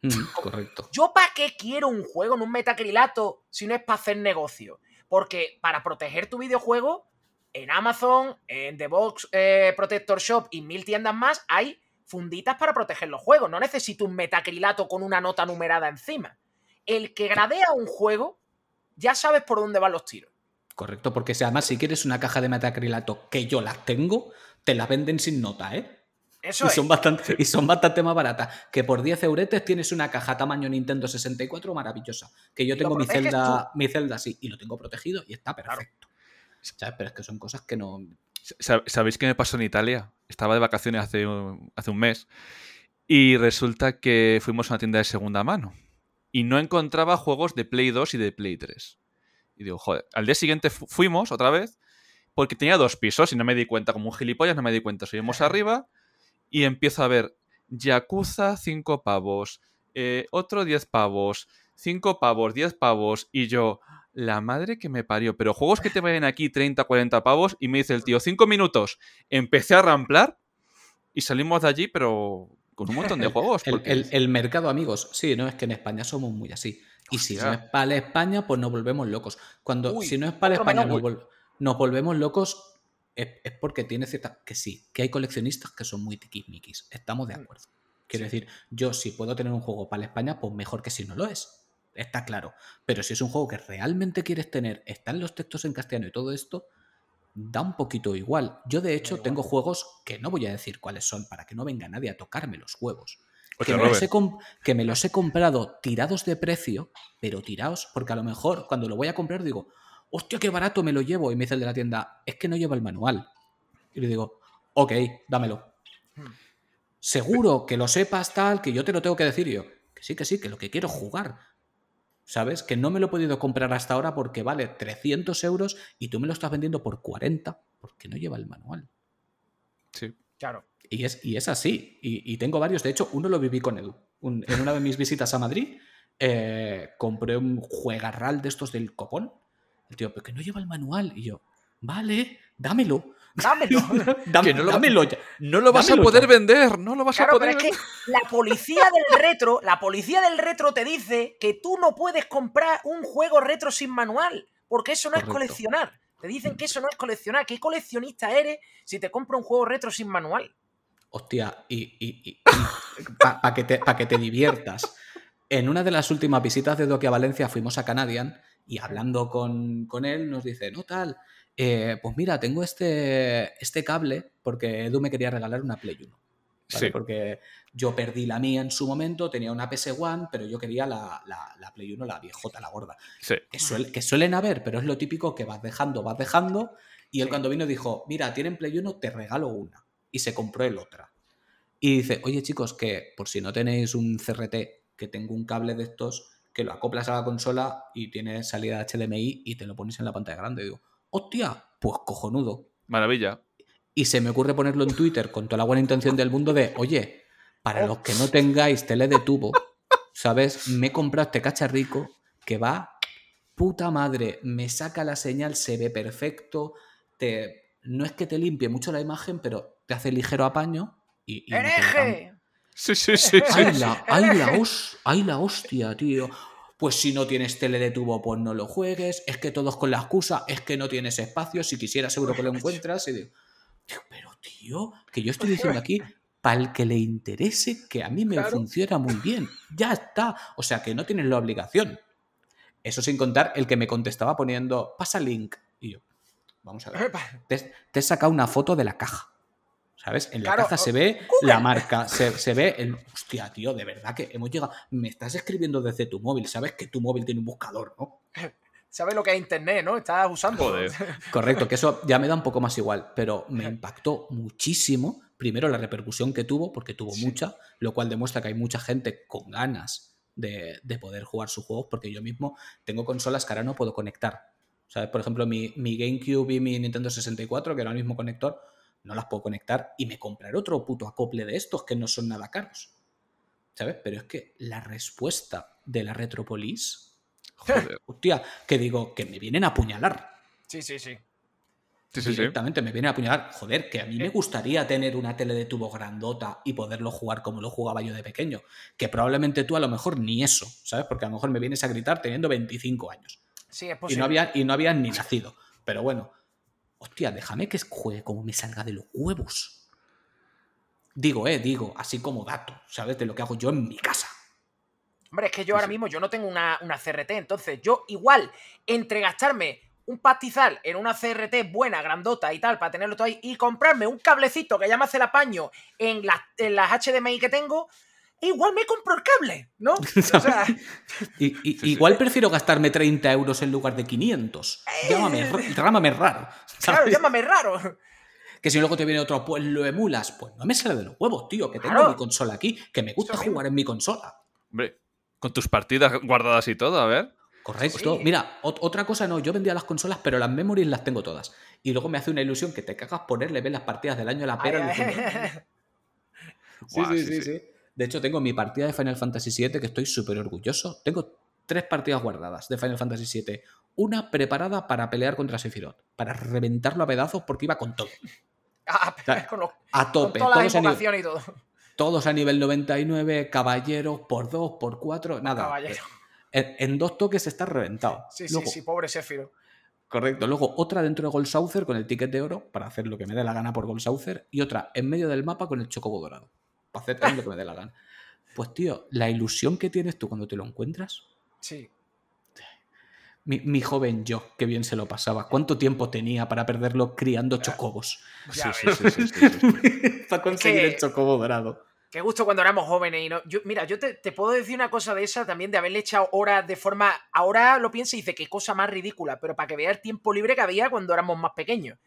Mm, correcto. ¿Yo para qué quiero un juego en un metacrilato si no es para hacer negocio? Porque para proteger tu videojuego, en Amazon, en The Box eh, Protector Shop y mil tiendas más, hay funditas para proteger los juegos. No necesito un metacrilato con una nota numerada encima. El que gradea un juego, ya sabes por dónde van los tiros. Correcto, porque además si quieres una caja de metacrilato que yo las tengo, te la venden sin nota, ¿eh? Eso y son Bastante, y son bastante más baratas. Que por 10 euretes tienes una caja tamaño Nintendo 64 maravillosa. Que yo tengo mi celda, mi celda así, y lo tengo protegido y está perfecto. Pero es que son cosas que no. ¿Sabéis qué me pasó en Italia? Estaba de vacaciones hace un, hace un mes y resulta que fuimos a una tienda de segunda mano y no encontraba juegos de Play 2 y de Play 3. Y digo, joder, al día siguiente fuimos otra vez porque tenía dos pisos y no me di cuenta, como un gilipollas no me di cuenta. Subimos arriba y empiezo a ver Yakuza 5 pavos, eh, otro 10 pavos, 5 pavos, 10 pavos y yo, la madre que me parió. Pero juegos que te vayan aquí 30, 40 pavos y me dice el tío, 5 minutos. Empecé a ramplar y salimos de allí, pero con un montón de *laughs* juegos. El, mercado, amigos, sí, no es que en España somos muy así. Y si no es para España, pues nos volvemos locos. Cuando, si no es para España, nos, volvemos locos, es, porque tiene cierta. Que sí, que hay coleccionistas que son muy tiquismiquis. Estamos de mm. acuerdo. Quiero decir, yo si puedo tener un juego para España, pues mejor que si no lo es está claro. Pero si es un juego que realmente quieres tener, están los textos en castellano y todo esto, da un poquito igual. Yo de hecho tengo juegos que no voy a decir cuáles son para que no venga nadie a tocarme los huevos. Que me, los he que me, los he comprado tirados de precio, pero tirados, porque a lo mejor cuando lo voy a comprar digo, hostia, qué barato me lo llevo. Y me dice el de la tienda, es que no lleva el manual. Y le digo, ok, dámelo. Hmm. Seguro que lo sepas tal, que yo te lo tengo que decir yo. Que sí, que sí, que lo que quiero es jugar. ¿Sabes? Que no me lo he podido comprar hasta ahora porque vale 300 euros y tú me lo estás vendiendo por 40 porque no lleva el manual. Sí. Claro. Y es, y es así. Y, tengo varios. De hecho, uno lo viví con él. en una de mis visitas a Madrid, eh, compré un juegarral de estos del copón. El tío, pero que no lleva el manual. Y yo, vale, dámelo. Dámelo. *laughs* Dame- Que no lo- dámelo ya. No lo vas a poder ya. vender, no lo vas a Claro, pero poder es que *laughs* la policía del retro, la policía del retro te dice que tú no puedes comprar un juego retro sin manual, porque eso no es coleccionar. Te dicen que eso no es coleccionar. ¿Qué coleccionista eres si te compra un juego retro sin manual? Hostia, y, para que, te- pa' que te diviertas. En una de las últimas visitas de Doki a Valencia fuimos a Canadian y hablando con, con él nos dice, no tal, eh, pues mira, tengo este, este cable porque Edu me quería regalar una Play 1. ¿vale? Sí. Porque yo perdí la mía en su momento, tenía una PS1, pero yo quería la, la- la Play 1, la viejota, la gorda. Sí. Que, suel- que suelen haber, pero es lo típico que vas dejando, vas dejando. Y él Sí. cuando vino dijo, mira, tienen Play 1, te regalo una. Y se compró el otra. Y dice, oye chicos, que por si no tenéis un CRT, que tengo un cable de estos, que lo acoplas a la consola y tiene salida HDMI y te lo pones en la pantalla grande. Y digo, hostia, pues cojonudo. Maravilla. Y se me ocurre ponerlo en Twitter con toda la buena intención del mundo de, oye, para los que no tengáis tele de tubo, ¿sabes? Me he comprado este cacharrico que va puta madre, me saca la señal, se ve perfecto, te... no es que te limpie mucho la imagen, pero te hace ligero apaño y... y ¡Hereje! Sí, sí, sí. sí. ¡Ay la, ay, la hos- ay, la hostia, tío! Pues si no tienes tele de tubo, pues no lo juegues. Es que todos con la excusa, es que no tienes espacio. Si quisieras, seguro que lo encuentras. Y digo, tío, pero tío, que yo estoy diciendo aquí, para el que le interese, que a mí me Claro. funciona muy bien. Ya está. O sea, que no tienes la obligación. Eso sin contar el que me contestaba poniendo, pasa link. Y yo, vamos a ver. Te, te he sacado una foto de la caja. ¿Sabes? En la Claro, caja se ve la marca, se, se ve el. Hostia, tío, de verdad que hemos llegado. Me estás escribiendo desde tu móvil, sabes que tu móvil tiene un buscador, ¿no? *laughs* ¿Sabes lo que es internet, no? Estás usando. Joder. *laughs* Correcto, que eso ya me da un poco más igual, pero me impactó muchísimo. Primero, la repercusión que tuvo, porque tuvo Sí. mucha, lo cual demuestra que hay mucha gente con ganas de, de poder jugar sus juegos, porque yo mismo tengo consolas que ahora no puedo conectar. ¿Sabes? Por ejemplo, mi, mi GameCube y mi Nintendo 64, que era el mismo conector, no las puedo conectar y me compraré otro puto acople de estos que no son nada caros. ¿Sabes? Pero es que la respuesta de la Retropolis, *laughs* Joder. hostia, que digo, que me vienen a apuñalar Sí, sí, sí. Sí, sí, sí. directamente me viene a apuñalar. Joder, que a mí me gustaría tener una tele de tubo grandota y poderlo jugar como lo jugaba yo de pequeño. Que probablemente tú a lo mejor ni eso, ¿sabes? Porque a lo mejor me vienes a gritar teniendo 25 años. Sí, es Y posible. no, había, y no habías ni nacido. Pero bueno, hostia, déjame que juegue como me salga de los huevos. Digo, eh, digo, así como dato, ¿sabes? De lo que hago yo en mi casa. Hombre, es que yo Sí, ahora mismo yo no tengo una, una CRT, entonces yo igual entre gastarme un pastizal en una CRT buena, grandota y tal, para tenerlo todo ahí, y comprarme un cablecito que ya me hace el apaño en las, en las HDMI que tengo, igual me compro el cable, ¿no? *laughs* O sea, Y, y- Sí, sí. igual prefiero gastarme 30 euros en lugar de 500. Llámame, llámame raro. *laughs* claro, llámame raro. Que si luego te viene otro, pues lo emulas. Pues no me sale de los huevos, tío, que tengo Claro. mi consola aquí, que me gusta Eso mismo. jugar en mi consola. Hombre, con tus partidas guardadas y todo, a ver. Correcto. Sí. Mira, ot- otra cosa no, yo vendía las consolas, pero las memories las tengo todas. Y luego me hace una ilusión que te cagas ponerle ver las partidas del año a la Ay, pera. ay, diciendo, Sí, Guau, sí, sí, sí, sí. De hecho, tengo mi partida de Final Fantasy VII que estoy súper orgulloso. Tengo tres partidas guardadas de Final Fantasy VII. Una preparada para pelear contra Sephiroth, para reventarlo a pedazos porque iba con todo. *laughs* Ah, sea, *laughs* con, A con tope. las Todos a, nivel, y todo. todos a nivel 99, caballeros por dos, por cuatro, nada. Caballero. En, en dos toques está reventado. Sí, sí, sí, pobre Sephiroth. Correcto. Luego otra dentro de Gold Saucer con el ticket de oro para hacer lo que me dé la gana por Gold Saucer. Y otra en medio del mapa con el chocobo dorado. Para hacer también lo que me dé la gana. Pues tío, la ilusión que tienes tú cuando te lo encuentras. Sí. Mi, mi joven yo, qué bien se lo pasaba. ¿Cuánto tiempo tenía para perderlo criando Ah. chocobos? Ya Sí, sí, sí, sí, sí, sí. *laughs* para conseguir que- el chocobo dorado. Qué gusto cuando éramos jóvenes. Y no, yo, mira, yo te, te puedo decir una cosa de esa también, de haberle echado horas de forma. Ahora lo pienso y dice, qué cosa más ridícula, pero para que veas el tiempo libre que había cuando éramos más pequeños.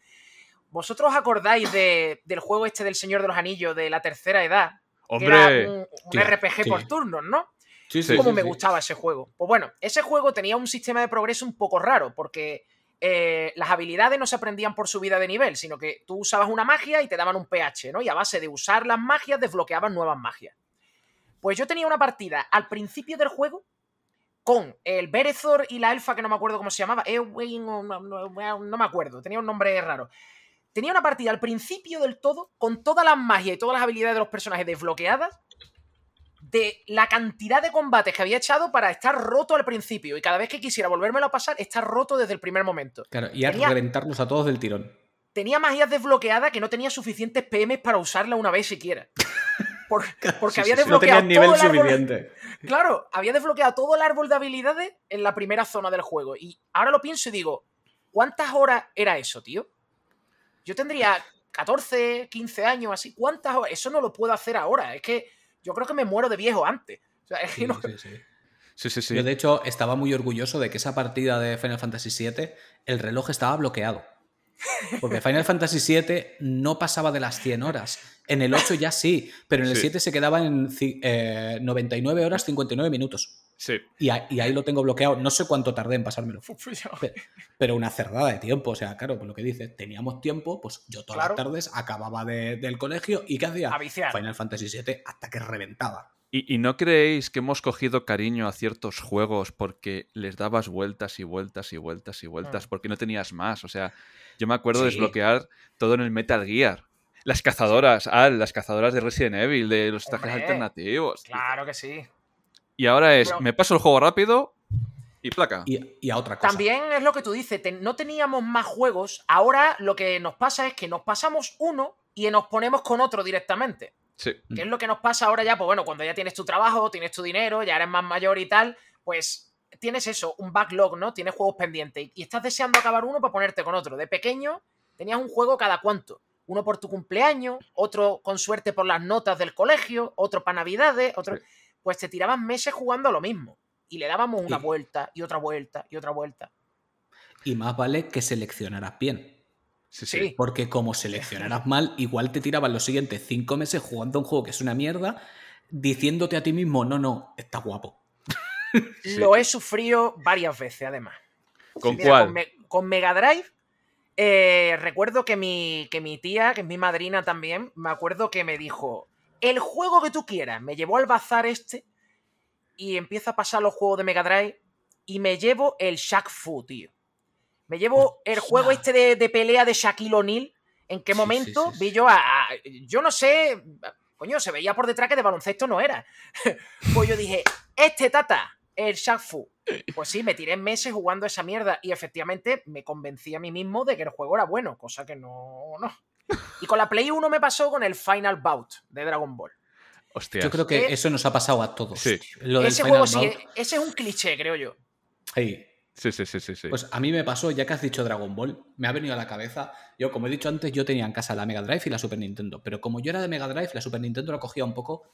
¿Vosotros os acordáis de- del juego este del Señor de los Anillos de la tercera edad? Que Hombre, era un, un Tío, RPG sí. por turnos, ¿no? Sí, Sí, Como sí, me sí. gustaba ese juego. Pues bueno, ese juego tenía un sistema de progreso un poco raro, porque eh, las habilidades no se aprendían por subida de nivel, sino que tú usabas una magia y te daban un pH, ¿no? Y a base de usar las magias desbloqueaban nuevas magias. Pues yo tenía una partida al principio del juego con el Berethor y la elfa que no me acuerdo cómo se llamaba, Eowyn no, no- no me acuerdo, tenía un nombre raro. Tenía una partida al principio del todo, con todas las magias y todas las habilidades de los personajes desbloqueadas, de la cantidad de combates que había echado para estar roto al principio. Y cada vez que quisiera volvérmelo a pasar, está roto desde el primer momento. Claro, y a Tenía- a todos del tirón. Tenía magias desbloqueadas que no tenía suficientes PMs para usarla una vez siquiera. Por- *laughs* porque Sí, había sí, sí, no desbloqueado nivel todo el árbol- suficiente. Claro, había desbloqueado todo el árbol de habilidades en la primera zona del juego. Y ahora lo pienso y digo, ¿cuántas horas era eso, tío? Yo tendría 14, 15 años, así. ¿Cuántas horas? Eso no lo puedo hacer ahora. Es que yo creo que me muero de viejo antes. O sea, es que Sí, no- sí, sí. Sí, sí, sí. Yo, de hecho, estaba muy orgulloso de que esa partida de Final Fantasy VII, el reloj estaba bloqueado. Porque Final Fantasy VII no pasaba de las 100 horas. En el 8 ya sí, pero en el Sí. 7 se quedaba en eh, 99 horas 59 minutos. Sí. Y, a- y ahí lo tengo bloqueado. No sé cuánto tardé en pasármelo. *laughs* Pe- Pero una cerdada de tiempo. O sea, claro, por lo que dices, teníamos tiempo, pues yo todas Claro. las tardes acababa de- del colegio y ¿qué hacía? A viciar. Final Fantasy VII hasta que reventaba. ¿Y, y no creéis que hemos cogido cariño a ciertos juegos porque les dabas vueltas y vueltas y vueltas y vueltas Mm. porque no tenías más? O sea, yo me acuerdo de Sí. desbloquear todo en el Metal Gear. Las cazadoras, ah, las cazadoras de Resident Evil, de los trajes alternativos. Claro que sí. Y ahora es, Pero- me paso el juego rápido y placa. Y, y a otra cosa. También es lo que tú dices, te- no teníamos más juegos. Ahora lo que nos pasa es que nos pasamos uno y nos ponemos con otro directamente. Sí. ¿Qué es lo que nos pasa ahora ya? Pues bueno, cuando ya tienes tu trabajo, tienes tu dinero, ya eres más mayor y tal, pues tienes eso, un backlog, ¿no? Tienes juegos pendientes y- y estás deseando acabar uno para ponerte con otro. De pequeño tenías un juego cada cuánto. Uno por tu cumpleaños, otro con suerte por las notas del colegio, otro para navidades, otro... Sí. Pues te tiraban meses jugando a lo mismo. Y le dábamos una Sí. vuelta y otra vuelta y otra vuelta. Y más vale que seleccionaras bien. Sí, Sí. sí. Porque como seleccionaras mal, igual te tiraban los siguientes cinco meses jugando a un juego que es una mierda, diciéndote a ti mismo, no, no, está guapo. Sí. *laughs* Lo he sufrido varias veces, además. ¿Con Mira, cuál? Con, Me- con Mega Drive, eh, recuerdo que mi, que mi tía, que es mi madrina también, me acuerdo que me dijo, el juego que tú quieras, me llevó al bazar este y empiezo a pasar los juegos de Mega Drive y me llevo el Shaq Fu, tío. Me llevo el juego este de, de pelea de Shaquille O'Neal. ¿En qué momento sí, sí, vi yo a, a- Yo no sé... Coño, se veía por detrás que de baloncesto no era. *laughs* pues yo dije, este tata, el Shaq Fu. Pues sí, me tiré meses jugando esa mierda y efectivamente me convencí a mí mismo de que el juego era bueno, cosa que no, no. Y con la Play 1 me pasó con el Final Bout de Dragon Ball. Hostias. Yo creo que Eh, eso nos ha pasado a todos. Sí. Lo del Ese Final juego sí, ese es un cliché, creo yo. hey, Sí, sí, sí, sí. sí. Pues a mí me pasó, ya que has dicho Dragon Ball, me ha venido a la cabeza. Yo, como he dicho antes, yo tenía en casa la Mega Drive y la Super Nintendo. Pero como yo era de Mega Drive, la Super Nintendo la cogía un poco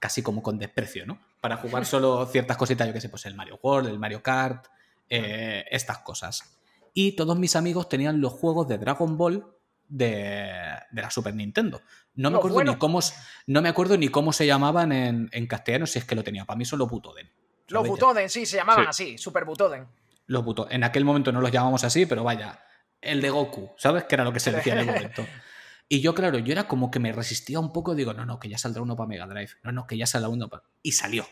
casi como con desprecio, ¿no? Para jugar *laughs* solo ciertas cositas, yo qué sé, pues el Mario World, el Mario Kart, eh, estas cosas. Y todos mis amigos tenían los juegos de Dragon Ball de, de la Super Nintendo. No me acuerdo ni cómo no me acuerdo ni cómo se llamaban en, en castellano, si es que lo tenía. Para mí son los Butoden. Los ¿sabes? Butoden, sí, se llamaban Sí. así, Super Butoden. Los Buto. En aquel momento no los llamamos así, pero vaya, el de Goku, ¿sabes? Que era lo que se decía en el momento. *laughs* Y yo, claro, yo era como que me resistía un poco, digo, no, no, que ya saldrá uno para Mega Drive, no, no, que ya saldrá uno para... Y salió.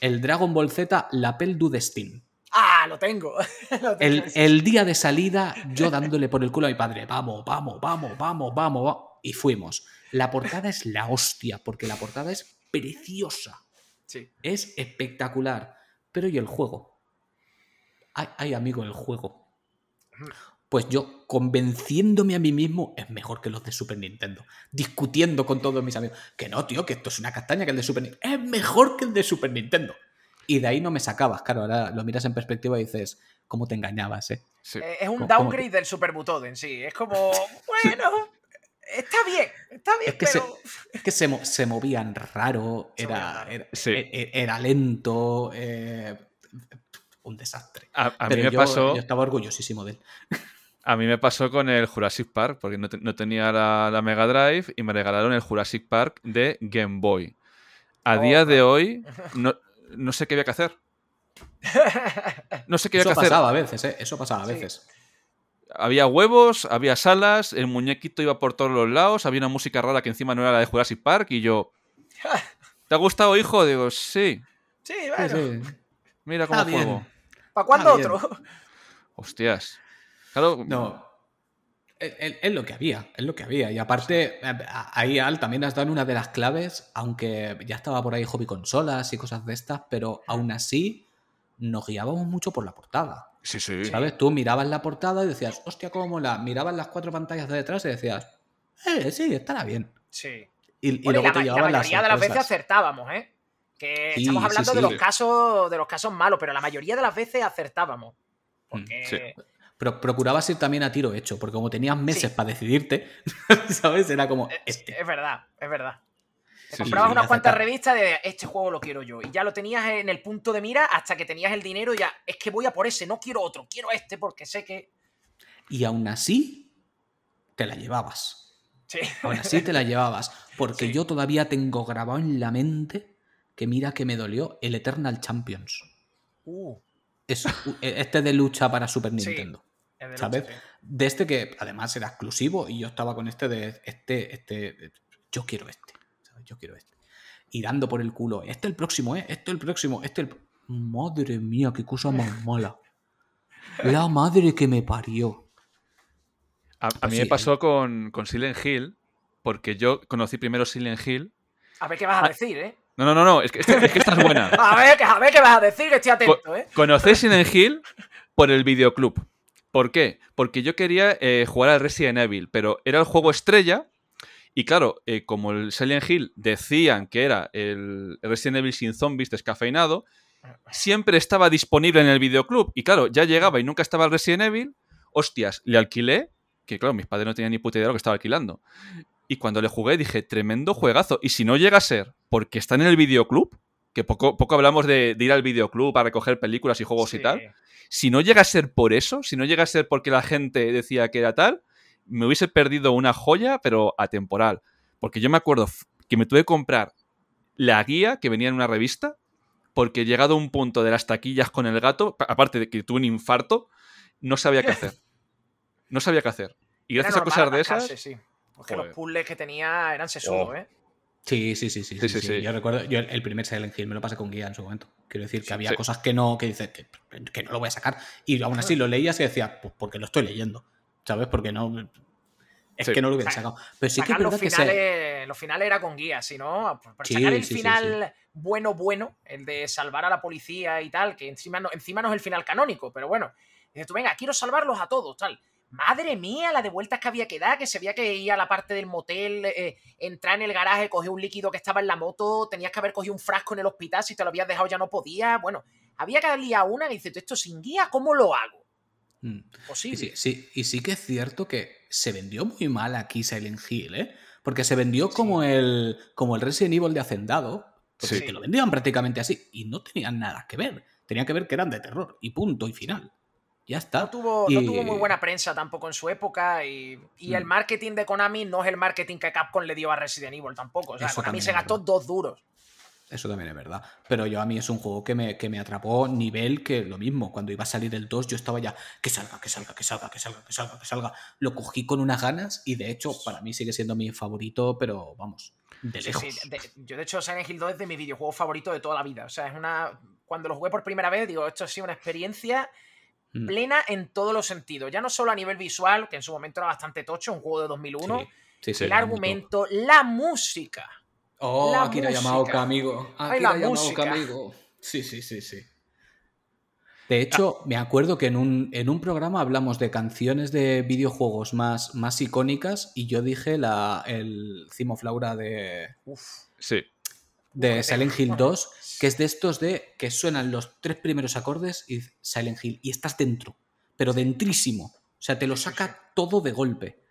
El Dragon Ball Z, la Pel du Destin. Lo tengo. *laughs* Lo tengo, El, día de salida, yo dándole por el culo a mi padre, vamos, vamos, vamos, vamos, vamos, vamos. Y fuimos. La portada es la hostia, porque la portada es preciosa. Sí. Es espectacular. Pero ¿y el juego? Ay, ay, amigo, el juego. Pues yo, convenciéndome a mí mismo, es mejor que los de Super Nintendo. Discutiendo con todos mis amigos. Que no, tío, que esto es una castaña que el de Super Nintendo. Es mejor que el de Super Nintendo. Y de ahí no me sacabas. Claro, ahora lo miras en perspectiva y dices, ¿cómo te engañabas, eh? Sí. Eh, Es un ¿Cómo- cómo downgrade del Super Butoden, sí. Es como, *laughs* bueno, está bien, está bien, Es que se- pero... Es que se, mo- se movían raro, Se era, movían raro. era, Sí. e- e- era lento, eh, un desastre. A, a mí Pero me yo, pasó. yo estaba orgullosísimo de él. A mí me pasó con el Jurassic Park, porque no, te- no tenía la, la Mega Drive y me regalaron el Jurassic Park de Game Boy. A Oh, día de hoy, *laughs* no, no sé qué había que hacer. *laughs* No sé qué había Eso que hacer. pasaba a veces, ¿eh? Eso pasaba a Sí. veces. Había huevos, había salas, el muñequito iba por todos los lados, había una música rara que encima no era la de Jurassic Park y yo... *laughs* ¿Te ha gustado, hijo? Digo, sí. Sí, Sí, bueno, sí. Mira cómo Está bien. juego. ¿para cuándo otro? Hostias. Claro, No. Es, lo que había, es lo que había. Y aparte, eh, ahí Al también has dado una de las claves, aunque ya estaba por ahí hobby consolas y cosas de estas, pero aún así nos guiábamos mucho por la portada. Sí, sí. ¿Sabes? Tú mirabas la portada y decías, hostia, cómo mola. Mirabas las cuatro pantallas de detrás y decías, eh, sí, estará bien. Sí. Y, luego la, te la mayoría de las veces acertábamos, ¿eh? Que estamos hablando de los casos de los casos malos, pero la mayoría de las veces acertábamos. Mm, porque... Pero procurabas ir también a tiro hecho, porque como tenías meses para decidirte, *laughs* ¿sabes? Era como. Eh, este. Es verdad, es verdad. Te comprabas unas cuantas revistas de este juego lo quiero yo. Y ya lo tenías en el punto de mira hasta que tenías el dinero y ya, es que voy a por ese, no quiero otro, quiero este porque sé que. Y aún así, te la llevabas. Sí. Aún así te la llevabas. Porque yo todavía tengo grabado en la mente que mira que me dolió el Eternal Champions. Uh. Es, este de lucha para Super Nintendo. ¿Sabes? De este que además era exclusivo y yo estaba con este de este, este, yo quiero este, Yo quiero este. Y dando por el culo, este el próximo, ¿eh? Este el próximo, este el... Madre mía, qué cosa más *laughs* mala. La madre que me parió. A, pues mí me pasó con, con, Silent Hill, porque yo conocí primero Silent Hill. A ver qué vas a ah, decir, ¿eh? No, no, no, no, es que, es que estás buena. *laughs* a, ver, a ver qué vas a decir, que estoy atento, ¿eh? Conocí Silent Hill por el videoclub. ¿Por qué? Porque yo quería eh, jugar al Resident Evil, pero era el juego estrella. Y claro, eh, como el Silent Hill decían que era el Resident Evil sin zombies descafeinado, siempre estaba disponible en el videoclub. Y claro, ya llegaba y nunca estaba el Resident Evil. Hostias, le alquilé, que claro, mis padres no tenían ni puta idea de lo que estaba alquilando. Y cuando le jugué dije, tremendo juegazo. Y si no llega a ser porque está en el videoclub, que poco, poco hablamos de, ir al videoclub a recoger películas y juegos y tal, si no llega a ser por eso, si no llega a ser porque la gente decía que era tal, me hubiese perdido una joya, pero atemporal. Porque yo me acuerdo que me tuve que comprar la guía que venía en una revista, porque llegado a un punto de las taquillas con el gato, aparte de que tuve un infarto, no sabía qué hacer. *laughs* No sabía qué hacer. Y gracias a cosas de esas. Sí. Porque los puzzles que tenía eran sesudos, oh. ¿eh? Sí, sí, sí, sí, sí, Yo recuerdo, yo el primer Silent Hill me lo pasé con guía en su momento. Quiero decir que había cosas que no, que dices, que, no lo voy a sacar. Y aún así lo leías y decías, pues porque lo estoy leyendo. ¿Sabes? Porque no. Es que no lo hubiera sacado. Pero sí que es los finales, los finales era con guía, si no, por sacar el final bueno, bueno, el de salvar a la policía y tal, que encima no, encima no es el final canónico, pero bueno. Dices tú, venga, quiero salvarlos a todos, tal. Madre mía, la de vueltas que había que dar, que se veía que ir a la parte del motel, eh, entrar en el garaje, coger un líquido que estaba en la moto, tenías que haber cogido un frasco en el hospital, si te lo habías dejado ya no podías. Bueno, había que darle a una y dices, esto sin guía, ¿cómo lo hago? Mm. Posible. Y sí, y sí que es cierto que se vendió muy mal aquí Silent Hill, ¿eh? Porque se vendió como, el, como el Resident Evil de Hacendado, porque te lo vendían prácticamente así y no tenían nada que ver. Tenía que ver que eran de terror y punto y final. Ya está. No tuvo, muy buena prensa tampoco en su época y, el mm. marketing de Konami no es el marketing que Capcom le dio a Resident Evil tampoco. O sea, Konami se gastó dos duros. Eso también es verdad. Pero yo a mí es un juego que me, que me atrapó nivel que lo mismo. Cuando iba a salir el 2 yo estaba ya, que salga, que salga, que salga, que salga, que salga, que salga. Lo cogí con unas ganas y de hecho para mí sigue siendo mi favorito, pero vamos, de lejos. yo de hecho Silent Hill 2 es de mi videojuego favorito de toda la vida. O sea, es una... Cuando lo jugué por primera vez digo, esto ha sido una experiencia Mm. plena en todos los sentidos. Ya no solo a nivel visual, que en su momento era bastante tocho, un juego de 2001. el argumento, la música. Oh, la Akira Yamaoka, amigo. Akira la Yamaoka, amigo. Sí, sí, sí, sí. De hecho, me acuerdo que en un, en un, programa hablamos de canciones de videojuegos más, más icónicas y yo dije la, el Cimo Flaura de. Uf. Sí. De Silent Hill 2 que es de estos de que suenan los tres primeros acordes y Silent Hill y estás dentro, pero dentrísimo. O sea, te lo saca todo de golpe.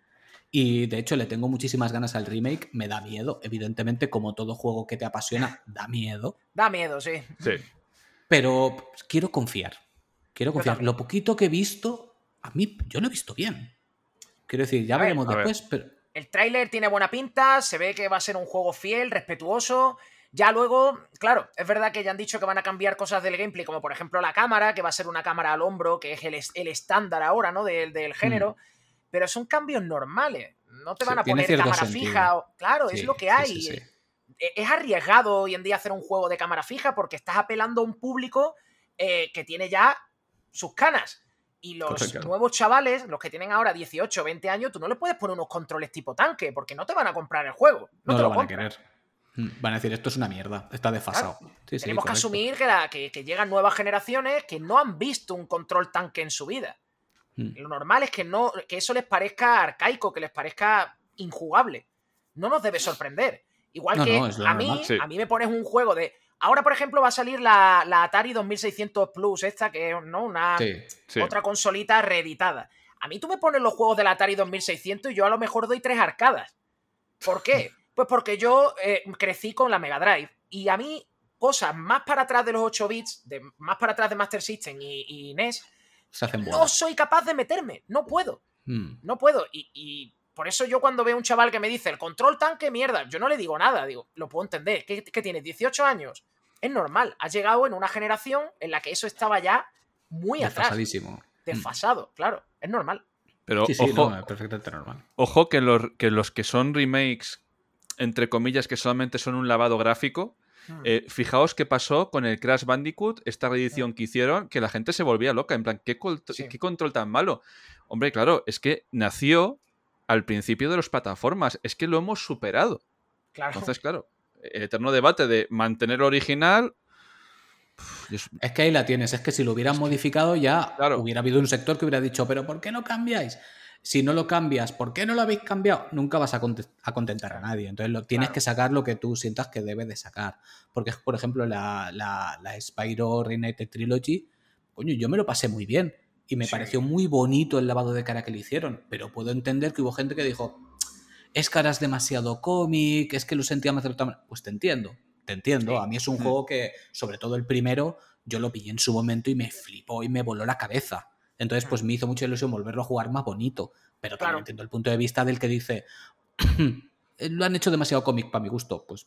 Y de hecho le tengo muchísimas ganas al remake, me da miedo, evidentemente como todo juego que te apasiona, da miedo. Da miedo, sí. Sí. Pero quiero confiar. Quiero confiar. Lo poquito que he visto, a mí yo lo he visto bien. Quiero decir, ya veremos después, pero... El tráiler tiene buena pinta, se ve que va a ser un juego fiel, respetuoso. Ya luego, claro, es verdad que ya han dicho que van a cambiar cosas del gameplay, como por ejemplo la cámara, que va a ser una cámara al hombro, que es el, estándar ahora, ¿no? Del, del género. Mm. Pero son cambios normales. No te van a poner cámara fija. Claro, es lo que hay. E, es arriesgado hoy en día hacer un juego de cámara fija porque estás apelando a un público eh, que tiene ya sus canas. Y los nuevos chavales, los que tienen ahora 18 o 20 años, tú no les puedes poner unos controles tipo tanque, porque no te van a comprar el juego. No, No, te lo lo, van a querer. Van a decir, esto es una mierda, está desfasado. Sí, sí, Tenemos que asumir que, la- que- que llegan nuevas generaciones que no han visto un control tanque en su vida. Mm. Lo normal es que, no, que eso les parezca arcaico, que les parezca injugable. No nos debe sorprender. Igual No, que no, a, mí, normal. Sí. a mí me pones un juego de... Ahora, por ejemplo, va a salir la, la Atari 2600 Plus, esta que es ¿no? una, Sí. Sí. otra consolita reeditada. A mí tú me pones los juegos de la Atari 2600 y yo a lo mejor doy tres arcadas. ¿Por qué? Pues porque yo eh, crecí con la Mega Drive y a mí cosas más para atrás de los 8 bits, de, más para atrás de Master System y, y NES, Se hacen no soy capaz de meterme, no puedo, Mm. no puedo. Y, y por eso yo cuando veo a un chaval que me dice el control tanque, mierda, yo no le digo nada, digo, lo puedo entender, que, que tienes 18 años, es normal, has llegado en una generación en la que eso estaba ya muy atrás, Desfasadísimo. Mm. desfasado, claro, es normal. Pero Sí, sí, ojo, no, es perfectamente normal. ojo que, los, que los que son remakes, entre comillas, que solamente son un lavado gráfico, Hmm. eh, fijaos qué pasó con el Crash Bandicoot, esta reedición que hicieron, que la gente se volvía loca, en plan, ¿qué, Sí. qué control tan malo? Hombre, claro, es que nació al principio de las plataformas, es que lo hemos superado. claro. Entonces, claro, el eterno debate de mantener lo original... Es que ahí la tienes, es que si lo hubieran modificado ya Claro. hubiera habido un sector que hubiera dicho, pero ¿por qué no cambiáis? Si no lo cambias, ¿por qué no lo habéis cambiado? Nunca vas a, conte- a contentar a nadie. Entonces lo, tienes Claro. que sacar lo que tú sientas que debes de sacar. Porque, por ejemplo, la, la, la Spyro Reignited Trilogy, coño, yo me lo pasé muy bien. Y me Sí. pareció muy bonito el lavado de cara que le hicieron. Pero puedo entender que hubo gente que dijo, es que ahora es demasiado cómic, es que lo sentía más de otra manera". Pues te entiendo, te entiendo. Sí. A mí es un Mm. juego que, sobre todo el primero, yo lo pillé en su momento y me flipó y me voló la cabeza. Entonces, pues me hizo mucha ilusión volverlo a jugar más bonito. Pero también Claro. entiendo el punto de vista del que dice, *clears throat* lo han hecho demasiado cómic para mi gusto. Pues,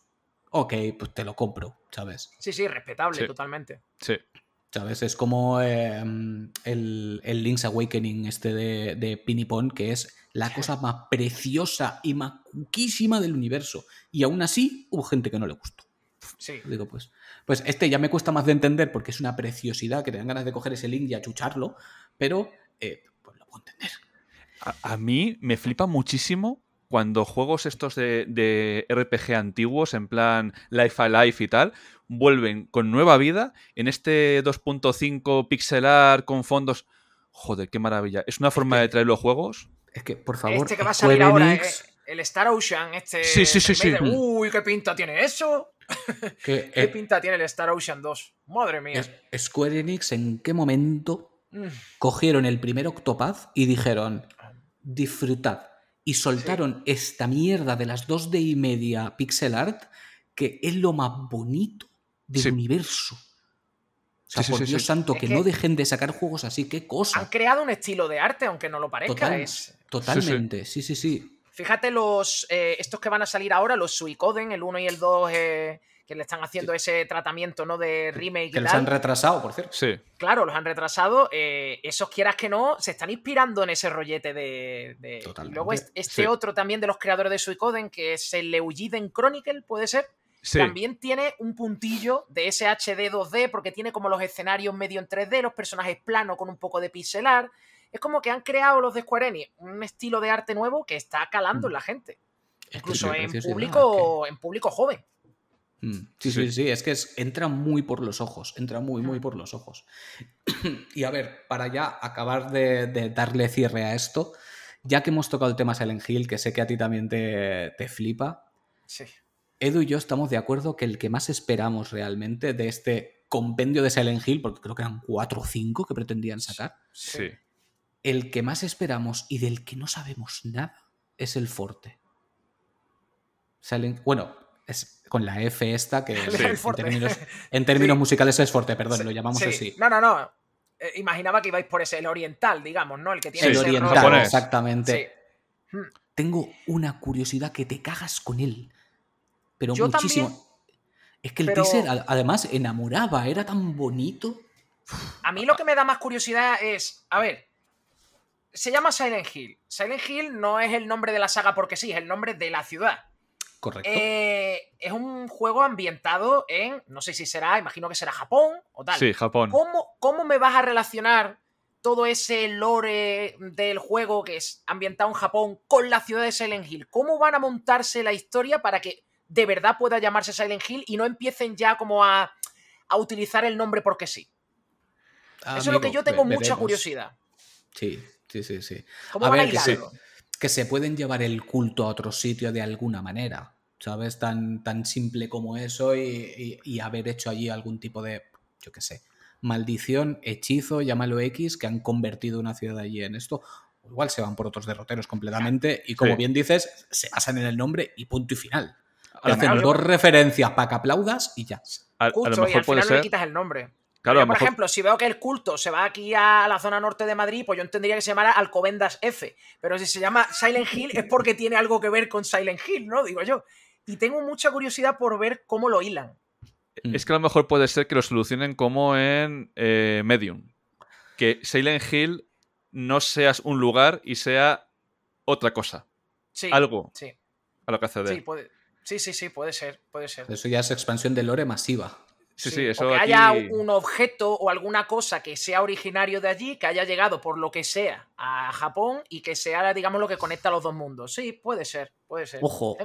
ok, pues te lo compro, ¿sabes? Sí, sí, respetable, Sí. totalmente. Sí. ¿Sabes? Es como eh, el, el Link's Awakening este de, de Pinipon, que es la cosa más preciosa y más cuquísima del universo. Y aún así hubo gente que no le gustó. Sí. Digo, pues, pues este ya me cuesta más de entender porque es una preciosidad que te dan ganas de coger ese link y achucharlo, pero eh, pues lo puedo entender. A, a mí me flipa muchísimo cuando juegos estos de, de RPG antiguos, en plan Life Alive y tal, vuelven con nueva vida en este 2.5 pixelar con fondos. Joder, qué maravilla. Es una forma que- de traer los juegos. Es que, por favor, Este que va a Square salir ahora, Enix, eh, el Star Ocean, este. Sí, sí, sí, sí. de- Uy, qué pinta tiene eso. *laughs* ¿Qué eh, pinta tiene el Star Ocean 2? Madre mía. Square Enix, ¿en qué momento Mm, cogieron el primer Octopath y dijeron, disfrutad? Y soltaron esta mierda de las 2D y media pixel art, que es lo más bonito del Sí. universo. O sea, Sí, por sí, Dios sí. santo, Es que, que- no dejen de sacar juegos así, qué Han cosa. creado un estilo de arte, aunque no lo parezca. Total, Es... totalmente, sí, sí, sí. Fíjate los eh, estos que van a salir ahora, los Suicoden, el 1 y el 2, eh, que le están haciendo ese tratamiento ¿no? de remake Que y les tal. han retrasado, por cierto. Sí. Claro, los han retrasado. eh, esos quieras que no, se están inspirando en ese rollete de. de- y Totalmente. luego este, Sí. otro también de los creadores de Suicoden, que es el Eugiden Chronicle, puede ser. Sí. También tiene un puntillo de ese HD 2D, porque tiene como los escenarios medio en 3D, los personajes planos con un poco de pixelar. Es como que han creado los de Square Enix un estilo de arte nuevo que está calando en la gente. Es Incluso en público, en público joven. Mm, Sí, sí, Sí. sí, es que es- entra muy por los ojos, entra muy, muy por los ojos. *clears throat* y a ver, para ya acabar de, de darle cierre a esto, ya que hemos tocado el tema Silent Hill, que sé que a ti también te, te flipa, Sí. Edu y yo estamos de acuerdo que el que más esperamos realmente de este compendio de Silent Hill, porque creo que eran cuatro o cinco que pretendían sacar, Sí. el que más esperamos y del que no sabemos nada es el Forte. Silent- bueno, es con la F esta, que *laughs* en, términos, *laughs* en términos Sí. musicales es Forte, perdón, Sí, lo llamamos sí. así. No, no, no. Eh, imaginaba que ibais por ese, el oriental, digamos, ¿no? El que tiene el ese oriental, japonés. exactamente. Hmm. Tengo una curiosidad que te cagas con él. Pero Yo muchísimo. también, es que el pero- teaser, además, enamoraba, era tan bonito. A mí lo que me da más curiosidad es, a ver, se llama Silent Hill. Silent Hill no es el nombre de la saga porque sí, es el nombre de la ciudad. Correcto. Eh, es un juego ambientado en, no sé si será, imagino que será Japón o tal. Sí, Japón. ¿Cómo, cómo me vas a relacionar todo ese lore del juego que es ambientado en Japón con la ciudad de Silent Hill. ¿Cómo van a montarse la historia para que de verdad pueda llamarse Silent Hill y no empiecen ya como a, a utilizar el nombre porque sí? Eso es lo que yo tengo mucha curiosidad. Sí, sí, sí, sí. ¿Cómo van a hilarlo? Que se pueden llevar el culto a otro sitio de alguna manera, ¿sabes? Tan, tan simple como eso y, haber hecho allí algún tipo de, yo qué sé, maldición, hechizo, llámalo X, que han convertido una ciudad allí en esto. Igual se van por otros derroteros completamente y como bien dices, se basan en el nombre y punto y final. hacen dos referencias para que aplaudas y ya. A, lo mejor y al final le quitas el nombre. Claro, por ejemplo, si veo que el culto se va aquí a la zona norte de Madrid, pues yo entendería que se llamara Alcobendas F. Pero si se llama Silent Hill es porque tiene algo que ver con Silent Hill, ¿no? Digo yo. Y tengo mucha curiosidad por ver cómo lo hilan. Mm. Es que a lo mejor puede ser que lo solucionen como en eh, Medium. Que Silent Hill no seas un lugar y sea otra cosa. Sí. Algo. Sí. A lo que acceder. Sí, puede, sí, sí, sí, puede ser, puede ser. Eso ya es expansión de lore masiva. Sí, sí, eso que haya un objeto o alguna cosa que sea originario de allí, que haya llegado por lo que sea a Japón y que sea, digamos, lo que conecta a los dos mundos. Sí, puede ser, puede ser. Ojo,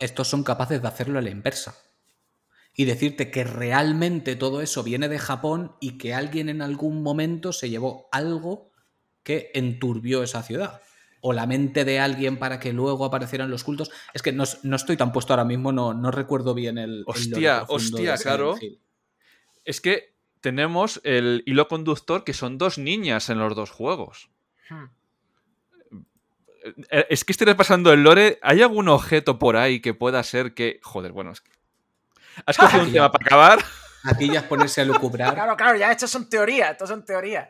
estos, son capaces de hacerlo a la inversa. Y decirte que realmente todo eso viene de Japón y que alguien en algún momento se llevó algo que enturbió esa ciudad o la mente de alguien para que luego aparecieran los cultos. Es que no, estoy tan puesto ahora mismo, no, no recuerdo bien el. Hostia, hostia, claro. Es que tenemos el hilo conductor que son dos niñas en los dos juegos. Hmm. Eh, es que estoy repasando el lore. ¿Hay algún objeto por ahí que pueda ser que. Joder, bueno, es que. ¿Has cogido un tema para acabar? Aquí ya es ponerse a lucubrar. claro, claro, ya estas son teorías, estas son teorías.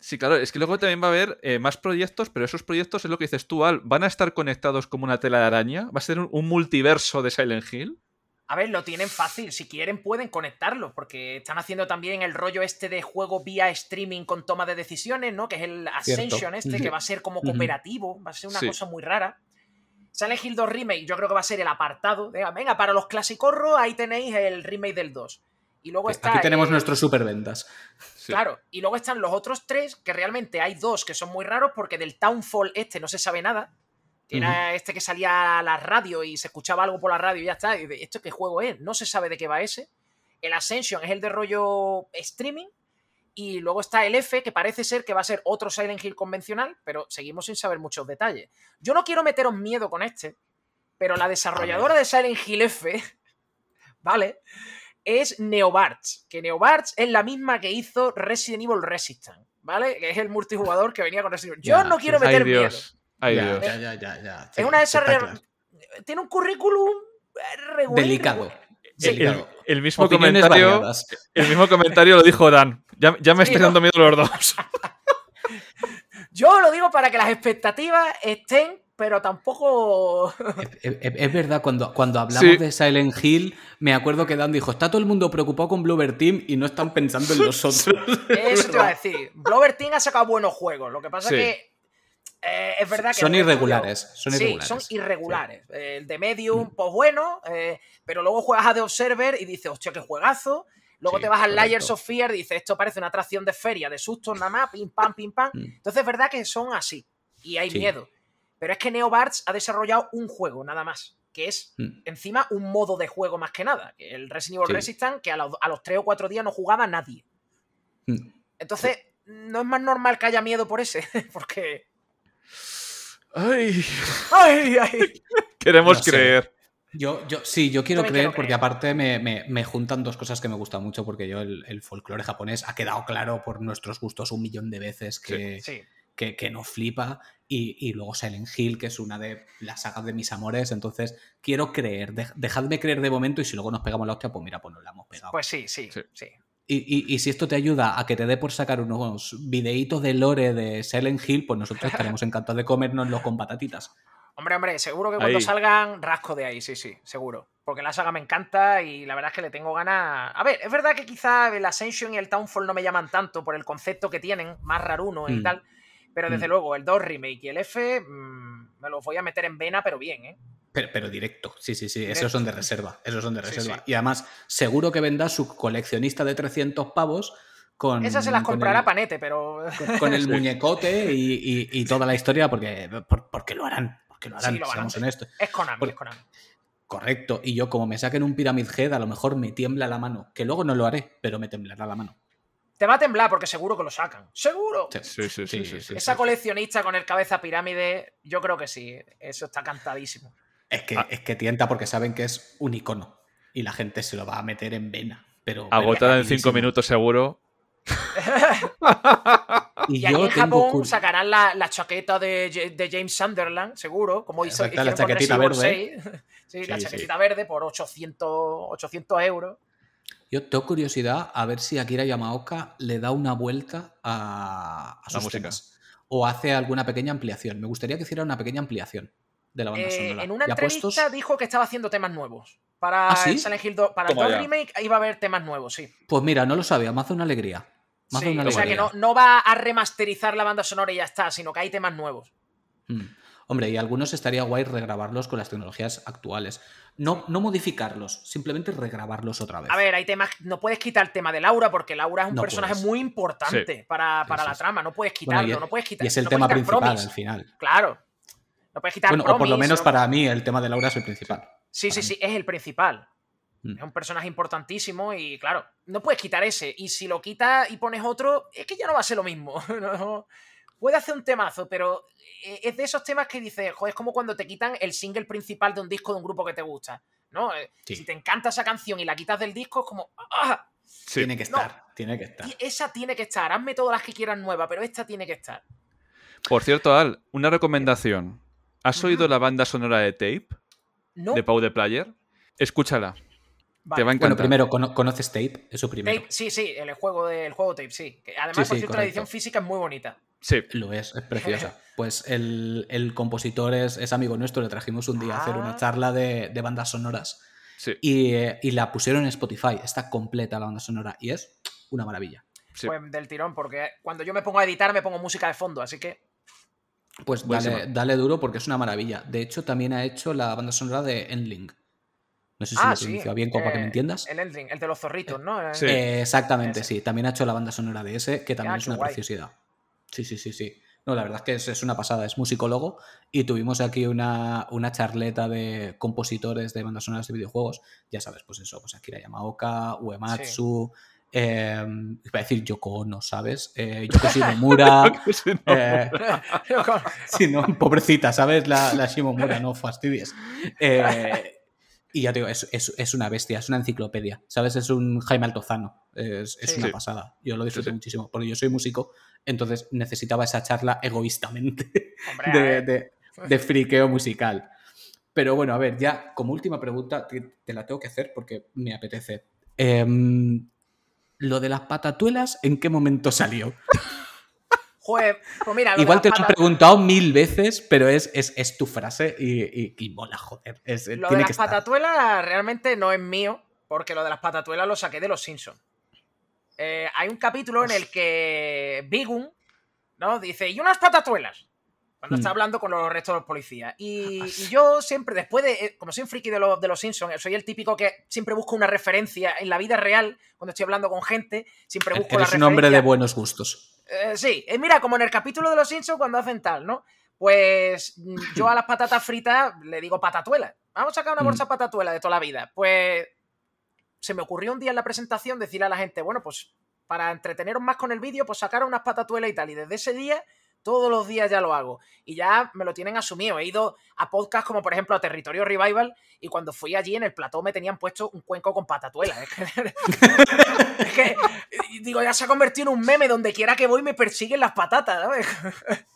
Sí, claro, es que luego también va a haber eh, más proyectos, pero esos proyectos es lo que dices tú, Al, ¿van a estar conectados como una tela de araña? ¿Va a ser un, multiverso de Silent Hill? A ver, lo tienen fácil, si quieren pueden conectarlo, porque están haciendo también el rollo este de juego vía streaming con toma de decisiones, ¿no? Que es el Ascension este, que va a ser como cooperativo, va a ser una cosa muy rara. Silent Hill 2 Remake, yo creo que va a ser el apartado. De, venga, para los clásicos, ahí tenéis el remake del 2. Y luego está. Aquí tenemos nuestros superventas. Claro, y luego están los otros tres, que realmente hay dos que son muy raros, porque del Townfall este no se sabe nada. Era este que salía a la radio y se escuchaba algo por la radio y ya está. Y ¿Esto qué juego es? No se sabe de qué va ese. El Ascension es el de rollo streaming. Y luego está el F, que parece ser que va a ser otro Silent Hill convencional, pero seguimos sin saber muchos detalles. Yo no quiero meteros miedo con este, pero la desarrolladora de Silent Hill F, *laughs* ¿vale? Es Neobarts, que Neobarts es la misma que hizo Resident Evil Resistance, ¿vale? Que es el multijugador que venía con Resident Evil. Yo no quiero meter miedo. Ay, Dios. Ya, ya, ya, ya, Es una de esas. Tiene un currículum regular. Delicado. El, mismo comentario, el mismo comentario lo dijo Dan. Ya, ya me estoy dando miedo los dos. *laughs* Yo lo digo para que las expectativas estén pero tampoco. *laughs* Es, verdad, cuando, cuando hablamos de Silent Hill, me acuerdo que Dan dijo: Está todo el mundo preocupado con Blover Team y no están pensando en *laughs* nosotros. Eso te iba a decir. Blover Team ha sacado buenos juegos. Lo que pasa es que. Eh, es verdad que. Son irregulares. Son irregulares. Sí, son irregulares. El de Medium, mm. pues bueno, eh, pero luego juegas a The Observer y dices: Hostia, qué juegazo. Luego te vas al Layers of Fear y dices: Esto parece una atracción de feria, de sustos nada más, pim pam, pim pam. Mm. Entonces es verdad que son así. Y hay miedo. Pero es que Neobarts ha desarrollado un juego, nada más. Que es, mm. encima, un modo de juego más que nada. El Resident Evil Resistance, que a los, a 3 o 4 días no jugaba nadie. Mm. Entonces, no es más normal que haya miedo por ese. *laughs* Porque. ¡Ay! ¡Ay, ay! *laughs* Queremos creer. Yo, yo, sí, yo quiero creer porque aparte me, juntan dos cosas que me gustan mucho porque yo el, folclore japonés ha quedado claro por nuestros gustos un millón de veces que, que, que nos flipa y, luego Silent Hill, que es una de las sagas de mis amores. Entonces, quiero creer, dejadme creer de momento y si luego nos pegamos la hostia, pues mira, pues nos la hemos pegado. Pues sí, sí, sí. Y, si esto te ayuda a que te dé por sacar unos videitos de lore de Silent Hill, pues nosotros estaremos *laughs* encantados de comérnoslo con patatitas. Hombre, hombre, seguro que cuando salgan rasco de ahí, sí, sí, seguro. Porque la saga me encanta y la verdad es que le tengo ganas. A ver, es verdad que quizá el Ascension y el Townfall no me llaman tanto por el concepto que tienen, más raruno y mm. tal. Pero desde mm. luego, el 2 Remake y el F mm, me los voy a meter en vena, pero bien, ¿eh? Pero, directo, sí, sí, sí, esos son de reserva, esos son de reserva. Y además, seguro que vendrá su coleccionista de 300 pavos con. Esas se las comprará el- Panete, pero. con, con el *laughs* muñecote y, y- y toda la historia, porque, por- porque lo harán. Porque lo harán, Sí, lo harán. honestos. Es Konami, Por- es Konami. Correcto. Y yo, como me saquen un Pyramid Head, a lo mejor me tiembla la mano. Que luego no lo haré, pero me temblará la mano. Te va a temblar porque seguro que lo sacan. ¡Seguro! Sí, sí, sí, sí, sí. Esa coleccionista con el cabeza pirámide, yo creo que sí. Eso está cantadísimo. Es que, Ah. es que tienta porque saben que es un icono. Y la gente se lo va a meter en vena. Pero, Agotada en. 5 minutos seguro. *laughs* Y, Y, aquí en tengo Japón sacarán la, la chaqueta de, Ja- de James Sunderland, seguro, como hizo la chaquetita verde. Evil *laughs* 6. sí, la Sí, chaquetita verde por 800, 800 euros. Yo tengo curiosidad a ver si Akira Yamaoka le da una vuelta a, a La sus música. temas. O hace alguna pequeña ampliación. Me gustaría que hiciera una pequeña ampliación de la banda Eh, sonora. en una entrevista puestos- dijo que estaba haciendo temas nuevos. Para ¿Ah, sí? el Silent Hill 2, para el Toma 2 ya. Remake iba a haber temas nuevos, sí. Pues mira, no lo sabía, me hace una alegría. Me hace Sí, una o sea que alegría. no, no va a remasterizar la banda sonora y ya está, sino que hay temas nuevos. Mm. Hombre, y algunos estaría guay regrabarlos con las tecnologías actuales. No, no modificarlos, simplemente regrabarlos otra vez. A ver, hay temas. No puedes quitar el tema de Laura porque Laura es un No personaje puedes. muy importante para, para Sí, la trama. No puedes Bueno, quitarlo, y es- no puedes quitar. y es el no tema principal al final. Claro. No puedes quitar Bueno, o por lo menos no- para mí el tema de Laura es el principal. Sí, sí, sí, es el principal. Mm. Es un personaje importantísimo y claro, no puedes quitar ese. Y si lo quitas y pones otro, es que ya no va a ser lo mismo. *laughs* No- Puede hacer un temazo, pero eh, es de esos temas que dices, joder, es como cuando te quitan el single principal de un disco de un grupo que te gusta. ¿No? Eh, Sí. Si te encanta esa canción y la quitas del disco, es como. ¡Ah! Sí. Tiene que No. estar, tiene que estar. Esa tiene que estar. Hazme todas las que quieras nuevas, pero esta tiene que estar. Por cierto, Al, una recomendación. ¿Has oído la banda sonora de Tape No. de Pau de Player? Escúchala. Vale. Te va a encantar. Bueno, primero, cono- ¿conoces Tape? Eso primero. Tape, sí, sí, el juego, de, el juego Tape, sí. Que además, Sí, por sí, cierto, la edición física es muy bonita. Sí. Lo es, es *laughs* preciosa. Pues el, el compositor es, es amigo nuestro, le trajimos un día a hacer una Ah. charla de, de bandas sonoras Sí. y, eh, y la pusieron en Spotify. Está completa la banda sonora y es una maravilla. sí. Pues del tirón, porque cuando yo me pongo a editar me pongo música de fondo, así que. Pues dale, dale duro porque es una maravilla. De hecho, también ha hecho la banda sonora de Endling. No sé si ah, lo sí. bien, como para que me eh, entiendas. El Endling, el de los zorritos, ¿no? Sí. Eh, exactamente, Ese. sí. También ha hecho la banda sonora de ese, que también Ah, es una guay. preciosidad. Sí, sí, sí, sí. No, la verdad es que es, es una pasada, es musicólogo y tuvimos aquí una, una charleta de compositores de bandas sonoras de videojuegos. Ya sabes, pues eso, pues Akira Yamaoka, Uematsu, eh, iba a decir Yoko Ono, ¿sabes? Eh, Yoko Shimomura. *laughs* Sí, *laughs* no. eh, *laughs* sí, no, pobrecita, ¿sabes? La, la Shimomura, no fastidies. Eh, y ya te digo, es, es- es una bestia, es una enciclopedia, ¿sabes? Es un Jaime Altozano, es, es Sí. una Sí. pasada. Yo lo Sí, sí. muchísimo, porque yo soy músico, entonces necesitaba esa charla egoístamente *laughs* Hombre, de, de- de friqueo musical. Pero bueno, a ver, ya como última pregunta, te, te la tengo que hacer porque me apetece. Em, lo de las patatuelas, ¿en qué momento salió? *laughs* Joder, pues mira, Igual te lo pata- preguntado mil veces, pero es, es, es tu frase y, y- y mola, joder. Es, lo de las patatuelas realmente no es mío, porque lo de las patatuelas lo saqué de los Simpsons. Eh, hay un capítulo en el que Bigun, ¿no? Dice, ¿y unas patatuelas? Cuando está Mm. hablando con los restos de los policías. Y, y yo siempre, después de. eh, Como soy un friki de, los de los Simpsons, soy el típico que siempre busco una referencia en la vida real, cuando estoy hablando con gente, siempre busco la Eres un referencia. hombre de buenos gustos. Eh, sí, eh, mira, como en el capítulo de los Simpsons cuando hacen tal, ¿no? Pues mm, *laughs* yo a las patatas fritas le digo patatuela. Vamos a sacar una Mm. bolsa de patatuela de toda la vida. Pues se me ocurrió un día en la presentación decirle a la gente, bueno, pues para entreteneros más con el vídeo, pues sacar unas patatuelas y tal. Y desde ese día, todos los días ya lo hago. Y ya me lo tienen asumido. He ido a podcasts como por ejemplo a Territorio Revival y cuando fui allí en el plató me tenían puesto un cuenco con patatuela. Es que, *laughs* es que, digo, ya se ha convertido en un meme donde quiera que voy me persiguen las patatas, ¿sabes? *laughs*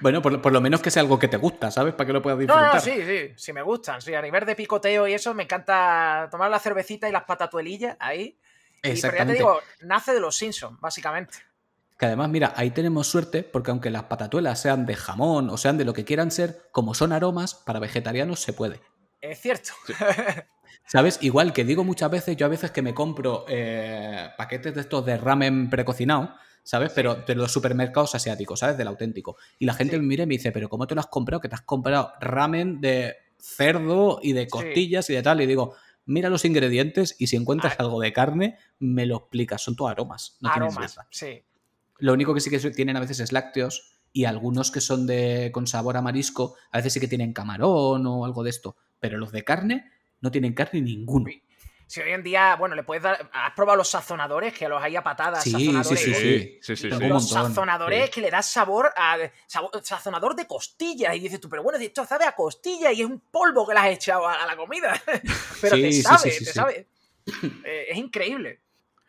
Bueno, por, por lo menos que sea algo que te gusta, ¿sabes? Para que lo puedas No, disfrutar. no, sí, sí, sí me gustan. Sí, a nivel de picoteo y eso, me encanta tomar la cervecita y las patatuelillas ahí. Y, pero ya te Exactamente. digo, nace de los Simpsons, básicamente. Que además, mira, ahí tenemos suerte porque aunque las patatuelas sean de jamón o sean de lo que quieran ser, como son aromas, para vegetarianos se puede. Es cierto. *laughs* ¿Sabes? Igual que digo muchas veces, yo a veces que me compro eh, paquetes de estos de ramen precocinado, ¿sabes? Pero de los supermercados asiáticos, ¿sabes? Del auténtico. Y la gente Sí. me mira y me dice, ¿pero cómo te lo has comprado? Que te has comprado ramen de cerdo y de costillas y de tal. Y digo, mira los ingredientes y si encuentras Ah. algo de carne, me lo explicas. Son todos aromas. No Aromas, sí. Lo único que sí que tienen a veces es lácteos y algunos que son de con sabor a marisco, a veces sí que tienen camarón o algo de esto. Pero los de carne no tienen carne ninguno. Si hoy en día, bueno, le puedes dar. ¿Has probado los sazonadores? Que los hay a patadas. Sí, sazonadores. sí, sí, Sí, sí, Los sazonadores sí. que le das sabor a. sazonador de costillas. Y dices tú, pero bueno, esto sabe a costilla y es un polvo que le has echado a, a la comida. *laughs* pero Sí, te sí, sabe, sí, sí, te sí. sabe. Eh, es increíble.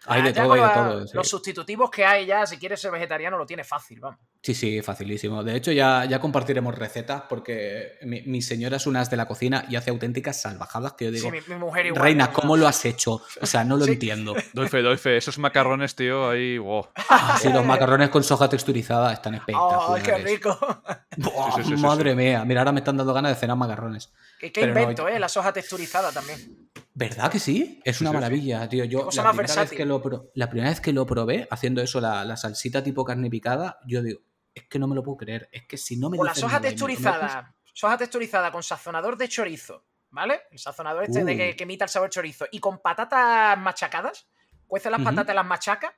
Hay de Ya todo, hay de todo. sí. Los sustitutivos que hay ya, si quieres ser vegetariano, lo tienes fácil, vamos. Sí, sí, facilísimo. De hecho, ya, ya compartiremos recetas porque mi, mi señora es una as de la cocina y hace auténticas salvajadas que yo digo, Sí, mi, mi mujer igual. Reina. ¿cómo lo has hecho? O sea, no lo Sí. entiendo. Doy fe, doy fe. Esos macarrones, tío, ahí. wow. Ah, sí, los macarrones con soja texturizada están *laughs* ¡Ay, espectaculares. qué rico! *laughs* Buah, Sí, madre mía, mira, ahora me están dando ganas de cenar macarrones. ¿Qué, qué Pero no, invento, eh? La soja texturizada también. ¿Verdad que sí? Es una maravilla, tío. Yo la primera, vez que lo la primera vez que lo probé, haciendo eso, la, la salsita tipo carne picada, yo digo, es que no me lo puedo creer. Es que si no me Con la soja texturizada. Soja texturizada con sazonador de chorizo, ¿vale? El sazonador este de Uh. que, que imita el sabor chorizo. Y con patatas machacadas. Cueces las Ujú. patatas y las machacas.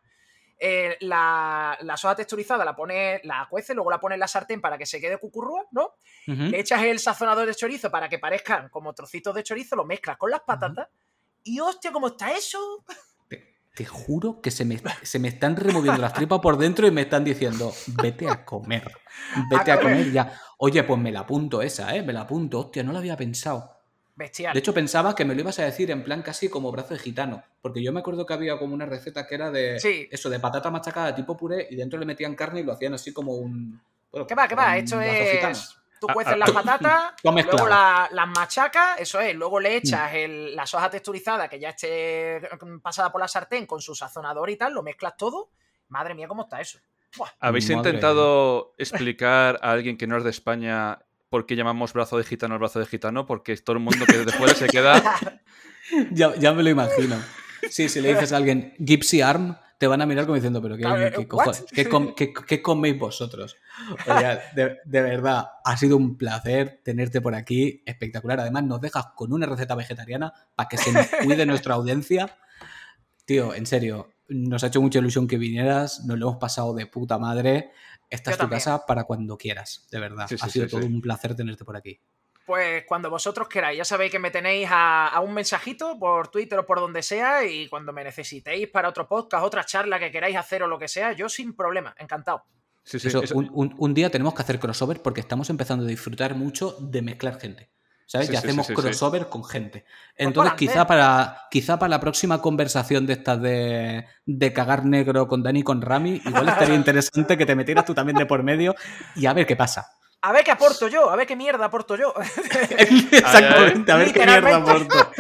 eh, la, la soja texturizada la pones, la cueces, luego la pones en la sartén para que se quede cucurrúa, ¿no? Le echas el sazonador de chorizo para que parezcan como trocitos de chorizo, lo mezclas con las patatas. Y hostia, ¿cómo está eso? Te juro que se me, se me están removiendo las tripas por dentro y me están diciendo, vete a comer. Vete A comer. ya. Oye, pues me la apunto esa, ¿eh? Me la apunto. Hostia, no lo había pensado. Bestial. De hecho, pensaba que me lo ibas a decir en plan casi como brazo de gitano. Porque yo me acuerdo que había como una receta que era de Sí. eso, de patata machacada tipo puré y dentro le metían carne y lo hacían así como un. bueno, ¿Qué va, qué va? Esto brazo gitano. Tú Ah, cueces ah, las ah. patatas, *laughs* luego la- las machacas, eso es, luego le Mm. echas el- la soja texturizada que ya esté pasada por la sartén con su sazonador y tal, lo mezclas todo. Madre mía, ¿cómo está eso? Buah. ¿Habéis Madre intentado explicar a alguien que no es de España por qué llamamos brazo de gitano el brazo de gitano? Porque todo el mundo que desde fuera se queda. *laughs* Ya, ya me lo imagino. Sí, si le dices a alguien Gypsy Arm, te van a mirar como diciendo, pero ¿qué, Claro, qué. ¿Qué com- *laughs* qué- qué coméis vosotros? Oye, de, de verdad, ha sido un placer tenerte por aquí, espectacular. Además, nos dejas con una receta vegetariana para que se nos cuide *laughs* nuestra audiencia. Tío, en serio, nos ha hecho mucha ilusión que vinieras, nos lo hemos pasado de puta madre. Esta Yo es tu también. casa para cuando quieras, de verdad. Sí, sí, ha sido sí, todo un placer tenerte por aquí. Pues cuando vosotros queráis, ya sabéis que me tenéis a, a un mensajito por Twitter o por donde sea y cuando me necesitéis para otro podcast, otra charla que queráis hacer o lo que sea, yo sin problema, encantado. Sí, sí, Eso, eso- un, un- un día tenemos que hacer crossover porque estamos empezando a disfrutar mucho de mezclar gente. ¿Sabes? Sí, que sí, hacemos sí, sí, sí. crossover con gente. Entonces, pa'lante. quizá para, quizá para la próxima conversación de estas de, de cagar negro con Dani y con Rami, igual estaría *laughs* interesante que te metieras tú también de por medio y a ver qué pasa. A ver qué aporto yo, a ver qué mierda aporto yo. *laughs* Exactamente, a ver qué mierda aporto.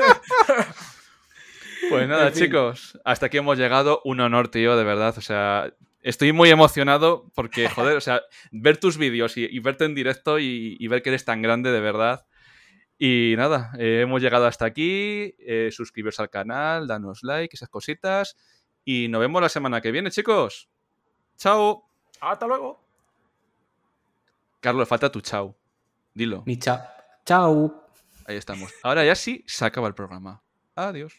Pues nada, En fin. chicos, hasta aquí hemos llegado. Un honor, tío, de verdad. O sea, estoy muy emocionado porque, joder, o sea, ver tus vídeos y, y verte en directo y, y ver que eres tan grande, de verdad. Y nada, eh, hemos llegado hasta aquí. Eh, suscribiros al canal, danos like, esas cositas. Y nos vemos la semana que viene, chicos. Chao. Hasta luego. Carlos, falta tu chao. Dilo. Mi cha- Chao. Ahí estamos. Ahora ya sí se acaba el programa. Adiós.